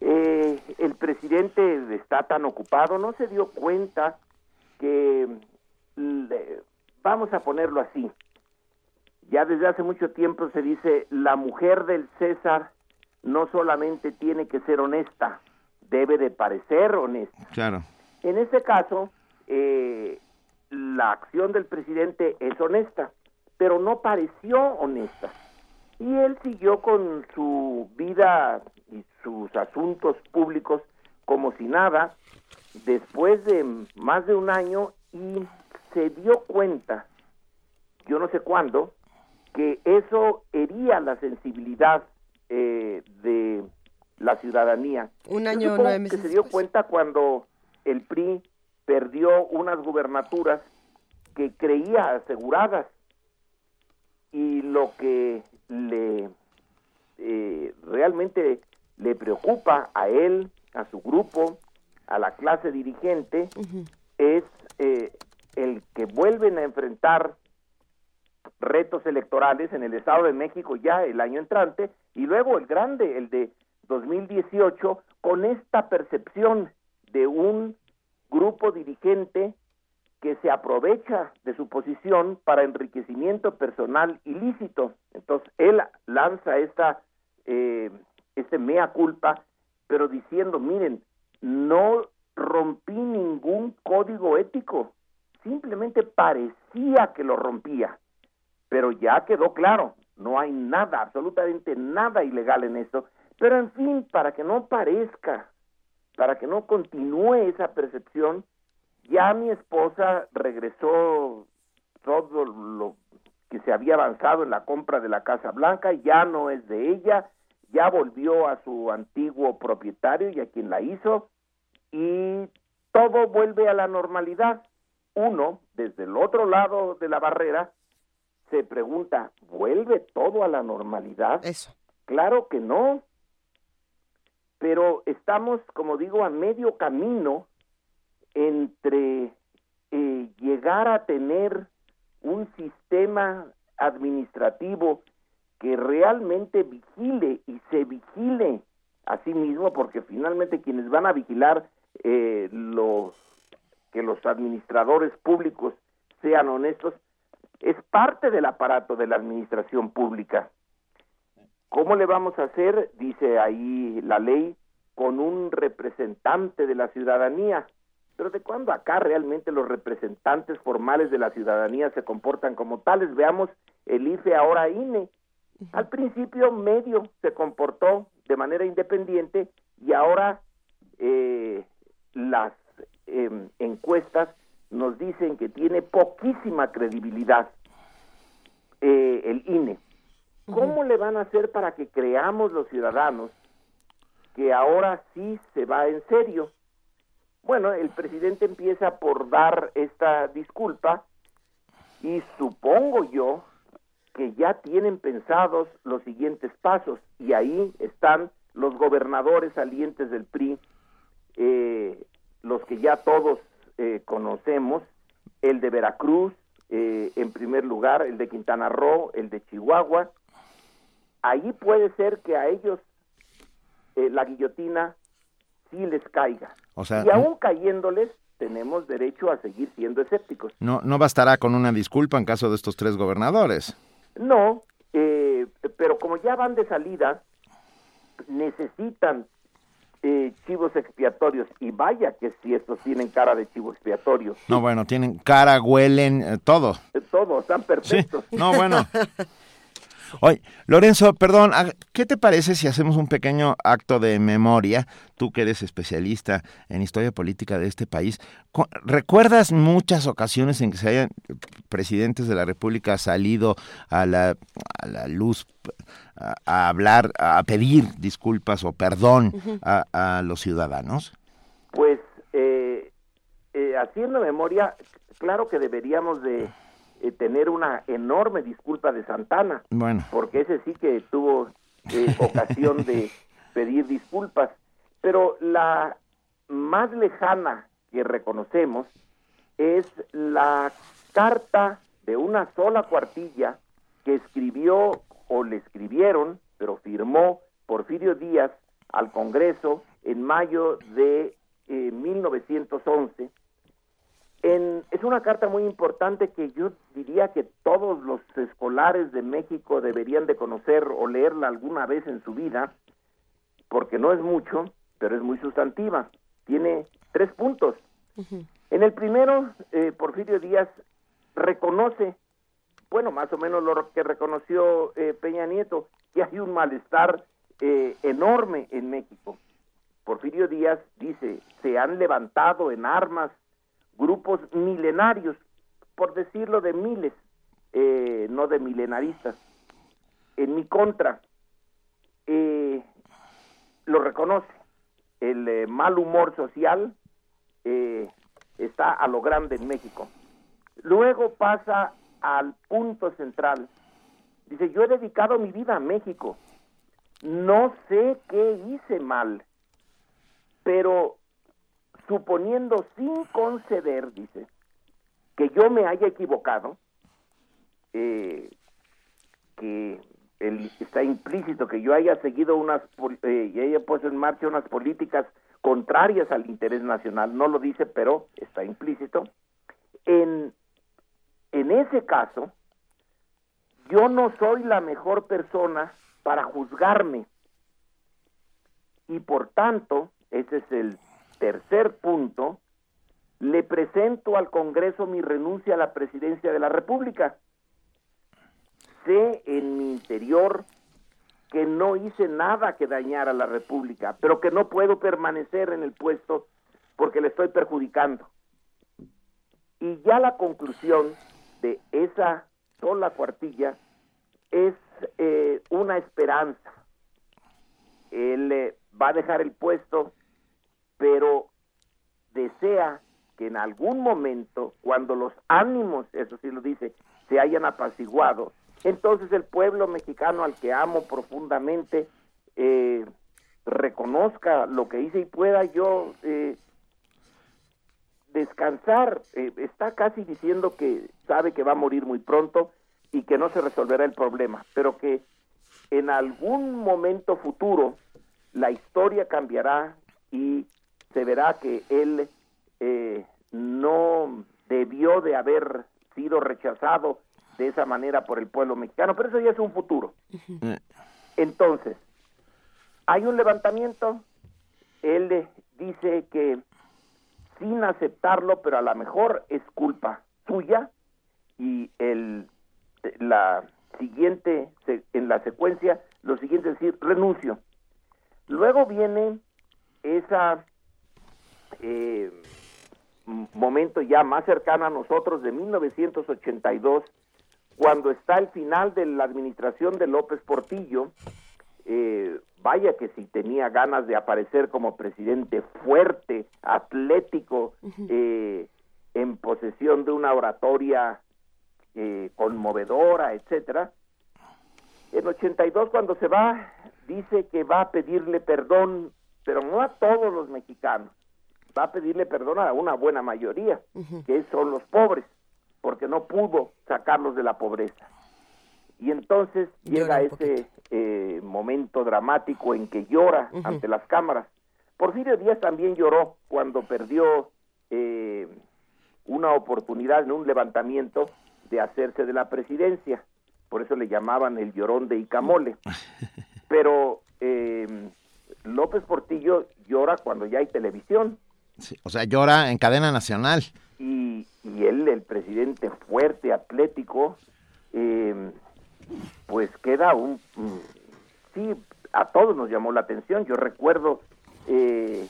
Eh, el presidente está tan ocupado, no se dio cuenta que, vamos a ponerlo así, ya desde hace mucho tiempo se dice, la mujer del César no solamente tiene que ser honesta, debe de parecer honesta. Claro. En este caso, eh, la acción del presidente es honesta, pero no pareció honesta. Y él siguió con su vida y sus asuntos públicos como si nada, después de más de un año, y se dio cuenta, yo no sé cuándo, que eso hería la sensibilidad eh, de la ciudadanía. Un año nueve meses. Que se dio cuenta cuando el PRI perdió unas gubernaturas que creía aseguradas y lo que le eh, realmente le preocupa a él, a su grupo, a la clase dirigente, es eh, el que vuelven a enfrentar retos electorales en el Estado de México ya el año entrante y luego el grande, el de 2018, con esta percepción de un grupo dirigente que se aprovecha de su posición para enriquecimiento personal ilícito. Entonces, él lanza esta, eh, este mea culpa, pero diciendo, miren, no rompí ningún código ético, simplemente parecía que lo rompía pero ya quedó claro, no hay nada, absolutamente nada ilegal en esto, pero en fin, para que no parezca, para que no continúe esa percepción, ya mi esposa regresó todo lo que se había avanzado en la compra de la Casa Blanca, ya no es de ella, ya volvió a su antiguo propietario y a quien la hizo, y todo vuelve a la normalidad. Uno, desde el otro lado de la barrera, se pregunta, ¿vuelve todo a la normalidad? Eso. Claro que no. Pero estamos, como digo, a medio camino entre eh, llegar a tener un sistema administrativo que realmente vigile y se vigile a sí mismo, porque finalmente quienes van a vigilar eh, los que los administradores públicos sean honestos es parte del aparato de la administración pública. ¿Cómo le vamos a hacer? Dice ahí la ley, con un representante de la ciudadanía. Pero ¿de cuándo acá realmente los representantes formales de la ciudadanía se comportan como tales? Veamos el IFE ahora INE. Al principio medio se comportó de manera independiente y ahora eh, las em, encuestas nos dicen que tiene poquísima credibilidad eh, el INE. ¿Cómo le van a hacer para que creamos los ciudadanos que ahora sí se va en serio? Bueno, el presidente empieza por dar esta disculpa y supongo yo que ya tienen pensados los siguientes pasos y ahí están los gobernadores salientes del PRI, eh, los que ya todos eh, conocemos, el de Veracruz, eh, en primer lugar, el de Quintana Roo, el de Chihuahua. Ahí puede ser que a ellos eh, la guillotina sí les caiga. y aún cayéndoles, tenemos derecho a seguir siendo escépticos. No, no bastará con una disculpa en caso de estos tres gobernadores. No, pero como ya van de salida, necesitan eh, chivos expiatorios y vaya que si estos tienen cara de chivo expiatorio. No, bueno, tienen cara, huelen, eh, todo. Eh, todo, están perfectos. No, bueno. Oye, Lorenzo, perdón, ¿qué te parece si hacemos un pequeño acto de memoria? Tú que eres especialista en historia política de este país, ¿recuerdas muchas ocasiones en que se hayan presidentes de la República salido a la, a la luz a, hablar, a pedir disculpas o perdón a, los ciudadanos? Pues, eh, eh, haciendo memoria, claro que deberíamos de eh, tener una enorme disculpa de Santana, Bueno. porque ese sí que tuvo eh, ocasión de pedir disculpas. Pero la más lejana que reconocemos es la carta de una sola cuartilla que escribió o le escribieron, pero firmó Porfirio Díaz al Congreso en mayo de eh, 1911. En- es una carta muy importante que yo diría que todos los escolares de México deberían de conocer o leerla alguna vez en su vida, porque no es mucho, pero es muy sustantiva. Tiene tres puntos. En el primero, eh, Porfirio Díaz reconoce, bueno, más o menos lo que reconoció eh, Peña Nieto, que hay un malestar eh, enorme en México. Porfirio Díaz dice, se han levantado en armas grupos milenarios, por decirlo de miles, eh, no de milenaristas, en mi contra. Eh, lo reconoce. El eh, mal humor social eh, está a lo grande en México. Luego pasa al punto central. Dice, yo he dedicado mi vida a México. No sé qué hice mal, pero suponiendo sin conceder, dice, que yo me haya equivocado, eh, que el- está implícito que yo haya seguido unas eh, y haya puesto en marcha unas políticas contrarias al interés nacional, no lo dice, pero está implícito. En, en ese caso, yo no soy la mejor persona para juzgarme y por tanto, ese es el tercer punto, le presento al Congreso mi renuncia a la presidencia de la República. Sé en mi interior que no hice nada que dañara a la República, pero que no puedo permanecer en el puesto porque le estoy perjudicando. Y ya la conclusión de esa sola cuartilla es eh, una esperanza. Él eh, va a dejar el puesto, pero desea que en algún momento, cuando los ánimos, eso sí lo dice, se hayan apaciguado, entonces el pueblo mexicano al que amo profundamente eh, reconozca lo que hice y pueda yo eh, descansar. Eh, está casi diciendo que sabe que va a morir muy pronto y que no se resolverá el problema, pero que en algún momento futuro la historia cambiará y se verá que él eh, no debió de haber sido rechazado de esa manera por el pueblo mexicano, pero eso ya es un futuro. Entonces, hay un levantamiento, él dice que sin aceptarlo, pero a lo mejor es culpa suya y el la siguiente en la secuencia lo siguiente es decir renuncio. Luego viene esa eh, momento ya más cercano a nosotros de 1982 cuando está el final de la administración de López Portillo, eh, vaya que si tenía ganas de aparecer como presidente fuerte, atlético, eh, en posesión de una oratoria eh, conmovedora, etcétera. En 82 cuando se va dice que va a pedirle perdón, pero no a todos los mexicanos, va a pedirle perdón a una buena mayoría, que son los pobres, porque no pudo sacarlos de la pobreza. Y entonces llega ese eh, momento dramático en que llora ante las cámaras. Porfirio Díaz también lloró cuando perdió eh, una oportunidad en un levantamiento de hacerse de la presidencia. Por eso le llamaban el llorón de Icamole. Pero eh, López Portillo llora cuando ya hay televisión O sea, llora en cadena nacional. y, y él, el presidente fuerte, atlético, eh, pues queda un... mm, Sí, a todos nos llamó la atención. Yo recuerdo eh,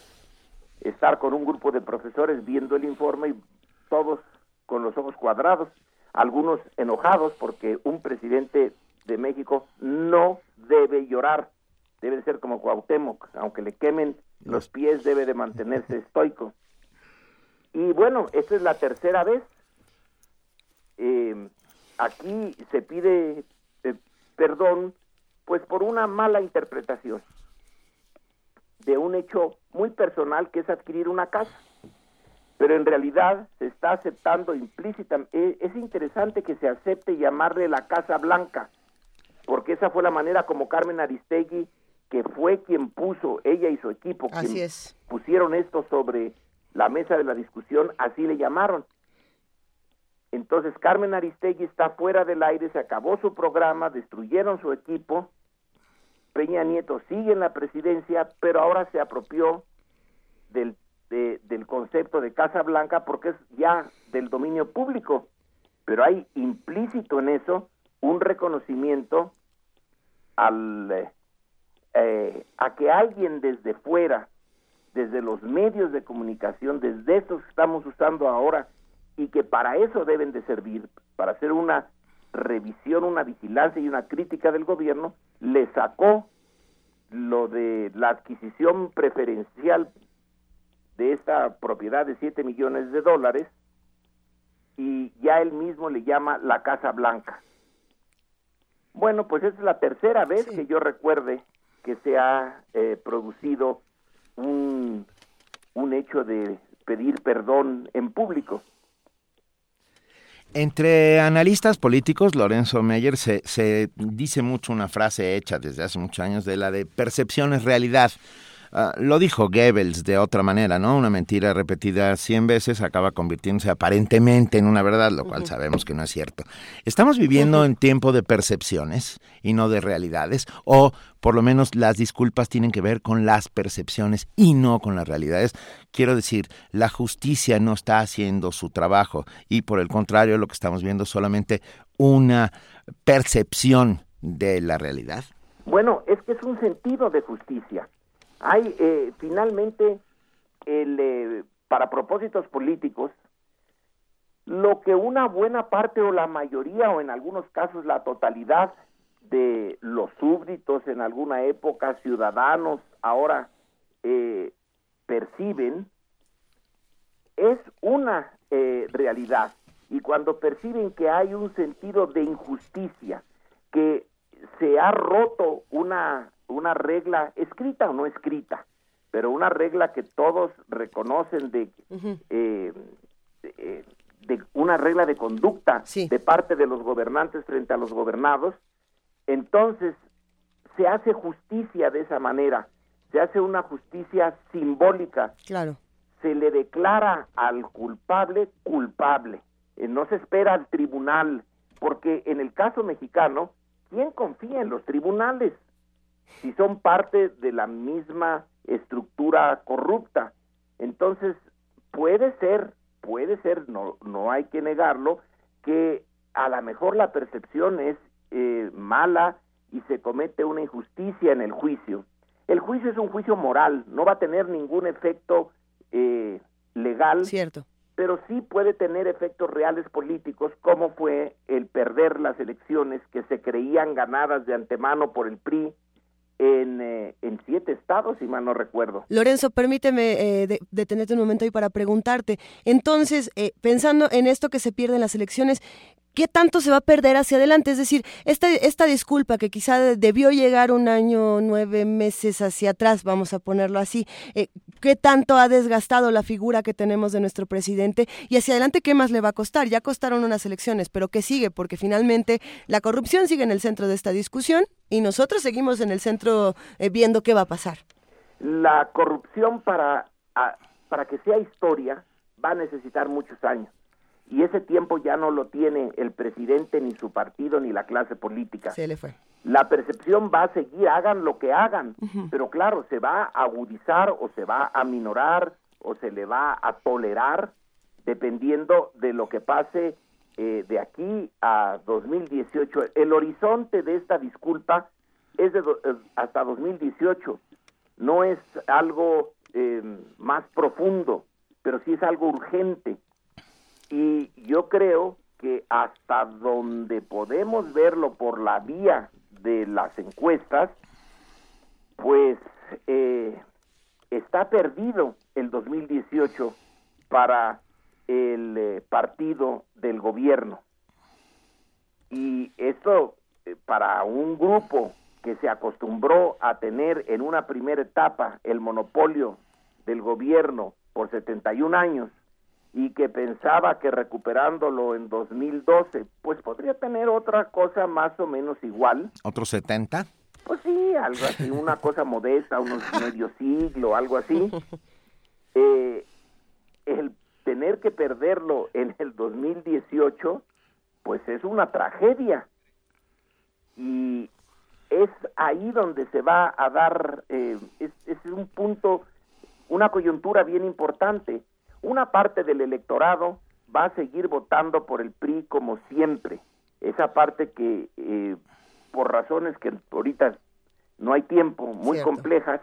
estar con un grupo de profesores viendo el informe y todos con los ojos cuadrados, algunos enojados porque un presidente de México no debe llorar, debe ser como Cuauhtémoc, aunque le quemen los pies debe de mantenerse estoico. Y bueno, esta es la tercera vez. Eh, aquí se pide perdón pues por una mala interpretación de un hecho muy personal que es adquirir una casa. Pero en realidad se está aceptando implícitamente, es interesante que se acepte llamarle la Casa Blanca, porque esa fue la manera como Carmen Aristegui, que fue quien puso, ella y su equipo, Así quien es. pusieron esto sobre la mesa de la discusión, así le llamaron. Entonces Carmen Aristegui está fuera del aire, se acabó su programa, destruyeron su equipo, Peña Nieto sigue en la presidencia, pero ahora se apropió del, de- del concepto de Casa Blanca porque es ya del dominio público, pero hay implícito en eso un reconocimiento al, eh, eh, a que alguien desde fuera, desde los medios de comunicación, desde estos que estamos usando ahora, y que para eso deben de servir, para hacer una revisión, una vigilancia y una crítica del gobierno, le sacó lo de la adquisición preferencial de esta propiedad de 7 millones de dólares y ya él mismo le llama la Casa Blanca. Bueno, pues esa es la tercera vez que yo recuerde que se ha eh, producido un, un hecho de pedir perdón en público. Entre analistas políticos, Lorenzo Meyer se, se dice mucho una frase hecha desde hace muchos años de la de percepción es realidad. Ah, lo dijo Goebbels de otra manera, ¿no? Una mentira repetida cien veces acaba convirtiéndose aparentemente en una verdad, lo cual sabemos que no es cierto. ¿Estamos viviendo en tiempo de percepciones y no de realidades? ¿O por lo menos las disculpas tienen que ver con las percepciones y no con las realidades? Quiero decir, la justicia no está haciendo su trabajo y por el contrario lo que estamos viendo es solamente una percepción de la realidad. Bueno, es que es un sentido de justicia. Hay eh, finalmente, el, eh, para propósitos políticos, lo que una buena parte o la mayoría o en algunos casos la totalidad de los súbditos en alguna época, ciudadanos, ahora eh, perciben, es una eh, realidad. Y cuando perciben que hay un sentido de injusticia, que se ha roto una, una regla escrita o no escrita, pero una regla que todos reconocen de, eh, eh, de una regla de conducta de parte de los gobernantes frente a los gobernados, entonces se hace justicia de esa manera, se hace una justicia simbólica, Claro. se le declara al culpable culpable, Eh, no se espera al tribunal, porque en el caso mexicano, ¿quién confía en los tribunales? Si son parte de la misma estructura corrupta. Entonces, puede ser, puede ser, no, no hay que negarlo, que a lo mejor la percepción es eh, mala y se comete una injusticia en el juicio. El juicio es un juicio moral, no va a tener ningún efecto eh, legal. Cierto. Pero sí puede tener efectos reales políticos, como fue el perder las elecciones que se creían ganadas de antemano por el PRI en, eh, en siete estados, si mal no recuerdo. Lorenzo, permíteme eh, de- detenerte un momento ahí para preguntarte. Entonces, eh, pensando en esto que se pierde en las elecciones, ¿qué tanto se va a perder hacia adelante? Es decir, esta, esta disculpa que quizá debió llegar un año, nueve meses hacia atrás, vamos a ponerlo así, eh, ¿qué tanto ha desgastado la figura que tenemos de nuestro presidente? Y hacia adelante, ¿qué más le va a costar? Ya costaron unas elecciones, pero ¿qué sigue? Porque finalmente la corrupción sigue en el centro de esta discusión y nosotros seguimos en el centro eh, viendo qué va a pasar. La corrupción para, para que sea historia va a necesitar muchos años. Y ese tiempo ya no lo tiene el presidente, ni su partido, ni la clase política. Se le fue. La percepción va a seguir, hagan lo que hagan, pero claro, se va a agudizar o se va a minorar o se le va a tolerar dependiendo de lo que pase eh, de aquí a 2018. El horizonte de esta disculpa es de do- eh, hasta 2018, no es algo eh, más profundo, pero sí es algo urgente. Y yo creo que hasta donde podemos verlo por la vía de las encuestas, pues eh, está perdido el 2018 para el eh, partido del gobierno. y esto eh, para un grupo que se acostumbró a tener en una primera etapa el monopolio del gobierno por 71 años y que pensaba que recuperándolo en 2012, pues podría tener otra cosa más o menos igual. ¿Otros 70? Pues sí, algo así, una cosa modesta, unos medio siglo, algo así. Eh, el tener que perderlo en el 2018, pues es una tragedia. Y es ahí donde se va a dar, eh, es, es un punto, una coyuntura bien importante. Una parte del electorado va a seguir votando por el PRI como siempre. Esa parte que, eh, por razones que ahorita no hay tiempo, muy Cierto. complejas,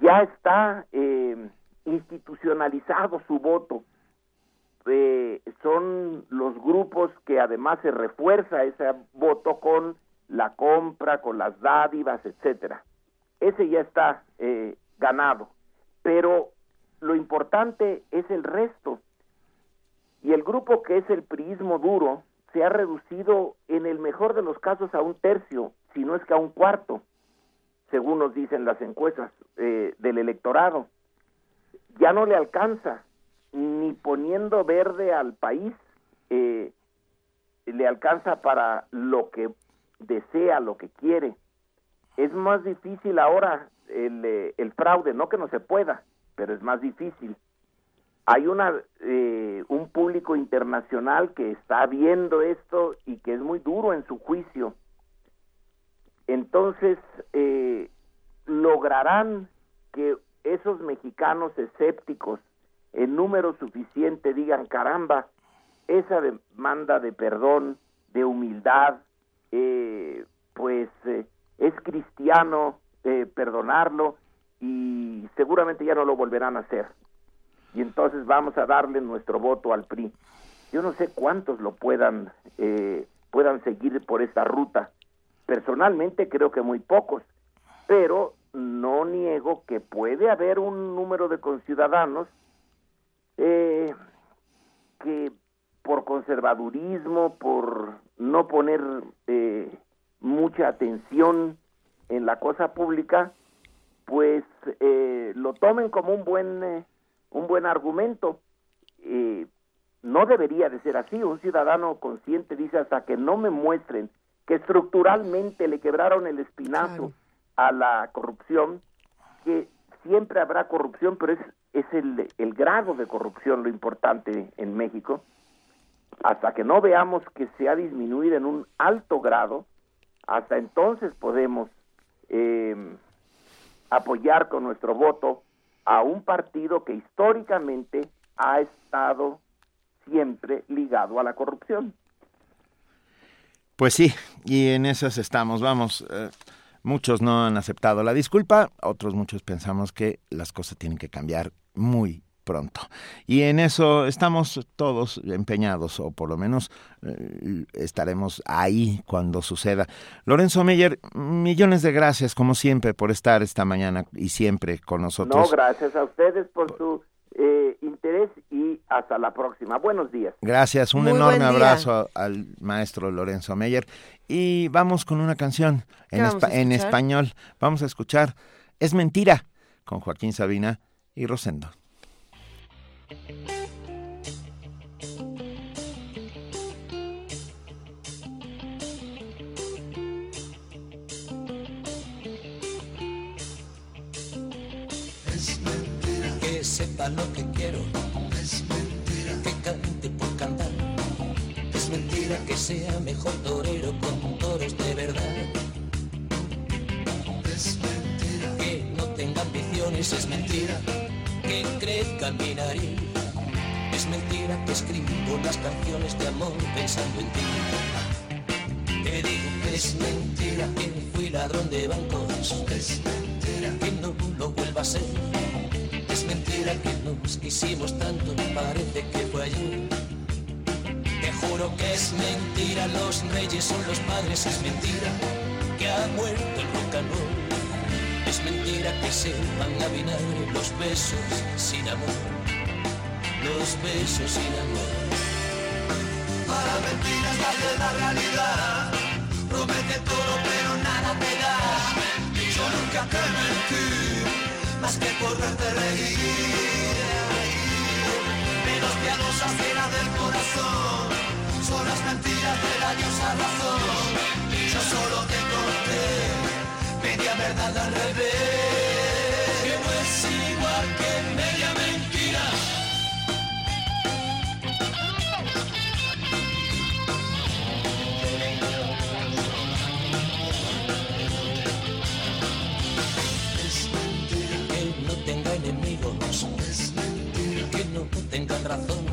ya está eh, institucionalizado su voto. Eh, son los grupos que además se refuerza ese voto con la compra, con las dádivas, etcétera. Ese ya está eh, ganado. Pero lo importante es el resto. Y el grupo que es el priismo duro se ha reducido en el mejor de los casos a un tercio, si no es que a un cuarto, según nos dicen las encuestas eh, del electorado. Ya no le alcanza ni poniendo verde al país, eh, le alcanza para lo que desea, lo que quiere. Es más difícil ahora el, eh, el fraude, no que no se pueda, pero es más difícil. Hay una eh, un público internacional que está viendo esto y que es muy duro en su juicio. Entonces, eh, lograrán que esos mexicanos escépticos en número suficiente digan, caramba, esa demanda de perdón, de humildad, eh, pues eh, es cristiano eh, perdonarlo y seguramente ya no lo volverán a hacer. Y entonces vamos a darle nuestro voto al PRI. Yo no sé cuántos lo puedan eh, puedan seguir por esta ruta. Personalmente creo que muy pocos, pero no niego que puede haber un número de conciudadanos eh, que por conservadurismo, por no poner eh, mucha atención en la cosa pública, pues eh, lo tomen como un buen eh, un buen argumento. Eh, no debería de ser así. Un ciudadano consciente dice hasta que no me muestren que estructuralmente le quebraron el espinazo a la corrupción, que siempre habrá corrupción, pero es, es el, el grado de corrupción lo importante en México. Hasta que no veamos que se ha disminuido en un alto grado, hasta entonces podemos eh, apoyar con nuestro voto a un partido que históricamente ha estado siempre ligado a la corrupción. Pues sí, y en esas estamos, vamos. eh, muchos no han aceptado la disculpa, otros muchos pensamos que las cosas tienen que cambiar muy pronto. Y en eso estamos todos empeñados, o por lo menos eh, estaremos ahí cuando suceda. Lorenzo Meyer, millones de gracias, como siempre, por estar esta mañana y siempre con nosotros. No, gracias a ustedes por su eh, interés y hasta la próxima. Buenos días. Gracias, un Muy enorme abrazo al maestro Lorenzo Meyer. Y vamos con una canción ¿Qué en, espa- español. Vamos a escuchar Es Mentira con Joaquín Sabina y Rosendo. Es mentira que sepa lo que quiero. Es mentira que cante por cantar. Es mentira que sea mejor torero con toros de verdad. Es mentira que no tenga ambiciones. Es mentira que mi nariz. Es mentira que escribo las canciones de amor pensando en ti. Te digo que es mentira que fui ladrón de bancos. Es mentira que no lo vuelva a ser. Es mentira que nos quisimos tanto, parece que fue ayer. Te juro que es mentira, los reyes son los padres, es mentira que ha muerto el rock. Mentira que sepan a vinagre los besos sin amor, los besos sin amor. Para mentiras de la realidad. Promete todo pero nada te da. Yo nunca te mentí, más que por verte reír. Menos piadosas que del corazón. Son las mentiras de la diosa razón. Yo solo te conté media verdad al revés. Que no es igual que media mentira. Es mentira que no tenga enemigos. Es mentira que no tengan razón.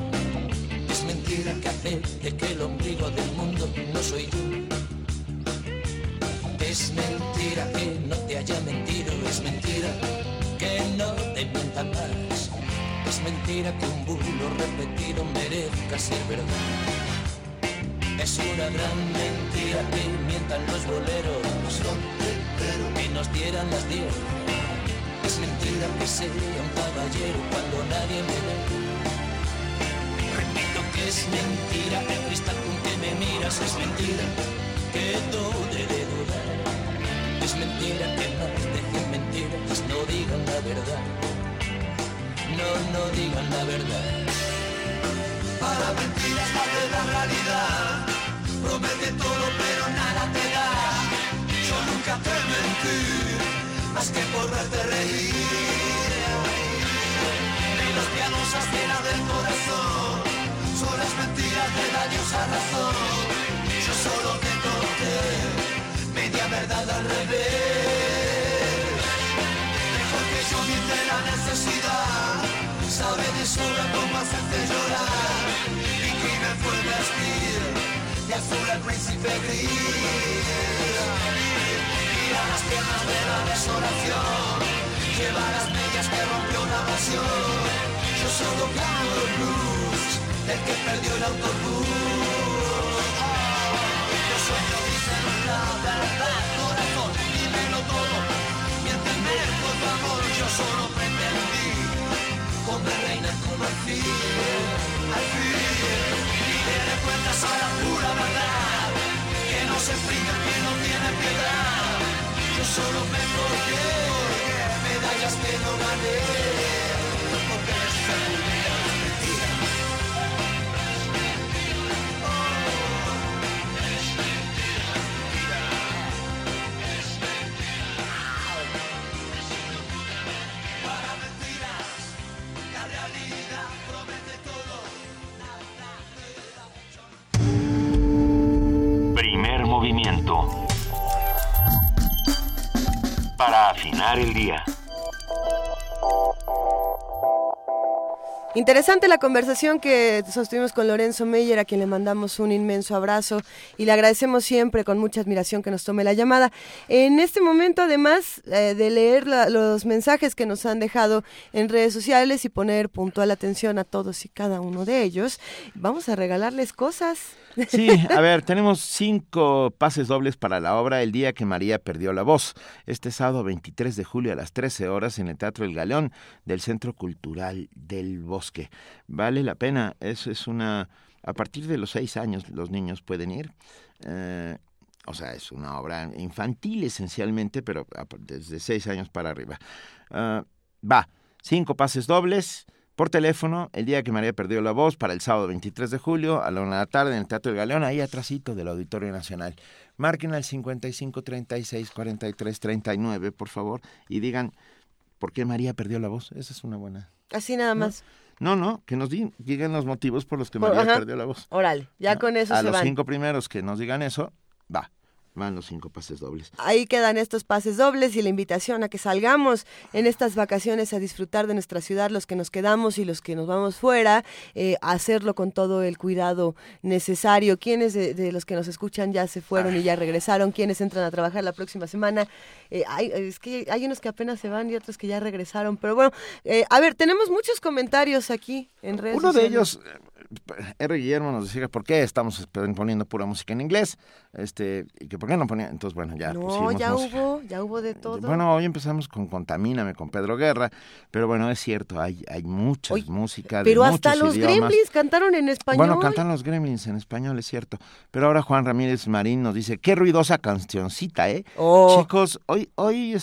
Es mentira que acepte que el ombligo del mundo no soy yo. Es mentira que no te haya mentido. Es mentira que no te mientan más. Es mentira que un bulo repetido merezca ser verdad. Es una gran mentira que mientan los boleros que nos dieran las diez. Es mentira que sea un caballero cuando nadie me ve. Repito que es mentira el cristal con que me miras. Es mentira que dude de dudar. Es mentira que más dejen mentiras, no digan la verdad. No, no digan la verdad. Para mentiras de la realidad. Promete todo pero nada te da. Yo nunca te mentí, más que por verte reír. Menos piadosas que la del corazón. Son las mentiras de la diosa razón. Yo solo te media verdad al revés. Mejor que yo miente la necesidad. Sabe de sobra cómo hacerte llorar. Mi crimen fue vestir de azul al príncipe gris. Mira las piernas de la desolación. Lleva las medias que rompió la pasión. Yo solo canto el blues del que perdió el autobús. Solo me colgué medallas que no gané, porque esta El día. Interesante la conversación que sostuvimos con Lorenzo Meyer, a quien le mandamos un inmenso abrazo y le agradecemos siempre con mucha admiración que nos tome la llamada. En este momento, además eh, de leer la- los mensajes que nos han dejado en redes sociales y poner puntual atención a todos y cada uno de ellos, vamos a regalarles cosas. Sí, a ver, tenemos cinco pases dobles para la obra El día que María perdió la voz. Este sábado 23 de julio a las 13 horas en el Teatro El Galeón del Centro Cultural del Bosque. Vale la pena, es, es una... A partir de los seis años los niños pueden ir. Eh, o sea, es una obra infantil esencialmente, pero desde seis años para arriba. Ah, va, cinco pases dobles por teléfono el día que María perdió la voz para el sábado 23 de julio a la una de la tarde en el Teatro del Galeón, ahí atrásito del Auditorio Nacional. Marquen al 55 36 43 39, por favor, y digan por qué María perdió la voz. Esa es una buena. Así nada más. No, no, que nos di- digan los motivos por los que Por- María ajá. perdió la voz. Órale, ya con eso a se los van. cinco primeros que nos digan eso, va, van los cinco pases dobles. Ahí quedan estos pases dobles y la invitación a que salgamos en estas vacaciones a disfrutar de nuestra ciudad, los que nos quedamos y los que nos vamos fuera, eh, a hacerlo con todo el cuidado necesario. Quienes de, de los que nos escuchan ya se fueron y ya regresaron, quienes entran a trabajar la próxima semana. Eh, hay, es que hay unos que apenas se van y otros que ya regresaron. Pero bueno, eh, a ver, tenemos muchos comentarios aquí en redes Uno de ellos, R. Guillermo nos decía por qué estamos poniendo pura música en inglés, este, y que por qué no ponía, entonces bueno, ya No, ya hubo, ya hubo de todo. Bueno, hoy empezamos con Contamíname, con Pedro Guerra, pero bueno, es cierto, hay, hay mucha música Pero de hasta muchos los idiomas. Gremlins cantaron en español. Bueno, cantan los Gremlins en español, es cierto. Pero ahora Juan Ramírez Marín nos dice, qué ruidosa cancioncita, ¿eh? Oh. Chicos, hoy, hoy,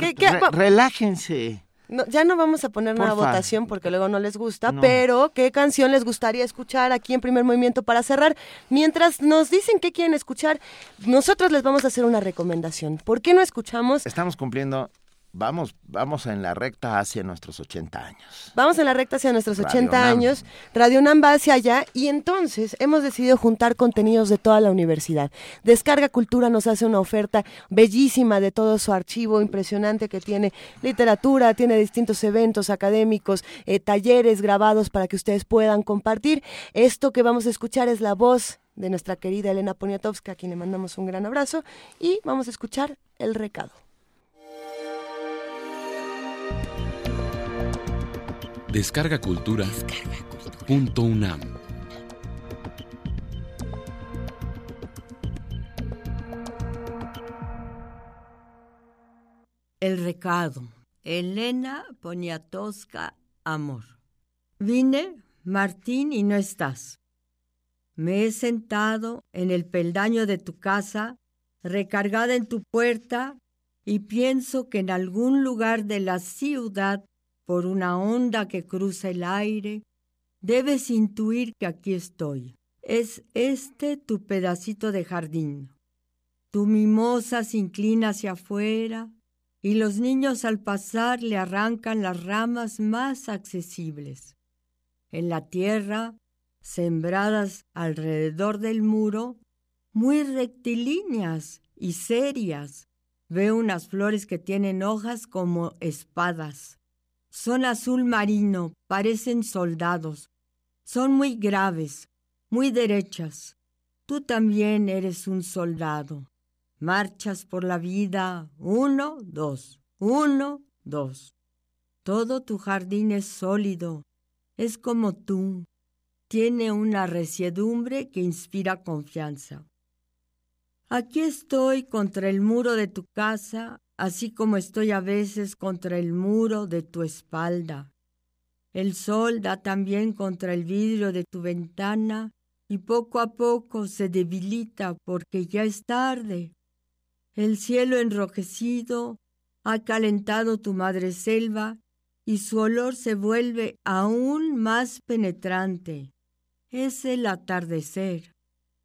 ¿Qué- qué? re- Va- relájense. No, ya no vamos a poner una votación porque luego no les gusta, No. pero ¿qué canción les gustaría escuchar aquí en primer movimiento para cerrar? Mientras nos dicen qué quieren escuchar, nosotros les vamos a hacer una recomendación. ¿Por qué no escuchamos? Estamos cumpliendo, vamos, vamos en la recta hacia nuestros 80 años. Vamos en la recta hacia nuestros Radio 80 UNAM. años, Radio UNAM va hacia allá y entonces hemos decidido juntar contenidos de toda la universidad. Descarga Cultura nos hace una oferta bellísima de todo su archivo impresionante que tiene literatura, tiene distintos eventos académicos, eh, talleres grabados para que ustedes puedan compartir. Esto que vamos a escuchar es la voz de nuestra querida Elena Poniatowska, a quien le mandamos un gran abrazo, y vamos a escuchar el recado. Descarga Cultura. Punto UNAM. El recado. Elena Poniatowska, amor. Vine, Martín, y no estás. Me he sentado en el peldaño de tu casa, recargada en tu puerta, y pienso que en algún lugar de la ciudad, por una onda que cruza el aire, debes intuir que aquí estoy. Es este tu pedacito de jardín. Tu mimosa se inclina hacia afuera y los niños al pasar le arrancan las ramas más accesibles. En la tierra, sembradas alrededor del muro, muy rectilíneas y serias, veo unas flores que tienen hojas como espadas. Son azul marino, parecen soldados. Son muy graves, muy derechas. Tú también eres un soldado. Marchas por la vida, uno, dos, uno, dos. Todo tu jardín es sólido, es como tú. Tiene una resiedumbre que inspira confianza. Aquí estoy contra el muro de tu casa, así como estoy a veces contra el muro de tu espalda. El sol da también contra el vidrio de tu ventana y poco a poco se debilita porque ya es tarde. El cielo enrojecido ha calentado tu madre selva y su olor se vuelve aún más penetrante. Es el atardecer.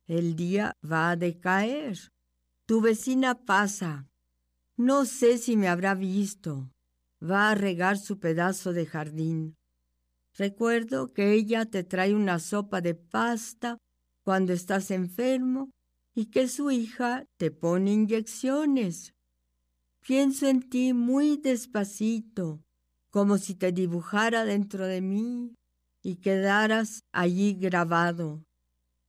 El día va a decaer. Tu vecina pasa. No sé si me habrá visto. Va a regar su pedazo de jardín. Recuerdo que ella te trae una sopa de pasta cuando estás enfermo y que su hija te pone inyecciones. Pienso en ti muy despacito, como si te dibujara dentro de mí y quedaras allí grabado.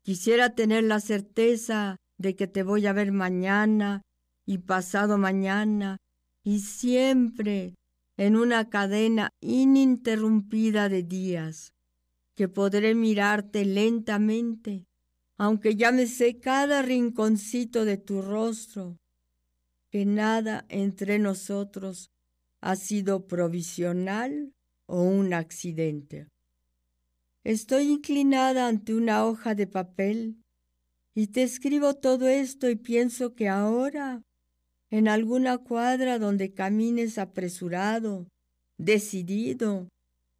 Quisiera tener la certeza de que te voy a ver mañana y pasado mañana y siempre en una cadena ininterrumpida de días, que podré mirarte lentamente, aunque ya me sé cada rinconcito de tu rostro, que nada entre nosotros ha sido provisional o un accidente. Estoy inclinada ante una hoja de papel y te escribo todo esto y pienso que ahora, en alguna cuadra donde camines apresurado, decidido,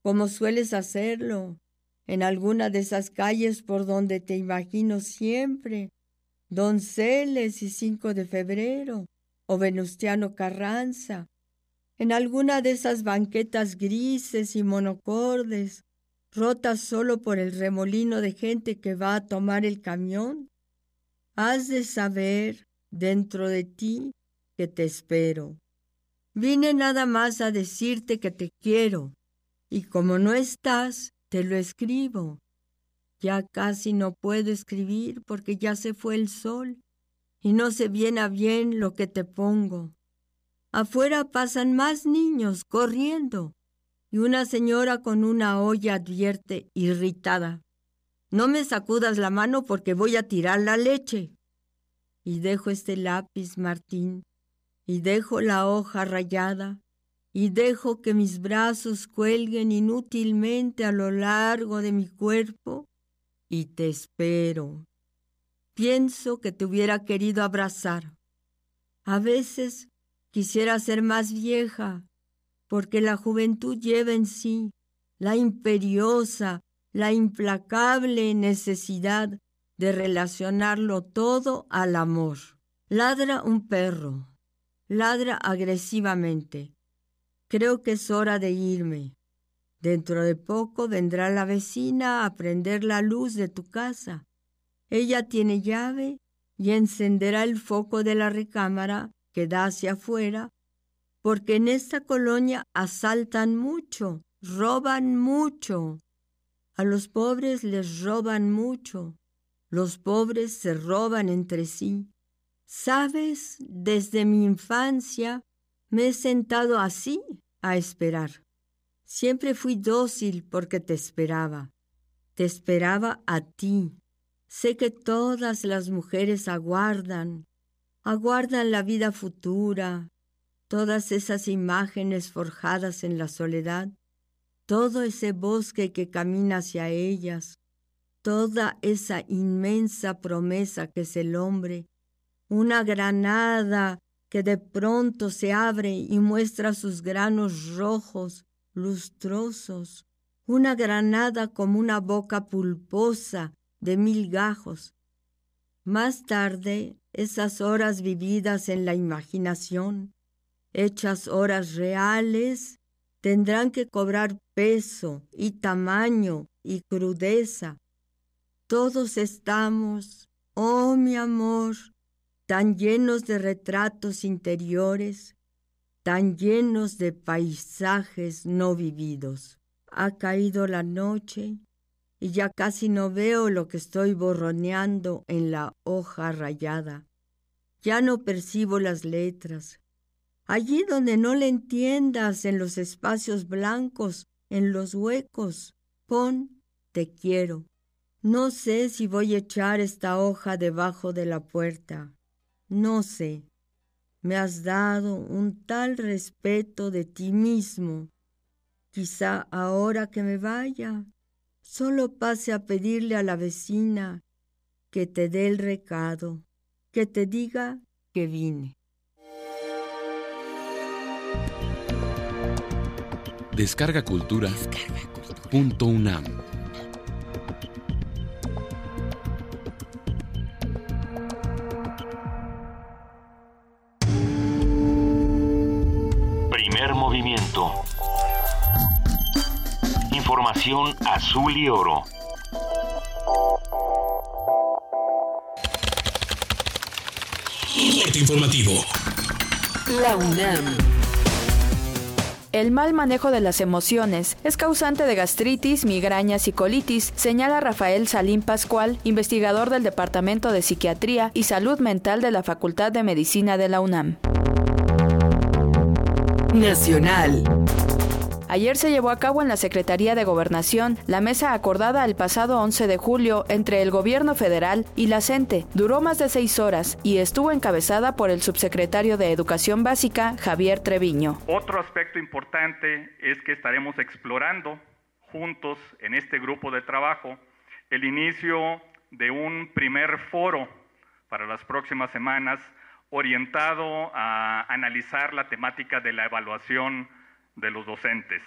como sueles hacerlo, en alguna de esas calles por donde te imagino siempre, Donceles y 5 de febrero, o Venustiano Carranza, en alguna de esas banquetas grises y monocordes, rotas solo por el remolino de gente que va a tomar el camión, has de saber dentro de ti que te espero. Vine nada más a decirte que te quiero, y como no estás, te lo escribo. Ya casi no puedo escribir porque ya se fue el sol y no sé bien a bien lo que te pongo. Afuera pasan más niños corriendo y una señora con una olla advierte irritada. No me sacudas la mano porque voy a tirar la leche. Y dejo este lápiz, Martín, y dejo la hoja rayada, y dejo que mis brazos cuelguen inútilmente a lo largo de mi cuerpo, y te espero. Pienso que te hubiera querido abrazar. A veces quisiera ser más vieja, porque la juventud lleva en sí la imperiosa, la implacable necesidad de relacionarlo todo al amor. Ladra un perro, ladra agresivamente. Creo que es hora de irme. Dentro de poco vendrá la vecina a prender la luz de tu casa. Ella tiene llave y encenderá el foco de la recámara que da hacia afuera, porque en esta colonia asaltan mucho, roban mucho. A los pobres les roban mucho. Los pobres se roban entre sí. Sabes, desde mi infancia me he sentado así a esperar. Siempre fui dócil porque te esperaba. Te esperaba a ti. Sé que todas las mujeres aguardan, aguardan la vida futura, todas esas imágenes forjadas en la soledad, todo ese bosque que camina hacia ellas, toda esa inmensa promesa que es el hombre, una granada que de pronto se abre y muestra sus granos rojos, lustrosos, una granada como una boca pulposa de mil gajos. Más tarde, esas horas vividas en la imaginación, hechas horas reales, tendrán que cobrar peso y tamaño y crudeza. Todos estamos, oh mi amor, tan llenos de retratos interiores, tan llenos de paisajes no vividos. Ha caído la noche y ya casi no veo lo que estoy borroneando en la hoja rayada. Ya no percibo las letras. Allí donde no le entiendas, en los espacios blancos, en los huecos, pon te quiero. No sé si voy a echar esta hoja debajo de la puerta. No sé. Me has dado un tal respeto de ti mismo. Quizá ahora que me vaya, solo pase a pedirle a la vecina que te dé el recado, que te diga que vine. Descarga Cultura. Punto UNAM. Información azul y oro. Corte informativo. La UNAM. El mal manejo de las emociones es causante de gastritis, migrañas y colitis, señala Rafael Salín Pascual, investigador del Departamento de Psiquiatría y Salud Mental de la Facultad de Medicina de la UNAM. Nacional. Ayer se llevó a cabo en la Secretaría de Gobernación la mesa acordada el pasado 11 de julio entre el Gobierno federal y la CENTE. Duró más de seis horas y estuvo encabezada por el subsecretario de Educación Básica, Javier Treviño. Otro aspecto importante es que estaremos explorando juntos en este grupo de trabajo el inicio de un primer foro para las próximas semanas orientado a analizar la temática de la evaluación de los docentes.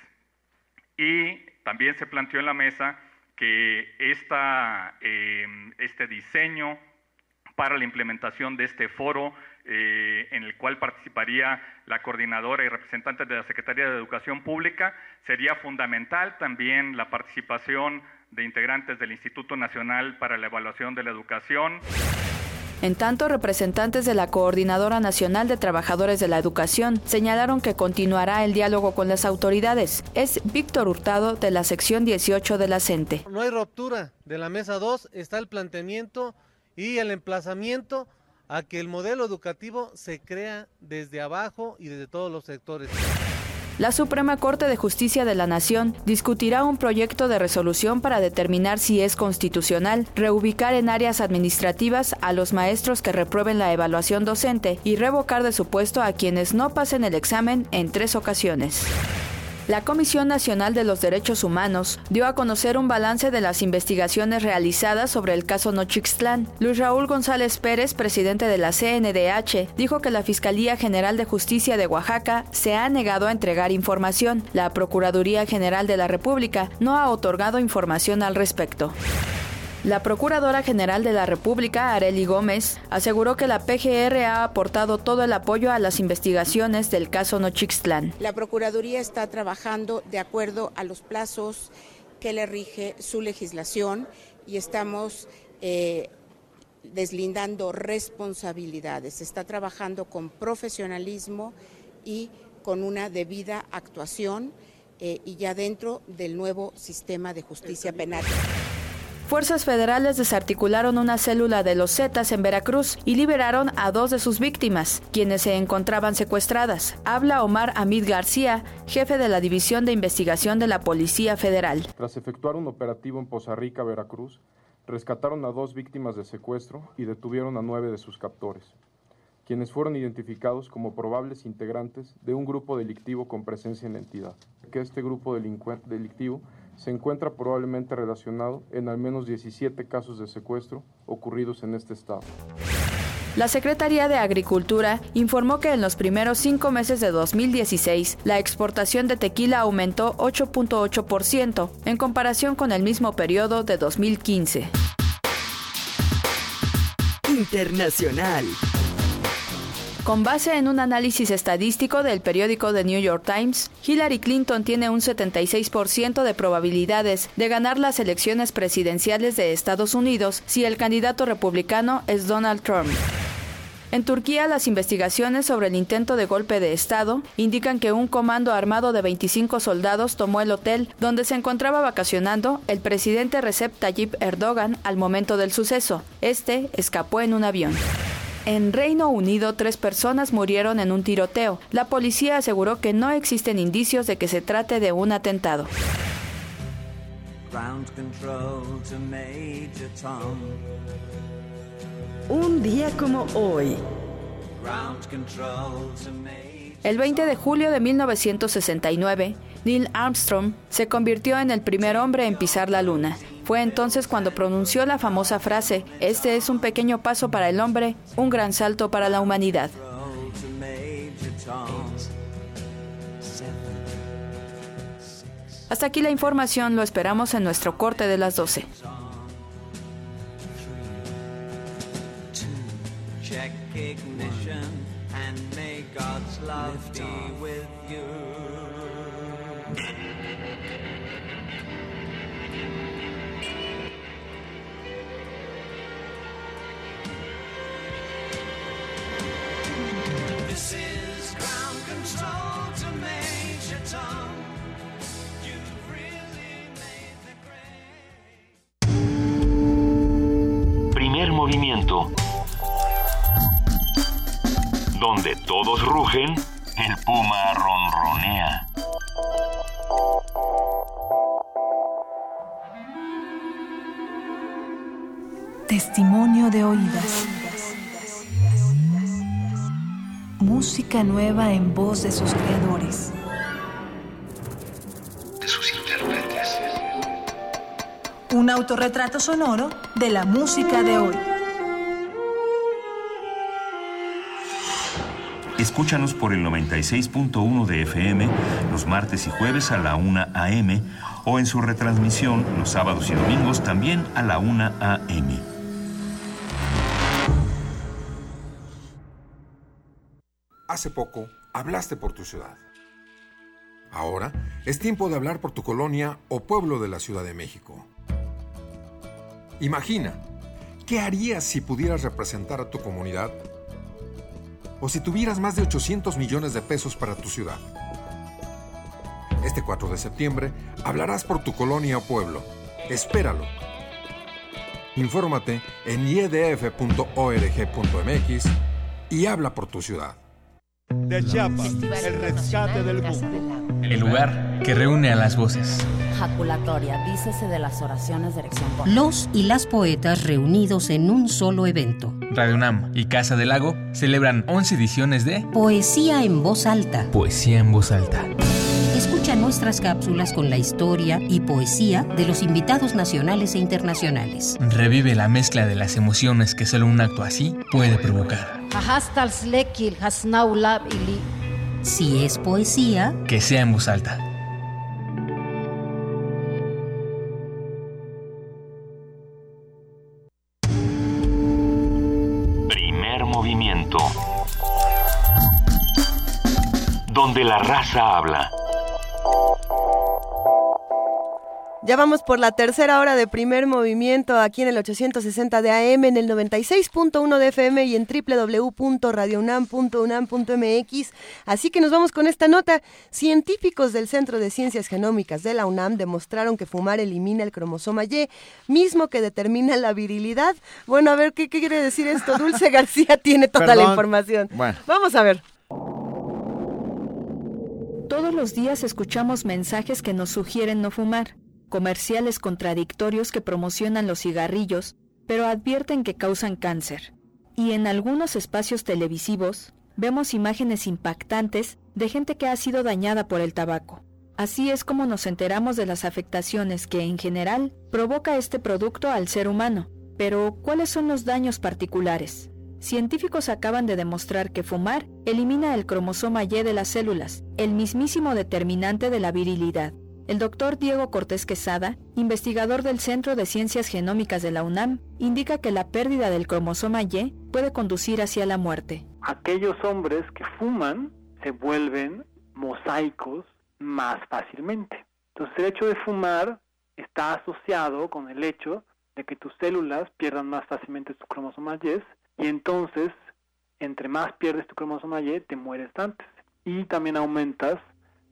Y también se planteó en la mesa que esta, eh, este diseño para la implementación de este foro, eh, en el cual participaría la coordinadora y representante de la Secretaría de Educación Pública, sería fundamental también la participación de integrantes del Instituto Nacional para la Evaluación de la Educación. En tanto, representantes de la Coordinadora Nacional de Trabajadores de la Educación señalaron que continuará el diálogo con las autoridades. Es Víctor Hurtado de la sección 18 de la CENTE. No hay ruptura de la mesa 2, está el planteamiento y el emplazamiento a que el modelo educativo se crea desde abajo y desde todos los sectores. La Suprema Corte de Justicia de la Nación discutirá un proyecto de resolución para determinar si es constitucional reubicar en áreas administrativas a los maestros que reprueben la evaluación docente y revocar de su puesto a quienes no pasen el examen en tres ocasiones. La Comisión Nacional de los Derechos Humanos dio a conocer un balance de las investigaciones realizadas sobre el caso Nochixtlán. Luis Raúl González Pérez, presidente de la CNDH, dijo que la Fiscalía General de Justicia de Oaxaca se ha negado a entregar información. La Procuraduría General de la República no ha otorgado información al respecto. La Procuradora General de la República, Areli Gómez, aseguró que la PGR ha aportado todo el apoyo a las investigaciones del caso Nochixtlán. La Procuraduría está trabajando de acuerdo a los plazos que le rige su legislación y estamos eh, deslindando responsabilidades. Está trabajando con profesionalismo y con una debida actuación eh, y ya dentro del nuevo sistema de justicia penal. Fuerzas federales desarticularon una célula de los Zetas en Veracruz y liberaron a dos de sus víctimas, quienes se encontraban secuestradas. Habla Omar Amid García, jefe de la División de Investigación de la Policía Federal. Tras efectuar un operativo en Poza Rica, Veracruz, rescataron a dos víctimas de secuestro y detuvieron a nueve de sus captores, quienes fueron identificados como probables integrantes de un grupo delictivo con presencia en la entidad. Que este grupo delictivo se encuentra probablemente relacionado en al menos 17 casos de secuestro ocurridos en este estado. La Secretaría de Agricultura informó que en los primeros cinco meses de 2016 la exportación de tequila aumentó 8.8% en comparación con el mismo periodo de 2015. Internacional. Con base en un análisis estadístico del periódico The New York Times, Hillary Clinton tiene un 76% de probabilidades de ganar las elecciones presidenciales de Estados Unidos si el candidato republicano es Donald Trump. En Turquía, las investigaciones sobre el intento de golpe de Estado indican que un comando armado de 25 soldados tomó el hotel donde se encontraba vacacionando el presidente Recep Tayyip Erdogan al momento del suceso. Este escapó en un avión. En Reino Unido, tres personas murieron en un tiroteo. La policía aseguró que no existen indicios de que se trate de un atentado. Un día como hoy. El 20 de julio de 1969, Neil Armstrong se convirtió en el primer hombre en pisar la luna. Fue entonces cuando pronunció la famosa frase, este es un pequeño paso para el hombre, un gran salto para la humanidad. Hasta aquí la información, lo esperamos en nuestro corte de las 12. This is ground control to Major Tom. You've really made the Primer movimiento. Donde todos rugen, el puma ronronea. Testimonio de oídas. Música nueva en voz de sus creadores. De sus intérpretes. Un autorretrato sonoro de la música de hoy. Escúchanos por el 96.1 de FM los martes y jueves a la 1 a.m. o en su retransmisión los sábados y domingos también a la 1 a.m. Hace poco hablaste por tu ciudad. Ahora es tiempo de hablar por tu colonia o pueblo de la Ciudad de México. Imagina, ¿qué harías si pudieras representar a tu comunidad? O si tuvieras más de 800 millones de pesos para tu ciudad. Este 4 de septiembre hablarás por tu colonia o pueblo. Espéralo. Infórmate en iedf.org.mx y habla por tu ciudad. De Chiapas, el rescate del mundo. El lugar que reúne a las voces. Jaculatoria, dícese de las oraciones de erección. Los y las poetas reunidos en un solo evento. Radio UNAM y Casa del Lago celebran 11 ediciones de Poesía en voz alta. Poesía en voz alta. Escucha nuestras cápsulas con la historia y poesía de los invitados nacionales e internacionales. Revive la mezcla de las emociones que solo un acto así puede provocar. Si es poesía, que sea en voz alta. Primer movimiento. Donde la raza habla. Ya vamos por la tercera hora de primer movimiento aquí en el 860 de AM, en el 96.1 de FM y en www.radiounam.unam.mx. Así que nos vamos con esta nota. Científicos del Centro de Ciencias Genómicas de la UNAM demostraron que fumar elimina el cromosoma Y, mismo que determina la virilidad. Bueno, a ver, ¿qué, qué quiere decir esto? Dulce García tiene toda la información. Bueno. Vamos a ver. Todos los días escuchamos mensajes que nos sugieren no fumar, comerciales contradictorios que promocionan los cigarrillos, pero advierten que causan cáncer. Y en algunos espacios televisivos vemos imágenes impactantes de gente que ha sido dañada por el tabaco. Así es como nos enteramos de las afectaciones que en general provoca este producto al ser humano. Pero, ¿cuáles son los daños particulares? Científicos acaban de demostrar que fumar elimina el cromosoma Y de las células, el mismísimo determinante de la virilidad. El doctor Diego Cortés Quesada, investigador del Centro de Ciencias Genómicas de la UNAM, indica que la pérdida del cromosoma Y puede conducir hacia la muerte. aquellos hombres que fuman se vuelven mosaicos más fácilmente. Entonces el hecho de fumar está asociado con el hecho de que tus células pierdan más fácilmente tus cromosomas Y y entonces entre más pierdes tu cromosoma Y te mueres antes y también aumentas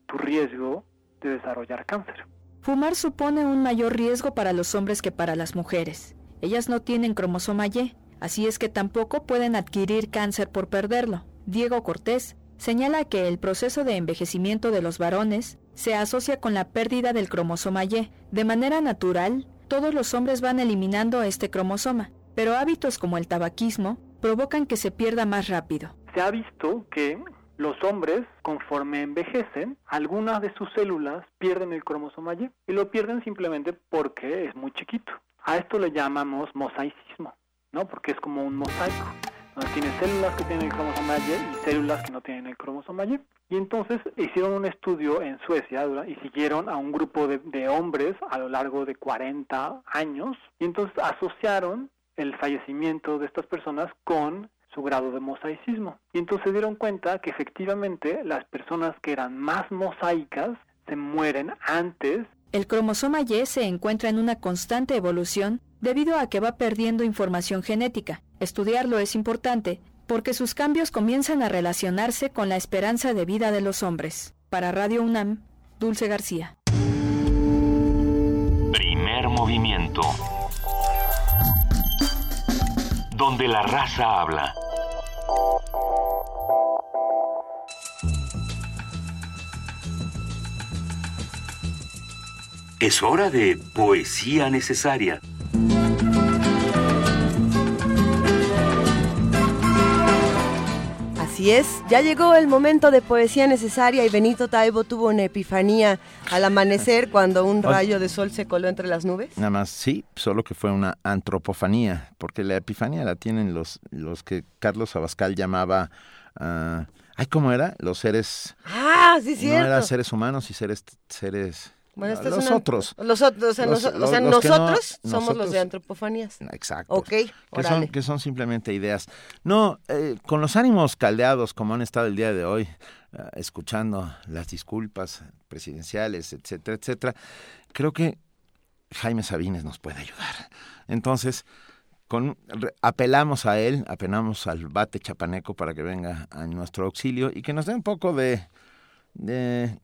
tu riesgo de desarrollar cáncer. Fumar supone un mayor riesgo para los hombres que para las mujeres. Ellas no tienen cromosoma Y, así es que tampoco pueden adquirir cáncer por perderlo. Diego Cortés señala que el proceso de envejecimiento de los varones se asocia con la pérdida del cromosoma Y. De manera natural, todos los hombres van eliminando este cromosoma, pero hábitos como el tabaquismo provocan que se pierda más rápido. Se ha visto que los hombres, conforme envejecen, algunas de sus células pierden el cromosoma Y y lo pierden simplemente porque es muy chiquito. A esto le llamamos mosaicismo, ¿no? Porque es como un mosaico. Donde tiene células que tienen el cromosoma Y y células que no tienen el cromosoma Y. Y entonces hicieron un estudio en Suecia y siguieron a un grupo de, de hombres a lo largo de 40 años y entonces asociaron el fallecimiento de estas personas con su grado de mosaicismo. Y entonces se dieron cuenta que efectivamente las personas que eran más mosaicas se mueren antes El cromosoma Y se encuentra en una constante evolución debido a que va perdiendo información genética. Estudiarlo es importante porque sus cambios comienzan a relacionarse con la esperanza de vida de los hombres. Para Radio UNAM, Dulce García. Primer movimiento. Donde la raza habla. Es hora de poesía necesaria. Así es, ya llegó el momento de poesía necesaria y Benito Taibo tuvo una epifanía al amanecer cuando un rayo de sol se coló entre las nubes. Nada más, sí, solo que fue una antropofanía, porque la epifanía la tienen los, los que Carlos Abascal llamaba, ah, ay, ¿cómo era? Los seres, Ah, sí, no cierto. eran seres humanos y seres, seres, Bueno, esta es los una- otros. Los otros, o sea, Los- o nosotros somos los de antropofanías. Exacto. Ok, que son, que son simplemente ideas. No, eh, con los ánimos caldeados como han estado el día de hoy, ah, escuchando las disculpas presidenciales, etcétera, etcétera, creo que Jaime Sabines nos puede ayudar. Entonces, con, apelamos a él, apelamos al bate chapaneco para que venga a nuestro auxilio y que nos dé un poco de, de,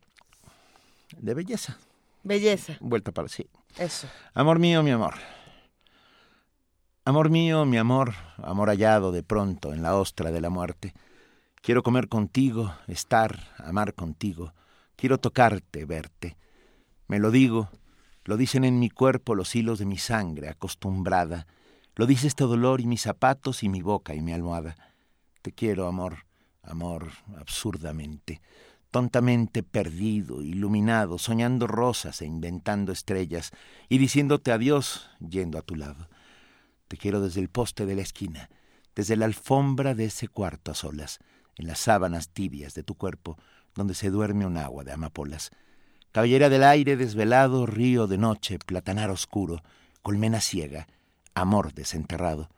de belleza. Belleza, Vuelta para sí. eso. Amor mío, mi amor. Amor mío, mi amor, amor hallado de pronto en la ostra de la muerte. Quiero comer contigo, estar, amar contigo. Quiero tocarte, verte. Me lo digo, lo dicen en mi cuerpo los hilos de mi sangre acostumbrada. Lo dice este dolor y mis zapatos y mi boca y mi almohada. Te quiero, amor, amor, absurdamente, tontamente perdido, iluminado, soñando rosas e inventando estrellas y diciéndote adiós yendo a tu lado. Te quiero desde el poste de la esquina, desde la alfombra de ese cuarto a solas, en las sábanas tibias de tu cuerpo, donde se duerme un agua de amapolas. Caballera del aire desvelado, río de noche, platanar oscuro, colmena ciega, amor desenterrado.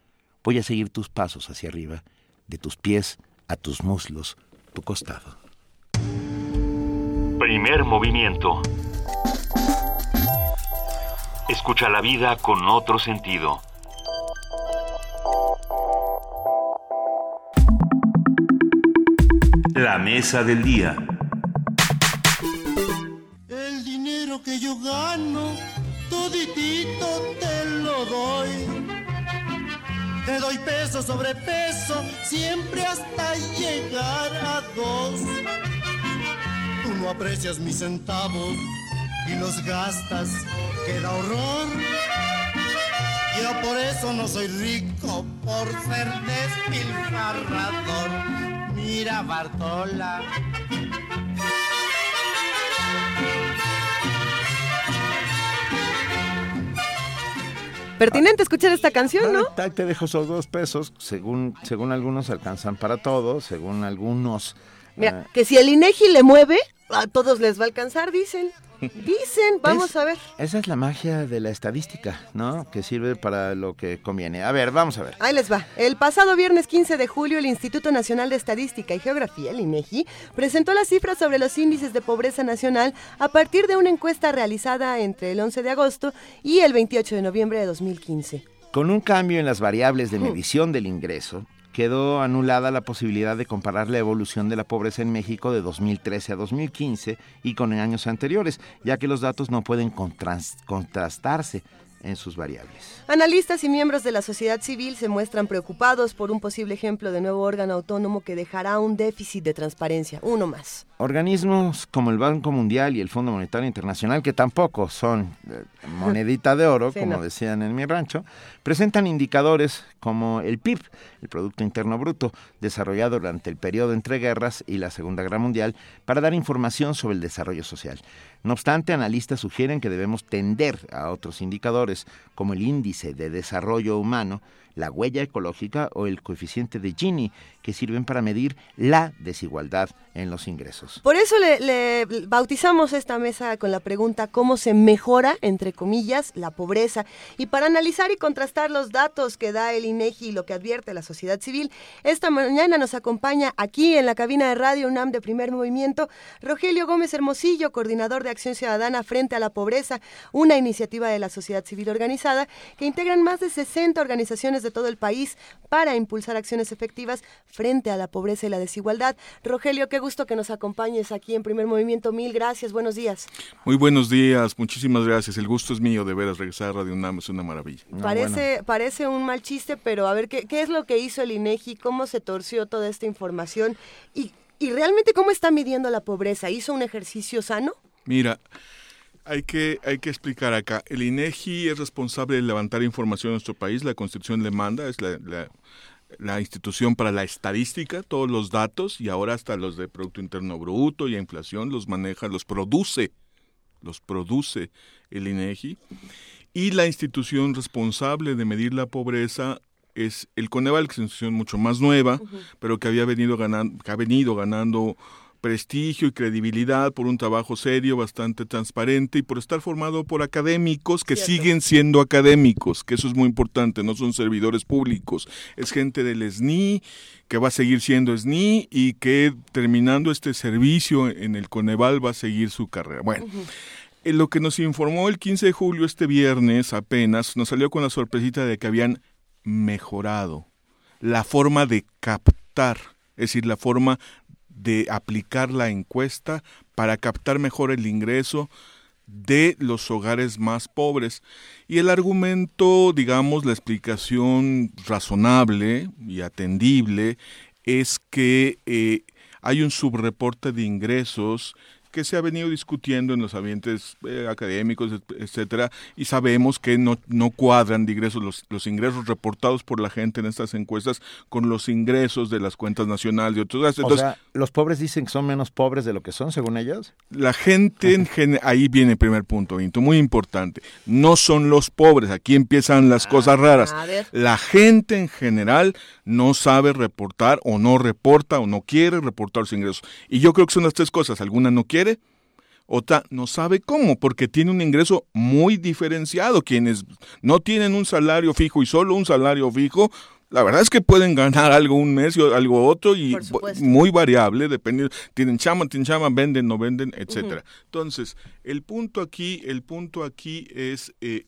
Voy a seguir tus pasos hacia arriba, de tus pies a tus muslos, tu costado. Primer movimiento. Escucha la vida con otro sentido. La mesa del día. El dinero que yo gano, toditito te lo doy. Te doy peso sobre peso, siempre hasta llegar a dos. Tú no aprecias mis centavos y los gastas, queda horror. Yo por eso no soy rico, por ser despilfarrador. Mira, Bartola. Pertinente escuchar esta canción, ¿no? Tac, te dejo esos dos pesos. Según, según algunos alcanzan para todo, según algunos. Mira, eh, que si el INEGI le mueve, a todos les va a alcanzar, dicen. Dicen, vamos es- a ver. Esa es la magia de la estadística, ¿no? Que sirve para lo que conviene. A ver, vamos a ver. Ahí les va. El pasado viernes 15 de julio, el Instituto Nacional de Estadística y Geografía, el INEGI, presentó las cifras sobre los índices de pobreza nacional a partir de una encuesta realizada entre el 11 de agosto y el 28 de noviembre de 2015. Con un cambio en las variables de medición del ingreso, quedó anulada la posibilidad de comparar la evolución de la pobreza en México de 2013 a 2015 y con años anteriores, ya que los datos no pueden contras- contrastarse en sus variables. Analistas y miembros de la sociedad civil se muestran preocupados por un posible ejemplo de nuevo órgano autónomo que dejará un déficit de transparencia, uno más. Organismos como el Banco Mundial y el Fondo Monetario Internacional, que tampoco son eh, monedita de oro, Sí, como no. decían en mi rancho, presentan indicadores como el PIB, el Producto Interno Bruto, desarrollado durante el periodo entre guerras y la Segunda Guerra Mundial, para dar información sobre el desarrollo social. No obstante, analistas sugieren que debemos tender a otros indicadores, como el índice de desarrollo humano, la huella ecológica o el coeficiente de Gini, que sirven para medir la desigualdad en los ingresos. Por eso le, bautizamos esta mesa con la pregunta cómo se mejora, entre comillas, la pobreza. Y para analizar y contrastar los datos que da el INEGI y lo que advierte la sociedad civil, esta mañana nos acompaña aquí en la cabina de Radio UNAM de Primer Movimiento Rogelio Gómez Hermosillo, coordinador de Acción Ciudadana frente a la pobreza, una iniciativa de la sociedad civil organizada que integran más de 60 organizaciones de todo el país para impulsar acciones efectivas frente a la pobreza y la desigualdad. Rogelio, qué gusto que nos acompañes aquí en Primer Movimiento. Mil gracias, buenos días. Muy buenos días, muchísimas gracias. El gusto es mío de veras regresar a Radio UNAM, es una maravilla. parece, parece un mal chiste, pero a ver, ¿qué, ¿qué es lo que hizo el INEGI? ¿Cómo se torció toda esta información? ¿Y, y realmente cómo está midiendo la pobreza? ¿Hizo un ejercicio sano? Mira, hay que, hay que explicar acá. El INEGI es responsable de levantar información en nuestro país, la Constitución le manda, es la, la- la institución para la estadística, todos los datos y ahora hasta los de Producto Interno Bruto y inflación los maneja, los produce, los produce el INEGI. Y la institución responsable de medir la pobreza es el Coneval, que es una institución mucho más nueva, pero que había venido ganando, que ha venido ganando prestigio y credibilidad por un trabajo serio, bastante transparente y por estar formado por académicos que siguen siendo académicos, que eso es muy importante, no son servidores públicos, es gente del SNI que va a seguir siendo SNI y que terminando este servicio en el Coneval va a seguir su carrera. Bueno, lo que nos informó el 15 de julio, este viernes apenas, nos salió con la sorpresita de que habían mejorado la forma de captar, es decir, la forma de aplicar la encuesta para captar mejor el ingreso de los hogares más pobres. Y el argumento, digamos, la explicación razonable y atendible es que eh, hay un subreporte de ingresos que se ha venido discutiendo en los ambientes eh, académicos, etcétera, y sabemos que no, no cuadran de ingresos los, los ingresos reportados por la gente en estas encuestas con los ingresos de las cuentas nacionales y otros o sea, los pobres dicen que son menos pobres de lo que son, según ellos. La gente, en gen ahí viene el primer punto, Vinto, muy importante. No son los pobres, aquí empiezan las cosas raras. La gente en general no sabe reportar o no reporta o no quiere reportar los ingresos. Y yo creo que son las tres cosas. Alguna no quiere otra no sabe cómo, porque tiene un ingreso muy diferenciado. Quienes no tienen un salario fijo y solo un salario fijo, la verdad es que pueden ganar algo un mes y algo otro y muy variable, dependiendo, tienen chama, tienen chama, venden, no venden, etcétera. Entonces, el punto aquí, el punto aquí es eh,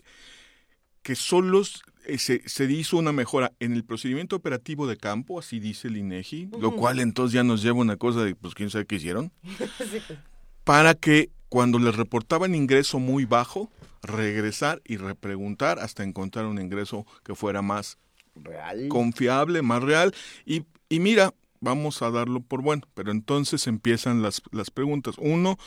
que solo eh, se, se, hizo una mejora en el procedimiento operativo de campo, así dice el INEGI, lo cual entonces ya nos lleva una cosa de, pues quién sabe qué hicieron. para que cuando les reportaban ingreso muy bajo, regresar y repreguntar hasta encontrar un ingreso que fuera más real. confiable, más real. Y, y mira, vamos a darlo por bueno, pero entonces empiezan las, las preguntas. Uno,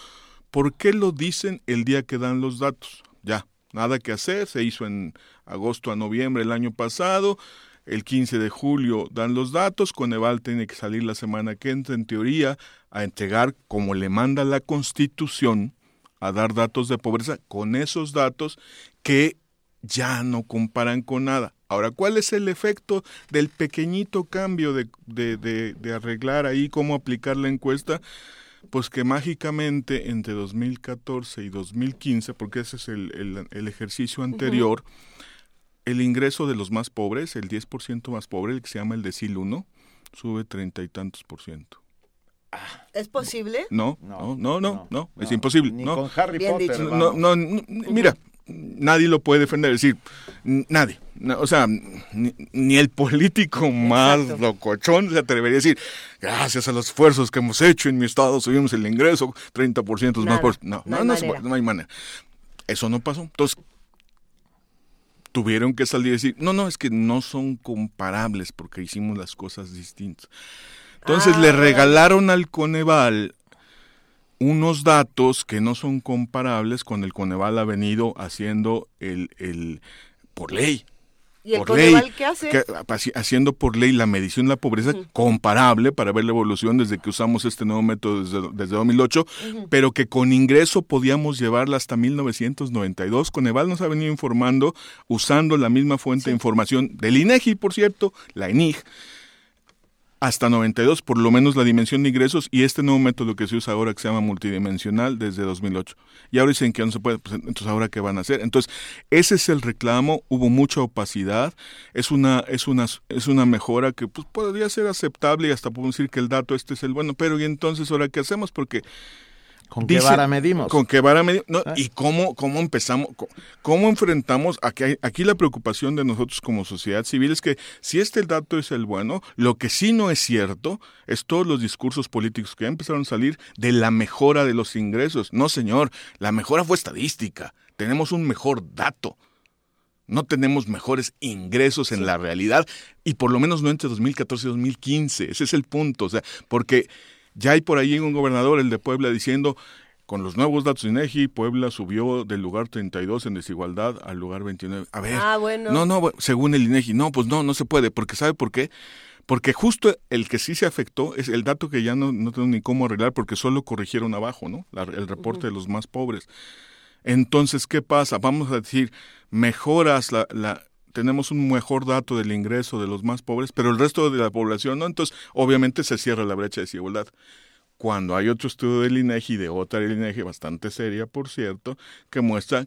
¿por qué lo dicen el día que dan los datos? Ya, nada que hacer, se hizo en agosto a noviembre el año pasado, el 15 de julio dan los datos, Coneval tiene que salir la semana que entra, en teoría, a entregar, como le manda la Constitución, a dar datos de pobreza con esos datos que ya no comparan con nada. Ahora, ¿cuál es el efecto del pequeñito cambio de, de, de, arreglar ahí cómo aplicar la encuesta? Pues que mágicamente entre 2014 y 2015, porque ese es el, el, ejercicio anterior, el ingreso de los más pobres, el 10% más pobre, el que se llama el decil 1, sube treinta y tantos por ciento. ¿Es posible? No, no, no, no, no, es imposible. Ni no. con Harry Bien Potter. dicho. No, no, no, mira, nadie lo puede defender, es decir, nadie. O sea, ni, ni el político más locochón se atrevería a decir, gracias a los esfuerzos que hemos hecho en mi estado, subimos el ingreso 30% más por... No, no no, no hay manera. Eso no pasó. Entonces, tuvieron que salir y decir, no, no, es que no son comparables porque hicimos las cosas distintas. Entonces Ah, le órale. regalaron al Coneval unos datos que no son comparables con el Coneval ha venido haciendo el, el por ley. ¿Y el por Coneval ley, qué hace? que- haciendo por ley la medición de la pobreza comparable para ver la evolución desde que usamos este nuevo método desde, desde 2008, Ujú. pero que con ingreso podíamos llevarla hasta 1992. Coneval nos ha venido informando usando la misma fuente de información del INEGI, por cierto, la ENIG, hasta 92, por lo menos la dimensión de ingresos y este nuevo método que se usa ahora que se llama multidimensional desde 2008. Y ahora dicen que no se puede, pues, entonces ahora qué van a hacer? Entonces, ese es el reclamo, hubo mucha opacidad, es una es una es una mejora que pues, podría ser aceptable y hasta podemos decir que el dato este es el bueno, pero y entonces ahora qué hacemos? Porque ¿Con qué vara medimos? ¿Con qué vara medimos? No, Ah. ¿Y cómo, cómo empezamos? ¿Cómo enfrentamos? Aquí, aquí la preocupación de nosotros como sociedad civil es que si este dato es el bueno, lo que sí no es cierto es todos los discursos políticos que empezaron a salir de la mejora de los ingresos. No, señor, la mejora fue estadística. Tenemos un mejor dato. No tenemos mejores ingresos en la realidad y por lo menos no entre 2014 y 2015. Ese es el punto. O sea, porque ya hay por ahí un gobernador, el de Puebla, diciendo, con los nuevos datos de INEGI, Puebla subió del lugar 32 en desigualdad al lugar 29. A ver, Ah, bueno. no, no, según el INEGI, no, pues no, no se puede, porque ¿sabe por qué? Porque justo el que sí se afectó es el dato que ya no, no tengo ni cómo arreglar porque solo corrigieron abajo, ¿no? La- el reporte de los más pobres. Entonces, ¿qué pasa? Vamos a decir, mejoras la, la tenemos un mejor dato del ingreso de los más pobres, pero el resto de la población no, entonces obviamente se cierra la brecha de desigualdad. Cuando hay otro estudio del INEGI, de otra del INEGI, bastante seria, por cierto, que muestra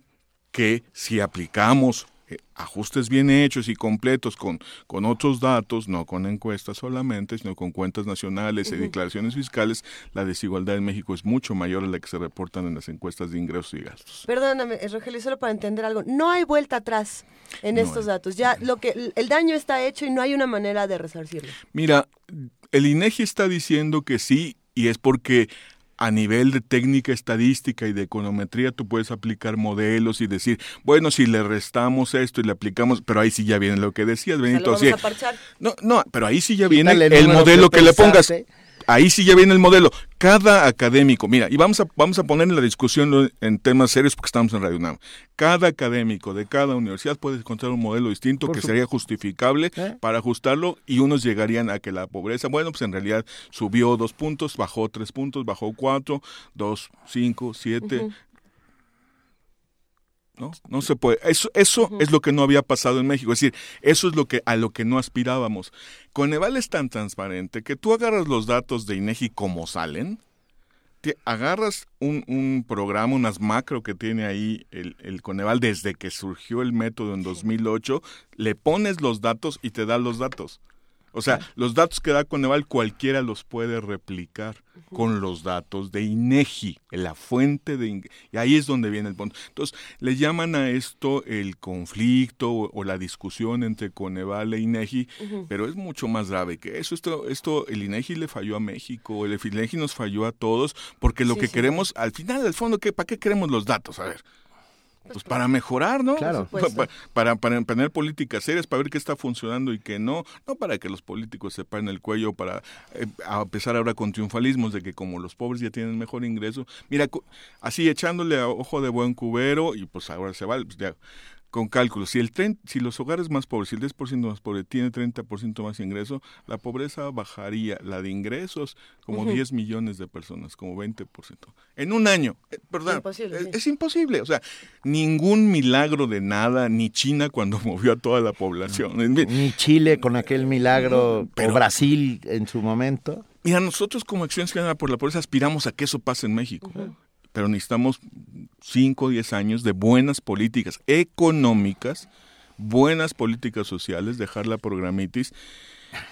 que si aplicamos ajustes bien hechos y completos con, con otros datos, no con encuestas solamente, sino con cuentas nacionales y declaraciones fiscales, la desigualdad en México es mucho mayor a la que se reportan en las encuestas de ingresos y gastos. Perdóname, eh, Rogelio, solo para entender algo. No hay vuelta atrás en No estos datos. Ya lo que el daño está hecho y no hay una manera de resarcirlo. Mira, el INEGI está diciendo que sí y es porque a nivel de técnica estadística y de econometría tú puedes aplicar modelos y decir, bueno, si le restamos esto y le aplicamos, pero ahí sí ya viene lo que decías, Benito. O sea, lo vamos a parchar. No, no, pero ahí sí ya viene el modelo que que, le pongas. Ahí sí ya viene el modelo. Cada académico, mira, y vamos a, vamos a poner en la discusión en temas serios porque estamos en Radio UNAM. Cada académico de cada universidad puede encontrar un modelo distinto Por que su- sería justificable ¿Eh? para ajustarlo y unos llegarían a que la pobreza, bueno, pues en realidad subió dos puntos, bajó tres puntos, bajó cuatro, dos, cinco, siete. ¿No? No se puede. Eso, eso es lo que no había pasado en México. Es decir, eso es lo que a lo que no aspirábamos. Coneval es tan transparente que tú agarras los datos de INEGI como salen, te agarras un, un programa, unas macro que tiene ahí el, el Coneval desde que surgió el método en 2008, le pones los datos y te da los datos. O sea, los datos que da Coneval cualquiera los puede replicar con los datos de INEGI, la fuente de y ahí es donde viene el punto. Entonces, le llaman a esto el conflicto o, o la discusión entre Coneval e INEGI, pero es mucho más grave que eso. Esto, esto el INEGI le falló a México, el INEGI nos falló a todos, porque lo Sí, que sí. queremos, al final, al fondo, ¿qué, ¿para qué queremos los datos? A ver. Pues para mejorar, ¿no? Claro. Pa- pa- Para, para tener políticas serias, para ver qué está funcionando y qué no. No para que los políticos se paren el cuello, para eh, a empezar ahora con triunfalismos de que como los pobres ya tienen mejor ingreso. Mira, cu- así echándole a ojo de buen cubero y pues ahora se va, pues ya, con cálculos. Si, el tren, si los hogares más pobres, si el 10% más pobre tiene 30% más ingreso, la pobreza bajaría, la de ingresos, como Ujú. 10 millones de personas, como 20%. En un año, eh, ¿verdad? Imposible, es, sí. es imposible. O sea, ningún milagro de nada, ni China cuando movió a toda la población. Ni Chile con aquel milagro, Pero- o Brasil en su momento. Mira, nosotros como Acción Ciudadana por la Pobreza aspiramos a que eso pase en México. Pero necesitamos 5 o 10 años de buenas políticas económicas, buenas políticas sociales, dejar la programitis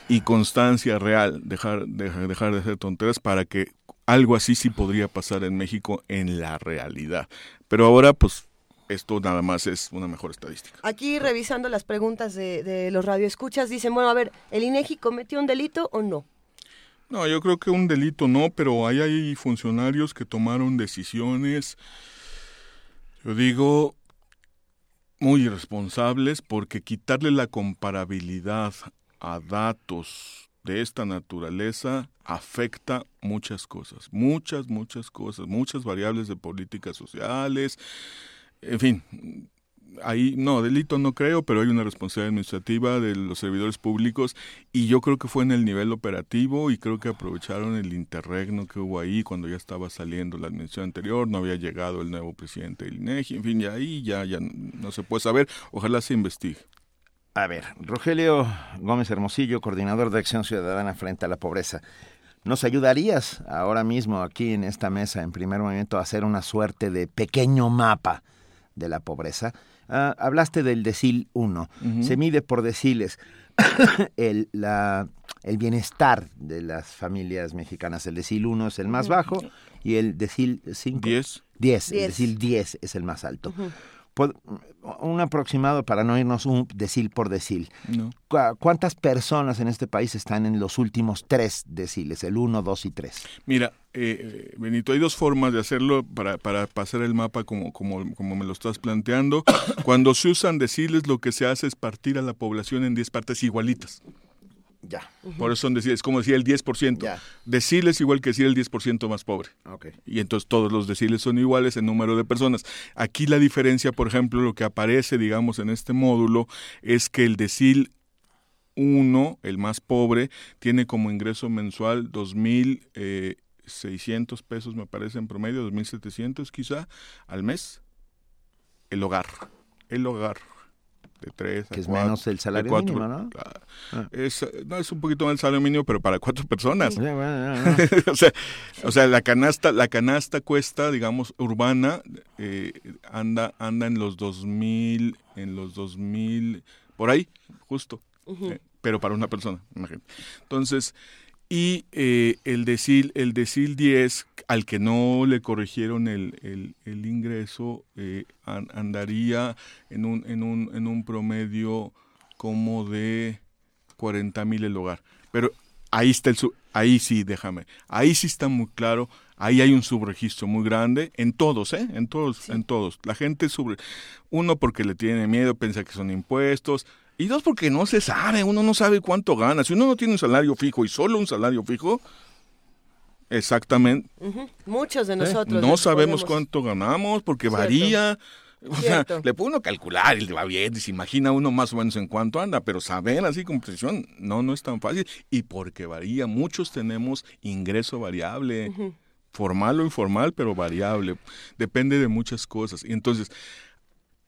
y constancia real, dejar, dejar, dejar de hacer tonteras para que algo así sí podría pasar en México en la realidad. Pero ahora, pues, esto nada más es una mejor estadística. Aquí revisando las preguntas de, de los radioescuchas, dicen, bueno, a ver, ¿el INEGI cometió un delito o no? No, yo creo que un delito no, pero hay, hay funcionarios que tomaron decisiones, yo digo, muy irresponsables porque quitarle la comparabilidad a datos de esta naturaleza afecta muchas cosas, muchas, muchas cosas, muchas variables de políticas sociales, en fin, ahí no, delito no creo, pero hay una responsabilidad administrativa de los servidores públicos y yo creo que fue en el nivel operativo y creo que aprovecharon el interregno que hubo ahí cuando ya estaba saliendo la administración anterior, no había llegado el nuevo presidente del INEGI, en fin, y ahí ya, ya no se puede saber, ojalá se investigue. A ver, Rogelio Gómez Hermosillo, coordinador de Acción Ciudadana frente a la pobreza. ¿Nos ayudarías ahora mismo aquí en esta mesa, en primer momento, a hacer una suerte de pequeño mapa de la pobreza? Ah, hablaste del decil 1. Ujú. Se mide por deciles el, la, el bienestar de las familias mexicanas. El decil 1 es el más bajo y el decil 5. 10. 10. El Diez. decil 10 es el más alto. Un aproximado para no irnos un decil por decil. No. ¿Cu- ¿Cuántas personas en este país están en los últimos tres deciles, el 1, 2 y 3? Mira, eh, eh, Benito, hay dos formas de hacerlo para, para pasar el mapa como, como, como me lo estás planteando. Cuando se usan deciles, lo que se hace es partir a la población en 10 partes igualitas. Ya. Por eso son deciles, como decía el 10%. Deciles igual que decir el 10% más pobre. Ok. Y entonces todos los deciles son iguales en número de personas. Aquí la diferencia, por ejemplo, lo que aparece, digamos, en este módulo, es que el decil 1, el más pobre, tiene como ingreso mensual 2.600 pesos, me parece, en promedio, 2.700 quizá, al mes. El hogar. El hogar. De tres a Que es cuatro, menos el salario cuatro, mínimo. Ah. Es, no, es un poquito más el salario mínimo, pero para cuatro personas. Sí, bueno, no, no. o, sea, o sea, la canasta, la canasta cuesta, digamos, urbana, eh, anda, anda en los 2000, en los 2000, por ahí, justo. Eh, pero para una persona, imagínate. Entonces, y eh, el decil, el decil 10, al que no le corrigieron el, el, el ingreso, eh, an- andaría en un, en, un, en un promedio como de 40 mil el hogar. Pero ahí está el ahí sí, déjame, ahí sí está muy claro ahí hay un subregistro muy grande en todos, ¿eh? En todos, en todos. La gente sobre uno porque le tiene miedo, piensa que son impuestos, y dos porque no se sabe, uno no sabe cuánto gana. Si uno no tiene un salario fijo y solo un salario fijo, exactamente. Muchos de nosotros. No sabemos cuánto ganamos porque varía. O sea, le puede uno calcular y le va bien, y se imagina uno más o menos en cuánto anda, pero saber así con precisión, no, no es tan fácil. Y porque varía, muchos tenemos ingreso variable, formal o informal, pero variable. Depende de muchas cosas. Y entonces,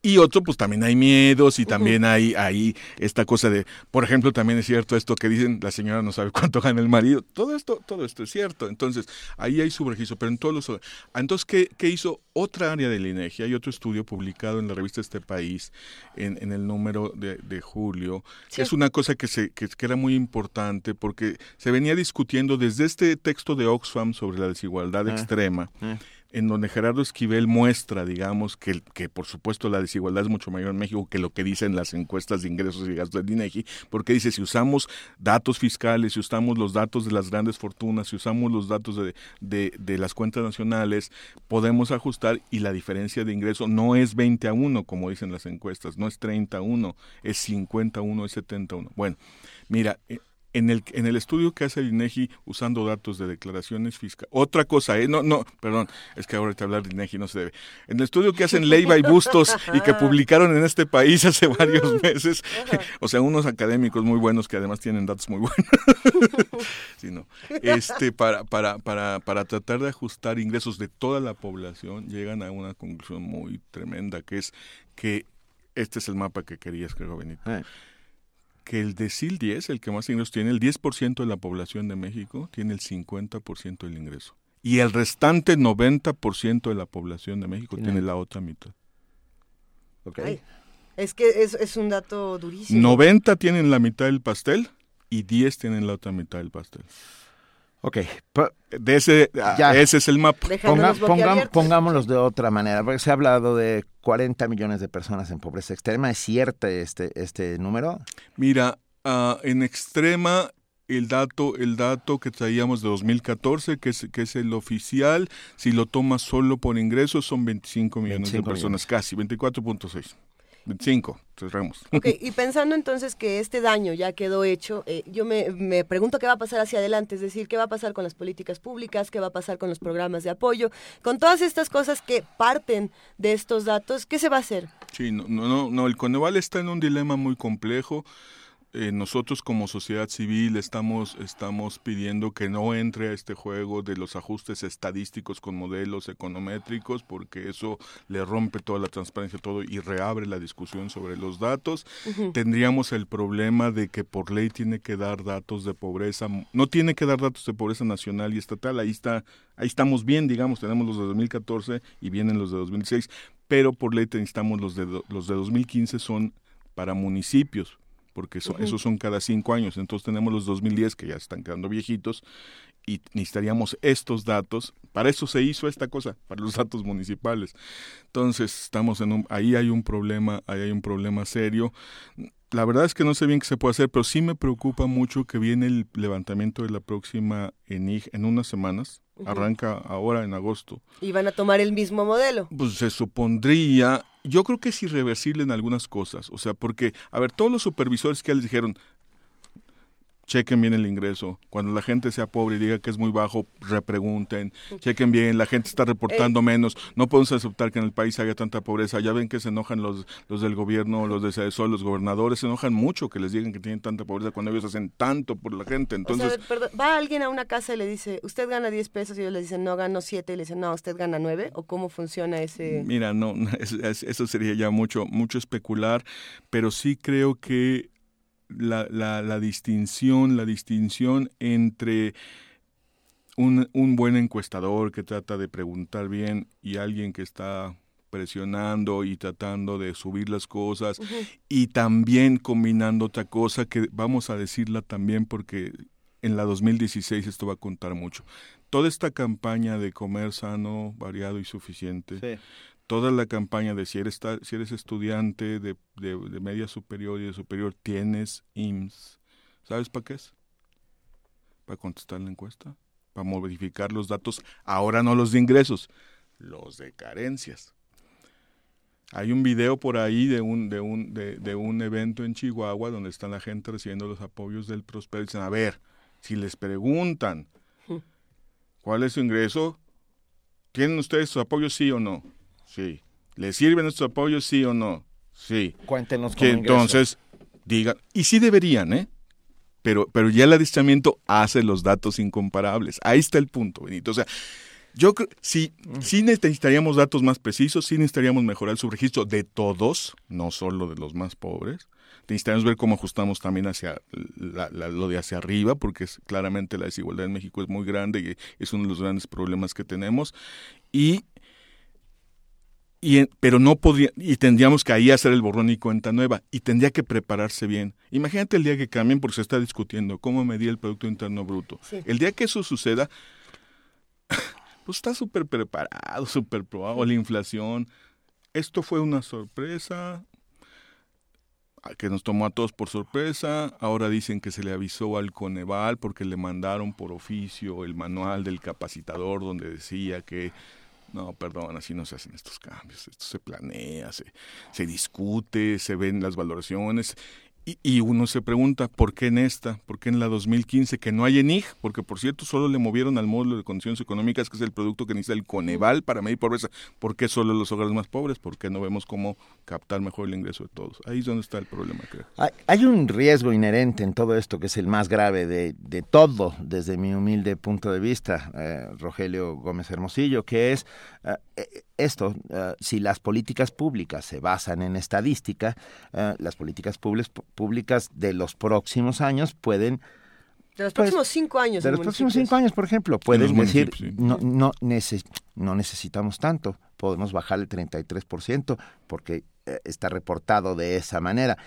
y otro, pues también hay miedos y también hay, hay esta cosa de, por ejemplo, también es cierto esto que dicen, la señora no sabe cuánto gana el marido. Todo esto, todo esto es cierto. Entonces, ahí hay subregistro, pero en todos los... Entonces, ¿qué, qué hizo otra área del INEGI? Hay otro estudio publicado en la revista Este País, en, en el número de, de julio, que es una cosa que, se, que, que, era muy importante porque se venía discutiendo desde este texto de Oxfam sobre la desigualdad Ah, extrema. ah. En donde Gerardo Esquivel muestra, digamos, que, que por supuesto la desigualdad es mucho mayor en México que lo que dicen las encuestas de ingresos y gastos del INEGI, porque dice, si usamos datos fiscales, si usamos los datos de las grandes fortunas, si usamos los datos de, de, de las cuentas nacionales, podemos ajustar y la diferencia de ingreso no es 20 a 1, como dicen las encuestas, no es 30 a 1, es 50 a 1, es 70 a 1. Bueno, mira, eh, en el, en el estudio que hace el INEGI usando datos de declaraciones fiscales. Otra cosa, ¿eh? no, no, perdón, es que ahora te hablar de INEGI no se debe. En el estudio que hacen Leiva y Bustos y que publicaron en este país hace varios meses, o sea, unos académicos muy buenos que además tienen datos muy buenos, sí, no. este, para, para, para, para tratar de ajustar ingresos de toda la población, llegan a una conclusión muy tremenda, que es que este es el mapa que querías, creo, Benito que el decil 10, el que más ingresos tiene, el 10% de la población de México tiene el 50% del ingreso. Y el restante 90% de la población de México tiene, la otra mitad. Okay. Ay, es que es, es, un dato durísimo. 90 tienen la mitad del pastel y 10 tienen la otra mitad del pastel. Ok, de ese, ya. ese es el mapa. Ponga, pongámoslos de otra manera, porque se ha hablado de 40 millones de personas en pobreza extrema. ¿Es cierto este, este número? Mira, uh, en extrema el dato, el dato que traíamos de 2014, que es, que es el oficial, si lo tomas solo por ingresos, son 25 millones 25 de personas, millones. casi, 24.6. 25, cerramos. Ok, y pensando entonces que este daño ya quedó hecho, eh, yo me, me, pregunto qué va a pasar hacia adelante, es decir, qué va a pasar con las políticas públicas, qué va a pasar con los programas de apoyo, con todas estas cosas que parten de estos datos, ¿qué se va a hacer? Sí, no, no, no el Coneval está en un dilema muy complejo. Eh, nosotros como sociedad civil estamos, estamos pidiendo que no entre a este juego de los ajustes estadísticos con modelos econométricos porque eso le rompe toda la transparencia todo y reabre la discusión sobre los datos. Uh -huh. Tendríamos el problema de que por ley tiene que dar datos de pobreza, no tiene que dar datos de pobreza nacional y estatal, ahí está, ahí estamos bien, digamos, tenemos los de 2014 y vienen los de 2016, pero por ley necesitamos los de los de 2015 son para municipios, porque eso, uh -huh. esos son cada cinco años. Entonces tenemos los 2010 que ya están quedando viejitos y necesitaríamos estos datos. Para eso se hizo esta cosa, para los datos municipales. Entonces estamos en un, ahí hay un problema, ahí hay un problema serio. La verdad es que no sé bien qué se puede hacer, pero sí me preocupa mucho que viene el levantamiento de la próxima ENIG en unas semanas. Uh -huh. Arranca ahora en agosto. ¿Y van a tomar el mismo modelo? Pues se supondría, yo creo que es irreversible en algunas cosas, o sea, porque, a ver, todos los supervisores que les dijeron, chequen bien el ingreso, cuando la gente sea pobre y diga que es muy bajo, repregunten, chequen bien, la gente está reportando eh. menos, no podemos aceptar que en el país haya tanta pobreza, ya ven que se enojan los, los del gobierno, los de CESOL, los gobernadores, se enojan mucho que les digan que tienen tanta pobreza cuando ellos hacen tanto por la gente, entonces... O sea, perdón, va alguien a una casa y le dice, usted gana 10 pesos y ellos le dicen, no, gano 7, y le dicen, no, usted gana 9, o cómo funciona ese... Mira, no, es, es, eso sería ya mucho, mucho especular, pero sí creo que la, la, la, distinción, la distinción entre un, un, buen encuestador que trata de preguntar bien y alguien que está presionando y tratando de subir las cosas uh -huh. y también combinando otra cosa que vamos a decirla también porque en la 2016 esto va a contar mucho. Toda esta campaña de comer sano, variado y suficiente, sí toda la campaña de si eres, si eres estudiante de, de, de, media superior y de superior, tienes IMSS. ¿Sabes para qué es? ¿Para contestar la encuesta? para modificar los datos, ahora no los de ingresos, los de carencias. Hay un video por ahí de un, de un, de, de un evento en Chihuahua donde está la gente recibiendo los apoyos del Prospero y dicen, a ver, si les preguntan cuál es su ingreso, ¿tienen ustedes sus apoyos sí o no? Sí. ¿Les sirven estos apoyos sí o no? Sí. Cuéntenos que entonces digan, y sí deberían, ¿eh? Pero, pero ya el adiestramiento hace los datos incomparables. Ahí está el punto, Benito. O sea, yo creo, sí, sí necesitaríamos datos más precisos, sí necesitaríamos mejorar el subregistro de todos, no solo de los más pobres. Necesitamos ver cómo ajustamos también hacia la, la, lo de hacia arriba, porque es, claramente la desigualdad en México es muy grande y es uno de los grandes problemas que tenemos. Y y, pero no podría, y tendríamos que ahí hacer el borrón y cuenta nueva, y tendría que prepararse bien. Imagínate el día que cambien, porque se está discutiendo cómo medir el Producto Interno Bruto. Sí. El día que eso suceda, pues está súper preparado, súper probado, la inflación. Esto fue una sorpresa que nos tomó a todos por sorpresa. Ahora dicen que se le avisó al Coneval porque le mandaron por oficio el manual del capacitador donde decía que no, perdón, así no se hacen estos cambios. Esto se planea, se, se discute, se ven las valoraciones. Y, uno se pregunta, ¿por qué en esta? ¿Por qué en la 2015? Que no hay ENIG, porque por cierto solo le movieron al módulo de condiciones económicas, que es el producto que necesita el Coneval para medir pobreza. ¿Por qué solo los hogares más pobres? ¿Por qué no vemos cómo captar mejor el ingreso de todos? Ahí es donde está el problema, creo. Hay, hay un riesgo inherente en todo esto, que es el más grave de, de todo, desde mi humilde punto de vista, eh, Rogelio Gómez Hermosillo, que es eh, esto, uh, si las políticas públicas se basan en estadística, uh, las políticas públicas de los próximos años pueden... De los próximos pues, cinco años. De los próximos cinco años, por ejemplo, pueden decir, sí. no, no, neces no necesitamos tanto, podemos bajar el 33% porque eh, está reportado de esa manera.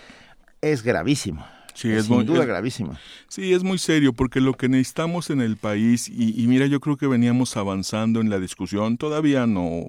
Es gravísimo. Sí, es, sin muy, duda es, gravísimo. Sí, es muy serio porque lo que necesitamos en el país, y, y, mira, yo creo que veníamos avanzando en la discusión, todavía no,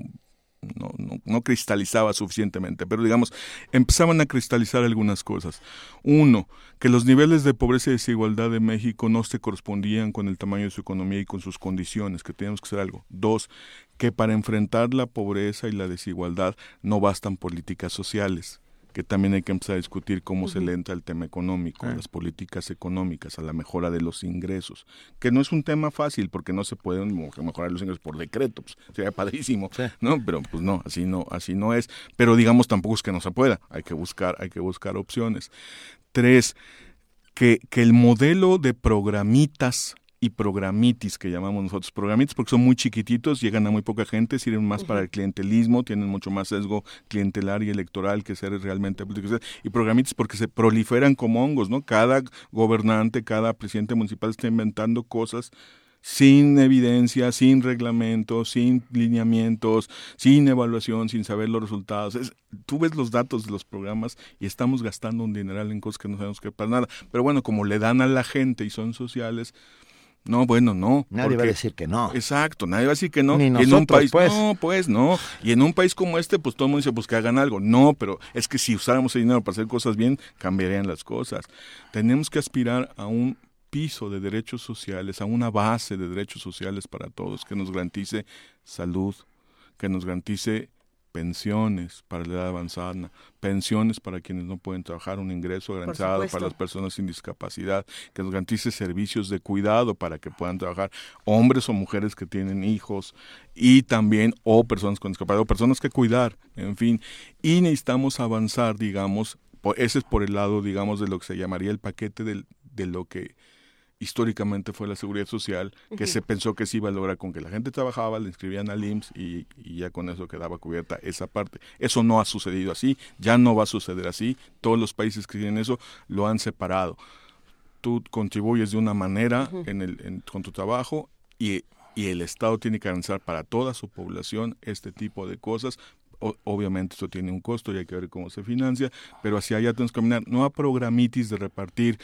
no, no, no, cristalizaba suficientemente, pero digamos, empezaban a cristalizar algunas cosas. Uno, que los niveles de pobreza y desigualdad de México no se correspondían con el tamaño de su economía y con sus condiciones, que teníamos que hacer algo. Dos, que para enfrentar la pobreza y la desigualdad no bastan políticas sociales que también hay que empezar a discutir cómo uh -huh. se le entra el tema económico, ah. las políticas económicas, a la mejora de los ingresos, que no es un tema fácil porque no se pueden mejorar los ingresos por decreto, pues, sería padrísimo, sí. ¿no? Pero pues no, así no, así no es. Pero digamos tampoco es que no se pueda, hay que buscar, hay que buscar opciones. Tres, que, que el modelo de programitas y programitis que llamamos nosotros programitis porque son muy chiquititos, llegan a muy poca gente, sirven más uh -huh. para el clientelismo, tienen mucho más sesgo clientelar y electoral que ser realmente y programitis porque se proliferan como hongos, ¿no? Cada gobernante, cada presidente municipal está inventando cosas sin evidencia, sin reglamento, sin lineamientos, sin evaluación, sin saber los resultados. Es, tú ves los datos de los programas y estamos gastando un dineral en cosas que no sabemos que para nada. Pero bueno, como le dan a la gente y son sociales, no, bueno, no. Nadie porque, va a decir que no. Exacto, nadie va a decir que no. Ni nosotros, en un país, pues. no, pues no. Y en un país como este, pues todo el mundo dice, pues que hagan algo. No, pero es que si usáramos el dinero para hacer cosas bien, cambiarían las cosas. Tenemos que aspirar a un piso de derechos sociales, a una base de derechos sociales para todos, que nos garantice salud, que nos garantice pensiones para la edad avanzada, pensiones para quienes no pueden trabajar, un ingreso garantizado para las personas sin discapacidad, que nos garantice servicios de cuidado para que puedan trabajar hombres o mujeres que tienen hijos y también o personas con discapacidad o personas que cuidar, en fin, y necesitamos avanzar, digamos, ese es por el lado, digamos, de lo que se llamaría el paquete de, de lo que históricamente fue la seguridad social, que uh -huh. se pensó que se iba a lograr con que la gente trabajaba, le inscribían al IMSS y, y, ya con eso quedaba cubierta esa parte. Eso no ha sucedido así, ya no va a suceder así, todos los países que tienen eso lo han separado. Tú contribuyes de una manera uh -huh. en el, en, con tu trabajo y, y el Estado tiene que garantizar para toda su población este tipo de cosas, obviamente esto tiene un costo y hay que ver cómo se financia, pero hacia allá tenemos que caminar, no a programitis de repartir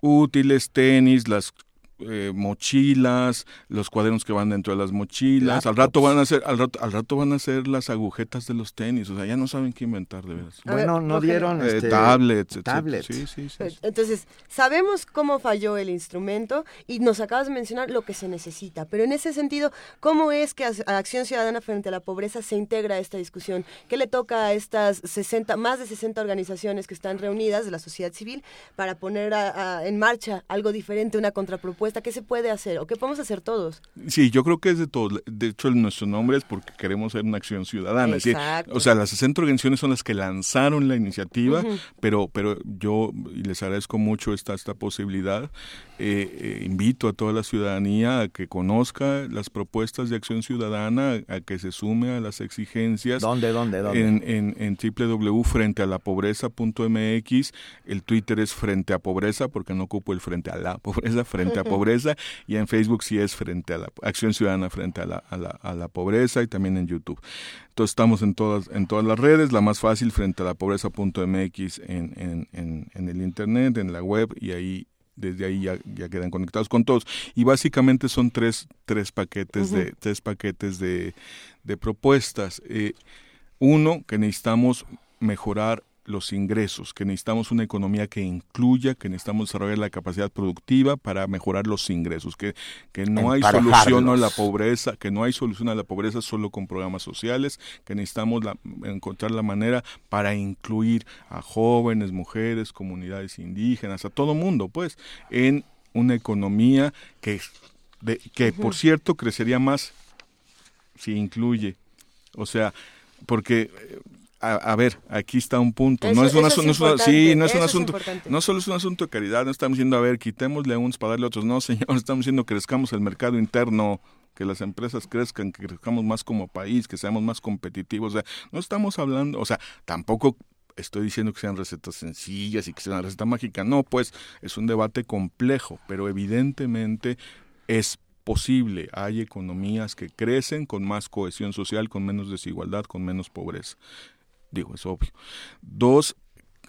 útiles, tenis, las eh, mochilas, los cuadernos que van dentro de las mochilas, al rato van a ser, al rato, al rato van a ser las agujetas de los tenis, o sea, ya no saben qué inventar de veras. Bueno, no dieron Eh, este, tablets, tablets. Sí, sí, sí. Entonces, sabemos cómo falló el instrumento y nos acabas de mencionar lo que se necesita, pero en ese sentido, ¿cómo es que Ac- Acción Ciudadana frente a la pobreza se integra a esta discusión? ¿Qué le toca a estas 60, más de 60 organizaciones que están reunidas de la sociedad civil para poner a- a- en marcha algo diferente, una contrapropuesta? ¿Qué se puede hacer o qué podemos hacer todos? Sí, yo creo que es de todo. De hecho, nuestro nombre es porque queremos ser una acción ciudadana. Exacto. o sea, las 60 organizaciones son las que lanzaron la iniciativa, pero, pero yo les agradezco mucho esta, esta posibilidad. Eh, eh, invito a toda la ciudadanía a que conozca las propuestas de acción ciudadana, a que se sume a las exigencias. ¿Dónde, dónde, dónde? En, en, en www.frentealapobreza.mx. El Twitter es Frente a Pobreza, porque no ocupo el Frente a la Pobreza, Frente a Pobreza. Y en Facebook sí es Frente a la Acción Ciudadana Frente a la, a la, a la Pobreza y también en YouTube. Entonces estamos en todas, en todas las redes, la más fácil, frente a la pobreza.mx en, en, en, en el internet, en la web, y ahí desde ahí ya, ya quedan conectados con todos. Y básicamente son tres, tres paquetes de, tres paquetes de, de propuestas. Eh, uno, que necesitamos mejorar los ingresos, que necesitamos una economía que incluya, que necesitamos desarrollar la capacidad productiva para mejorar los ingresos, que, que no hay solución a la pobreza, que no hay solución a la pobreza solo con programas sociales, que necesitamos la- encontrar la manera para incluir a jóvenes, mujeres, comunidades indígenas, a todo mundo, pues, en una economía que, de- que por cierto, crecería más si incluye. O sea, porque eh, a, a ver, aquí está un punto. no es no una- importante, sí, no es un es asunto, no solo es un asunto de caridad, no estamos diciendo, a ver, quitémosle a unos para darle a otros. No, señor, estamos diciendo que crezcamos el mercado interno, que las empresas crezcan, que crezcamos más como país, que seamos más competitivos. O sea, no estamos hablando, o sea, tampoco estoy diciendo que sean recetas sencillas y que sea una receta mágica. No, pues es un debate complejo, pero evidentemente es posible. Hay economías que crecen con más cohesión social, con menos desigualdad, con menos pobreza. Digo, es obvio. Dos,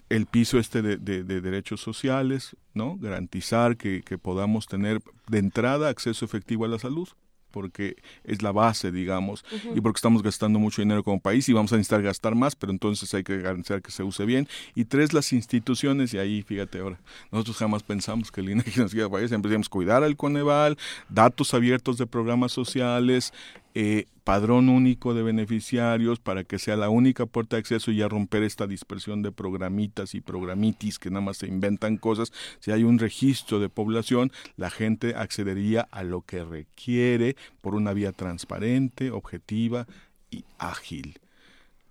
el piso este de, de- de derechos sociales, ¿no? Garantizar que, que podamos tener de entrada acceso efectivo a la salud porque es la base, digamos, y porque estamos gastando mucho dinero como país y vamos a necesitar gastar más, pero entonces hay que garantizar que se use bien. Y tres, las instituciones, y ahí, fíjate ahora, nosotros jamás pensamos que el INEGI nos iba a fallar, siempre decíamos cuidar al Coneval, datos abiertos de programas sociales, eh, padrón único de beneficiarios para que sea la única puerta de acceso y ya romper esta dispersión de programitas y programitis que nada más se inventan cosas. Si hay un registro de población, la gente accedería a lo que requiere por una vía transparente, objetiva y ágil.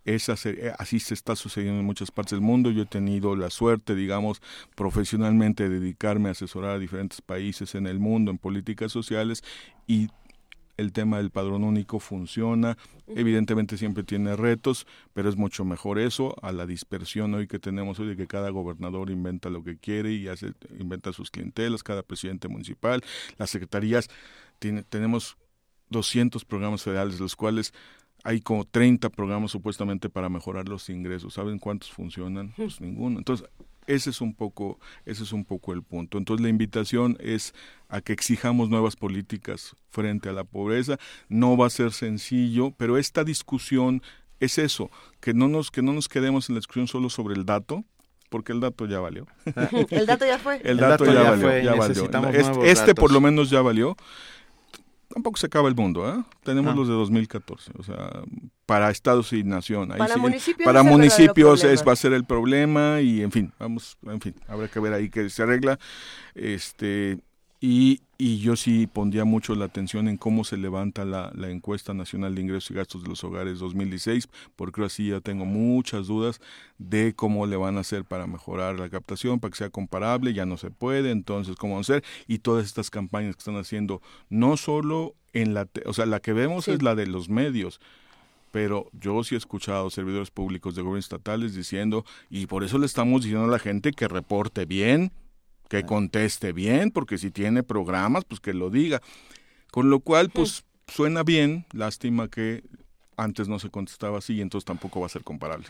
Esa se- eh, así se está sucediendo en muchas partes del mundo. Yo he tenido la suerte, digamos, profesionalmente de dedicarme a asesorar a diferentes países en el mundo en políticas sociales y el tema del padrón único funciona. Evidentemente siempre tiene retos, pero es mucho mejor eso a la dispersión hoy que tenemos hoy de que cada gobernador inventa lo que quiere y hace, inventa sus clientelas, cada presidente municipal, las secretarías, tiene, tenemos 200 programas federales, de los cuales hay como 30 programas supuestamente para mejorar los ingresos. ¿Saben cuántos funcionan? Pues ninguno. Entonces, ese es un poco, ese es un poco el punto. Entonces, la invitación es a que exijamos nuevas políticas frente a la pobreza. No va a ser sencillo, pero esta discusión es eso, que no nos que no nos quedemos en la discusión solo sobre el dato, porque el dato ya valió. El dato ya fue. El dato, ya, valió, fue, ya valió. necesitamos Este, nuevos este por lo menos ya valió. Tampoco se acaba el mundo, ¿eh? Tenemos No. los de 2014, o sea, para estados y nación. Ahí Para sí, municipios para municipios es, va a ser el problema y, en fin, vamos, en fin, habrá que ver ahí que se arregla. Este y, y yo sí pondría mucho la atención en cómo se levanta la, la encuesta nacional de ingresos y gastos de los hogares 2016, porque así ya tengo muchas dudas de cómo le van a hacer para mejorar la captación, para que sea comparable, ya no se puede, entonces cómo van a hacer, y todas estas campañas que están haciendo, no solo en la, o sea, la que vemos Sí. es la de los medios, pero yo sí he escuchado servidores públicos de gobiernos estatales diciendo, y por eso le estamos diciendo a la gente que reporte bien, que conteste bien, porque si tiene programas, pues que lo diga. Con lo cual, pues suena bien, lástima que antes no se contestaba así y entonces tampoco va a ser comparable.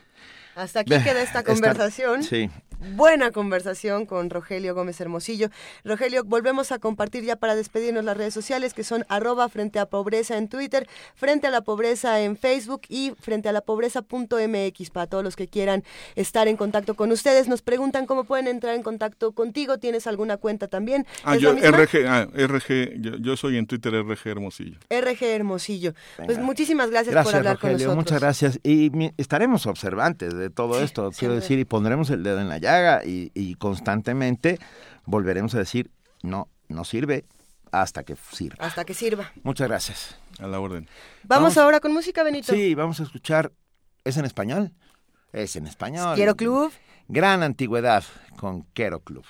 Hasta aquí queda esta conversación. Sí, buena conversación con Rogelio Gómez Hermosillo. Rogelio, volvemos a compartir ya para despedirnos las redes sociales que son arroba frente a pobreza en Twitter, frente a la pobreza en Facebook y frente a la pobreza.mx para todos los que quieran estar en contacto con ustedes. Nos preguntan cómo pueden entrar en contacto contigo. ¿Tienes alguna cuenta también? Ah, yo, RG, ah, RG yo, soy en Twitter RG Hermosillo. RG Hermosillo. Pues muchísimas gracias, por hablar con nosotros. Muchas gracias. Y estaremos observantes de todo esto, quiero decir, y pondremos el dedo en la llaga y, constantemente volveremos a decir, no, no sirve hasta que sirva. Hasta que sirva. Muchas gracias. A la orden. Vamos, ahora con música, Benito. Sí, vamos a escuchar. ¿Es en español? Es en español. Quiero Club. Gran antigüedad con Quiero Club.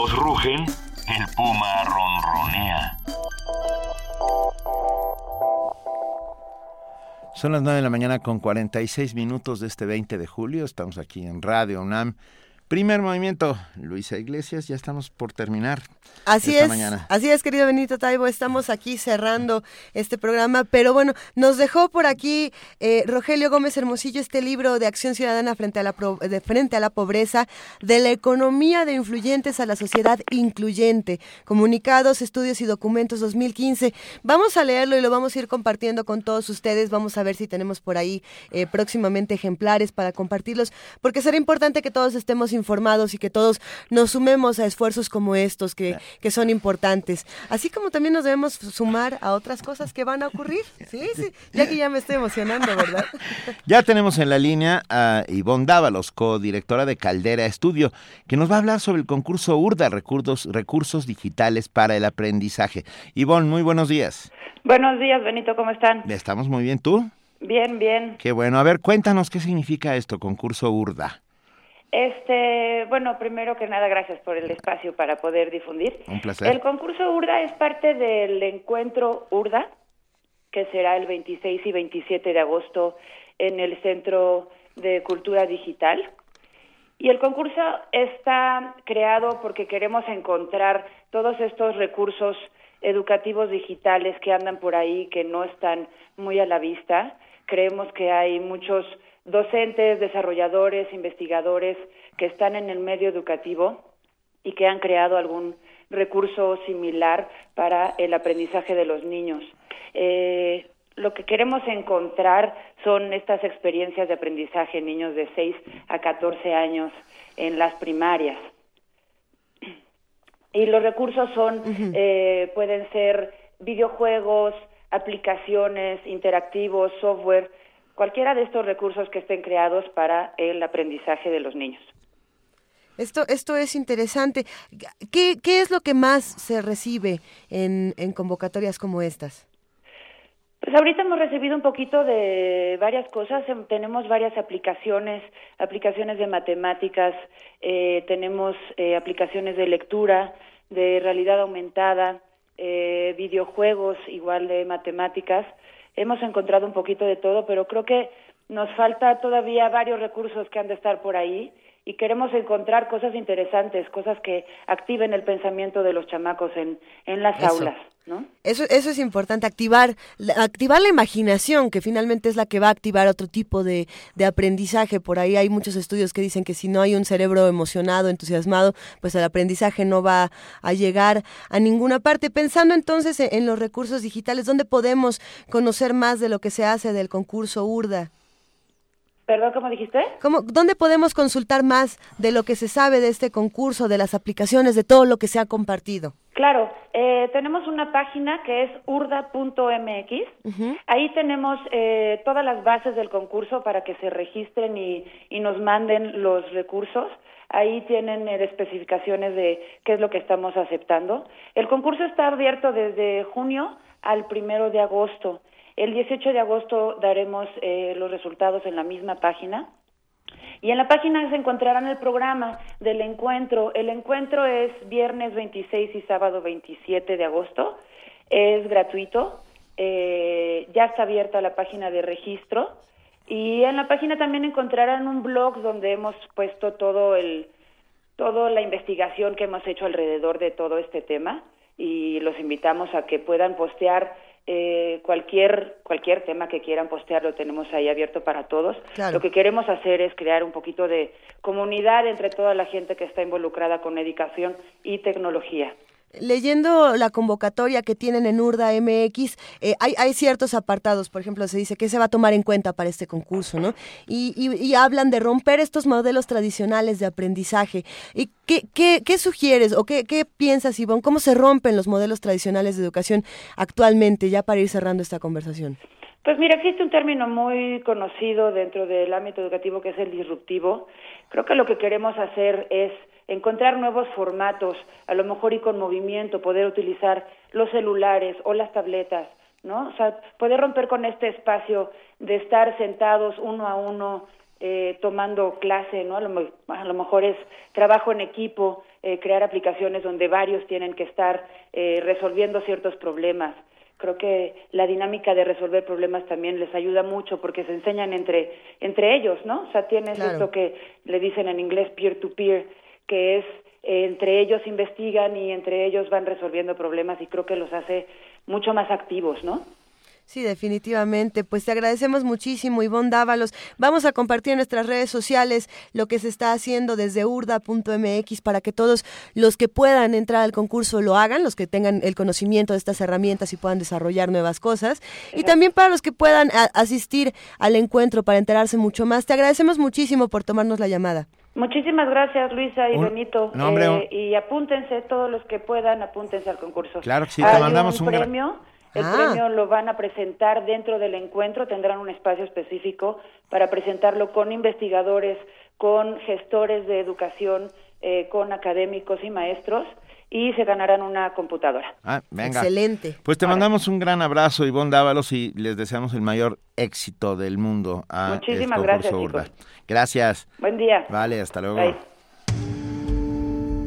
Todos rugen, el puma ronronea. Son las 9 de la mañana con 46 minutos de este 20 de julio. Estamos aquí en Radio UNAM Primer movimiento, Luisa Iglesias, ya estamos por terminar. Así esta es, mañana. así es, querido Benito Taibo, estamos aquí cerrando este programa, pero bueno, nos dejó por aquí eh, Rogelio Gómez Hermosillo este libro de Acción Ciudadana frente a, la pro- de frente a la pobreza, de la economía de influyentes a la sociedad incluyente, comunicados, estudios y documentos 2015. Vamos a leerlo y lo vamos a ir compartiendo con todos ustedes, vamos a ver si tenemos por ahí eh, próximamente ejemplares para compartirlos, porque será importante que todos estemos informados y que todos nos sumemos a esfuerzos como estos que, que son importantes. Así como también nos debemos sumar a otras cosas que van a ocurrir. Sí, sí, ya que ya me estoy emocionando, ¿verdad? Ya tenemos en la línea a Ivonne Dávalos, codirectora de Caldera Estudio, que nos va a hablar sobre el concurso URDA, Recursos, Recursos Digitales para el Aprendizaje. Ivonne, muy buenos días. Buenos días, Benito, ¿cómo están? Estamos muy bien, ¿tú? Bien, bien. Qué bueno. A ver, cuéntanos qué significa esto, concurso URDA. Este, bueno, primero que nada, gracias por el espacio para poder difundir. Un placer. El concurso URDA es parte del encuentro URDA, que será el 26 y 27 de agosto en el Centro de Cultura Digital. Y el concurso está creado porque queremos encontrar todos estos recursos educativos digitales que andan por ahí, que no están muy a la vista. Creemos que hay muchos docentes, desarrolladores, investigadores que están en el medio educativo y que han creado algún recurso similar para el aprendizaje de los niños. Eh, lo que queremos encontrar son estas experiencias de aprendizaje en niños de 6 a 14 años en las primarias. Y los recursos son, eh, pueden ser videojuegos, aplicaciones, interactivos, software, cualquiera de estos recursos que estén creados para el aprendizaje de los niños. Esto, esto es interesante. ¿Qué, qué es lo que más se recibe en, en convocatorias como estas? Pues ahorita hemos recibido un poquito de varias cosas. Em, Tenemos varias aplicaciones, aplicaciones de matemáticas, eh, tenemos eh, aplicaciones de lectura, de realidad aumentada, eh, videojuegos, igual de matemáticas. Hemos encontrado un poquito de todo, pero creo que nos falta todavía varios recursos que han de estar por ahí y queremos encontrar cosas interesantes, cosas que activen el pensamiento de los chamacos en, en las Eso. aulas, ¿no? Eso, eso es importante, activar, la- activar la imaginación, que finalmente es la que va a activar otro tipo de, de aprendizaje. Por ahí hay muchos estudios que dicen que si no hay un cerebro emocionado, entusiasmado, pues el aprendizaje no va a llegar a ninguna parte. Pensando entonces en, en los recursos digitales, ¿dónde podemos conocer más de lo que se hace del concurso URDA? ¿Perdón, cómo dijiste? ¿Cómo, ¿Dónde podemos consultar más de lo que se sabe de este concurso, de las aplicaciones, de todo lo que se ha compartido? Claro, eh, tenemos una página que es urda.mx. Ahí tenemos eh, todas las bases del concurso para que se registren y, y nos manden los recursos. Ahí tienen eh, especificaciones de qué es lo que estamos aceptando. El concurso está abierto desde junio al primero de agosto. El 18 de agosto daremos eh, los resultados en la misma página. Y en la página se encontrarán el programa del encuentro. El encuentro es viernes 26 y sábado 27 de agosto. Es gratuito. Eh, ya está abierta la página de registro. Y en la página también encontrarán un blog donde hemos puesto todo el toda la investigación que hemos hecho alrededor de todo este tema y los invitamos a que puedan postear eh, cualquier cualquier tema que quieran postear lo tenemos ahí abierto para todos. Claro. Lo que queremos hacer es crear un poquito de comunidad entre toda la gente que está involucrada con educación y tecnología. Leyendo la convocatoria que tienen en Urda MX, eh, hay, hay ciertos apartados, por ejemplo, se dice que se va a tomar en cuenta para este concurso, ¿no? Y, y- y hablan de romper estos modelos tradicionales de aprendizaje. ¿Y qué, qué, sugieres o qué, qué piensas, Ivonne? ¿Cómo se rompen los modelos tradicionales de educación actualmente, ya para ir cerrando esta conversación? Pues mira, existe un término muy conocido dentro del ámbito educativo que es el disruptivo. Creo que lo que queremos hacer es encontrar nuevos formatos, a lo mejor y con movimiento, poder utilizar los celulares o las tabletas, ¿no? O sea, poder romper con este espacio de estar sentados uno a uno eh, tomando clase, ¿no? A lo, me- a lo mejor es trabajo en equipo, eh, crear aplicaciones donde varios tienen que estar eh, resolviendo ciertos problemas. creo que la dinámica de resolver problemas también les ayuda mucho porque se enseñan entre entre ellos, ¿no? O sea, tienes esto que le dicen en inglés peer to peer, que es eh, entre ellos investigan y entre ellos van resolviendo problemas y creo que los hace mucho más activos, ¿no? Sí, definitivamente. Pues te agradecemos muchísimo, Ivonne Dávalos. Vamos a compartir en nuestras redes sociales lo que se está haciendo desde urda.mx para que todos los que puedan entrar al concurso lo hagan, los que tengan el conocimiento de estas herramientas y puedan desarrollar nuevas cosas. Y también para los que puedan asistir al encuentro para enterarse mucho más. Te agradecemos muchísimo por tomarnos la llamada. Muchísimas gracias, Luisa y Benito. Eh, y apúntense, todos los que puedan, apúntense al concurso. Claro que sí, te mandamos un, premio. El Ah. premio lo van a presentar dentro del encuentro, tendrán un espacio específico para presentarlo con investigadores, con gestores de educación, eh, con académicos y maestros y se ganarán una computadora. Ah, venga. Excelente. Pues te mandamos un gran abrazo, Ivonne Dávalos, y les deseamos el mayor éxito del mundo a Muchísimas gracias, Urda. Gracias. Buen día. Vale, hasta luego. Bye.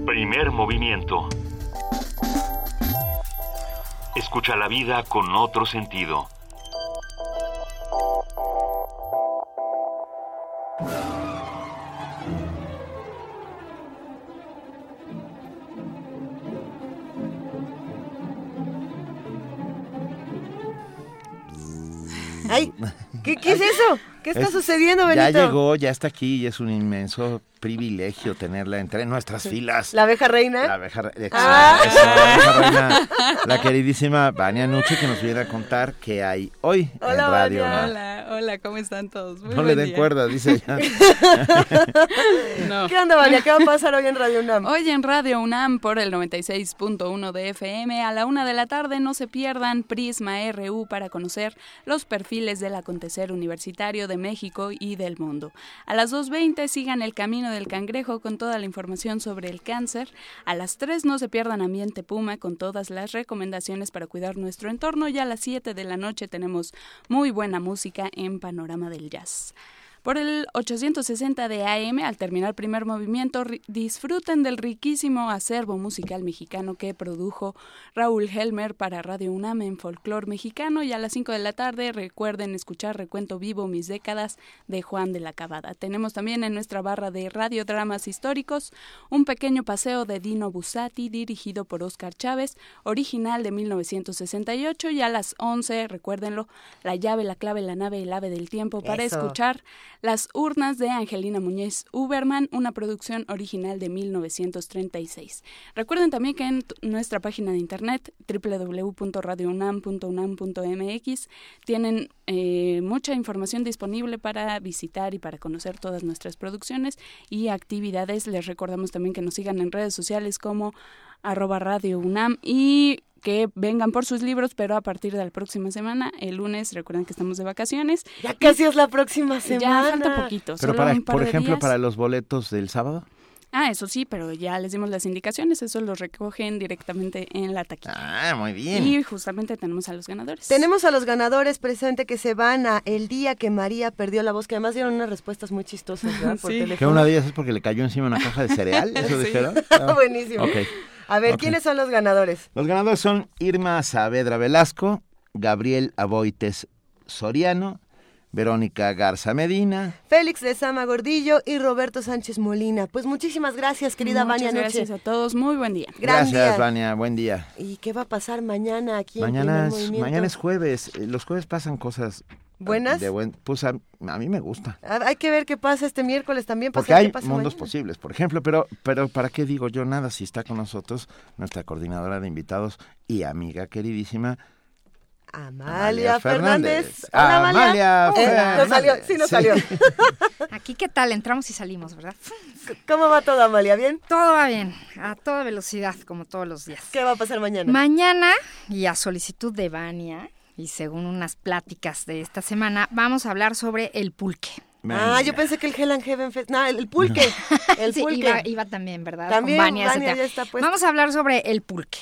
Primer movimiento. Escucha la vida con otro sentido. Ay, ¿qué, qué es eso? ¿Qué está Es- sucediendo, Ya Benito? llegó, ya está aquí y es un inmenso privilegio tenerla entre nuestras filas. ¿La abeja reina? La abeja, re- Ah. eso, la abeja reina, la queridísima Vania Nuche que nos viene a contar qué hay hoy en Radio. UNAM. Hola, hola, ¿cómo están todos? Muy No le den día. cuerda, dice ella. No. ¿Qué onda, Vania? ¿Qué va a pasar hoy en Radio UNAM? Hoy en Radio UNAM por el 96.1 de FM a la una de la tarde no se pierdan Prisma RU para conocer los perfiles del acontecer universitario de México y del mundo. A las 2.20 sigan el camino del cangrejo con toda la información sobre el cáncer. A las 3 no se pierdan Ambiente Puma con todas las recomendaciones para cuidar nuestro entorno y a las 7 de la noche tenemos muy buena música en Panorama del Jazz. Por el 860 de AM, al terminar el primer movimiento, disfruten del riquísimo acervo musical mexicano que produjo Raúl Helmer para Radio UNAM en Folclor Mexicano y a las 5 de la tarde recuerden escuchar Recuento Vivo Mis Décadas de Juan de la Cabada. Tenemos también en nuestra barra de radiodramas históricos un pequeño paseo de Dino Bussati dirigido por Oscar Chávez, original de 1968 y a las 11, recuérdenlo, La llave, la clave, la nave, el ave del tiempo para Eso. escuchar las urnas de Angelina Muñez Uberman, una producción original de 1936. Recuerden también que en nuestra página de internet www.radiounam.unam.mx tienen eh, mucha información disponible para visitar y para conocer todas nuestras producciones y actividades. Les recordamos también que nos sigan en redes sociales como arroba y que vengan por sus libros, pero a partir de la próxima semana, el lunes, recuerden que estamos de vacaciones. Ya casi es la próxima semana. Ya falta poquito. Pero solo para, un par por de ejemplo, días. para los boletos del sábado. Ah, eso sí, pero ya les dimos las indicaciones, eso los recogen directamente en la taquilla. Ah, muy bien. Y justamente tenemos a los ganadores. Tenemos a los ganadores presente que se van a El día que María perdió la voz, que además dieron unas respuestas muy chistosas ¿verdad? por Sí. Que teléfono. una de ellas es porque le cayó encima una caja de cereal, ¿eso Sí. dijeron? Ah, Buenísimo. ok. A ver. ¿quiénes son los ganadores? Los ganadores son Irma Saavedra Velasco, Gabriel Aboites Soriano, Verónica Garza Medina. Félix de Sama Gordillo y Roberto Sánchez Molina. Pues muchísimas gracias, querida Muchas Vania gracias Noche. a todos, muy buen día. Gran Gracias, día. Vania, buen día. ¿Y qué va a pasar mañana aquí Mañana en es, mañana es jueves. eh, Los jueves pasan cosas ¿Buenas? de buen, pues a, a mí me gusta. Ah, Hay que ver qué pasa este miércoles también. para Porque hay pasa mundos mañana. posibles, por ejemplo, pero, pero ¿para qué digo yo nada si está con nosotros nuestra coordinadora de invitados y amiga queridísima Amalia Amalia Fernández. Fernández. Hola, Amalia. Amalia Eh, nos salió, sí nos Sí. salió. Aquí, ¿qué tal? Entramos y salimos, ¿verdad? ¿Cómo va todo, Amalia? ¿Bien? Todo va bien, a toda velocidad, como todos los días. ¿Qué va a pasar mañana? Mañana, y a solicitud de Vania, y según unas pláticas de esta semana, vamos a hablar sobre el pulque. Ah, yo pensé que el Hell and Heaven Fest. No, el, el pulque. El Sí, pulque. iba, iba también, ¿verdad? También, Con Vania etcétera. ya está. Vamos a hablar sobre el pulque.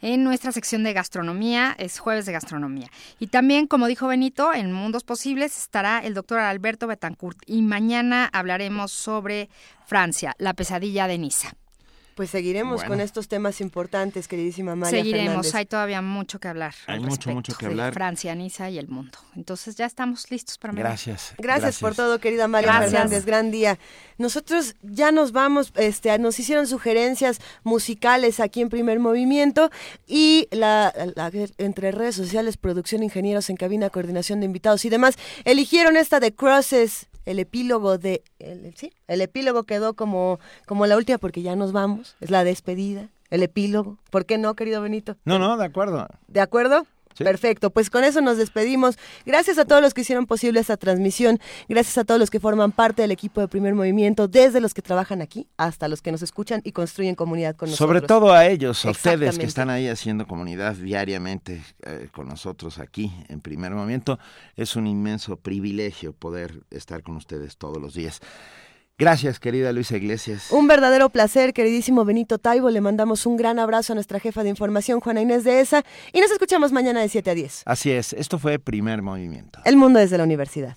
En nuestra sección de gastronomía, es jueves de gastronomía. Y también, como dijo Benito, en Mundos Posibles estará el doctor Alberto Betancourt. Y mañana hablaremos sobre Francia, la pesadilla de Niza. Pues seguiremos Bueno. con estos temas importantes, queridísima María Seguiremos, Fernández. hay todavía mucho que hablar. Hay al mucho, mucho que de hablar. Francia, Niza y el mundo. Entonces ya estamos listos para mañana. Gracias. Gracias, por todo, querida María Gracias. Fernández, gran día. Nosotros ya nos vamos, este, nos hicieron sugerencias musicales aquí en Primer Movimiento y la, la- entre redes sociales, producción, ingenieros en cabina, coordinación de invitados y demás, eligieron esta de Crosses, el epílogo de, el, sí, el epílogo quedó como, como la última porque ya nos vamos, es la despedida, el epílogo. ¿Por qué no, querido Benito? No, no, de acuerdo. ¿De acuerdo? Perfecto, pues con eso nos despedimos. Gracias a todos los que hicieron posible esta transmisión, gracias a todos los que forman parte del equipo de Primer Movimiento, desde los que trabajan aquí hasta los que nos escuchan y construyen comunidad con nosotros. Sobre todo a ellos, a ustedes que están ahí haciendo comunidad diariamente eh, con nosotros aquí en Primer Momento. Es un inmenso privilegio poder estar con ustedes todos los días. Gracias, querida Luisa Iglesias. Un verdadero placer, queridísimo Benito Taibo. Le mandamos un gran abrazo a nuestra jefa de información, Juana Inés de ESA, y nos escuchamos mañana de 7 a 10. Así es, esto fue Primer Movimiento. El mundo desde la universidad.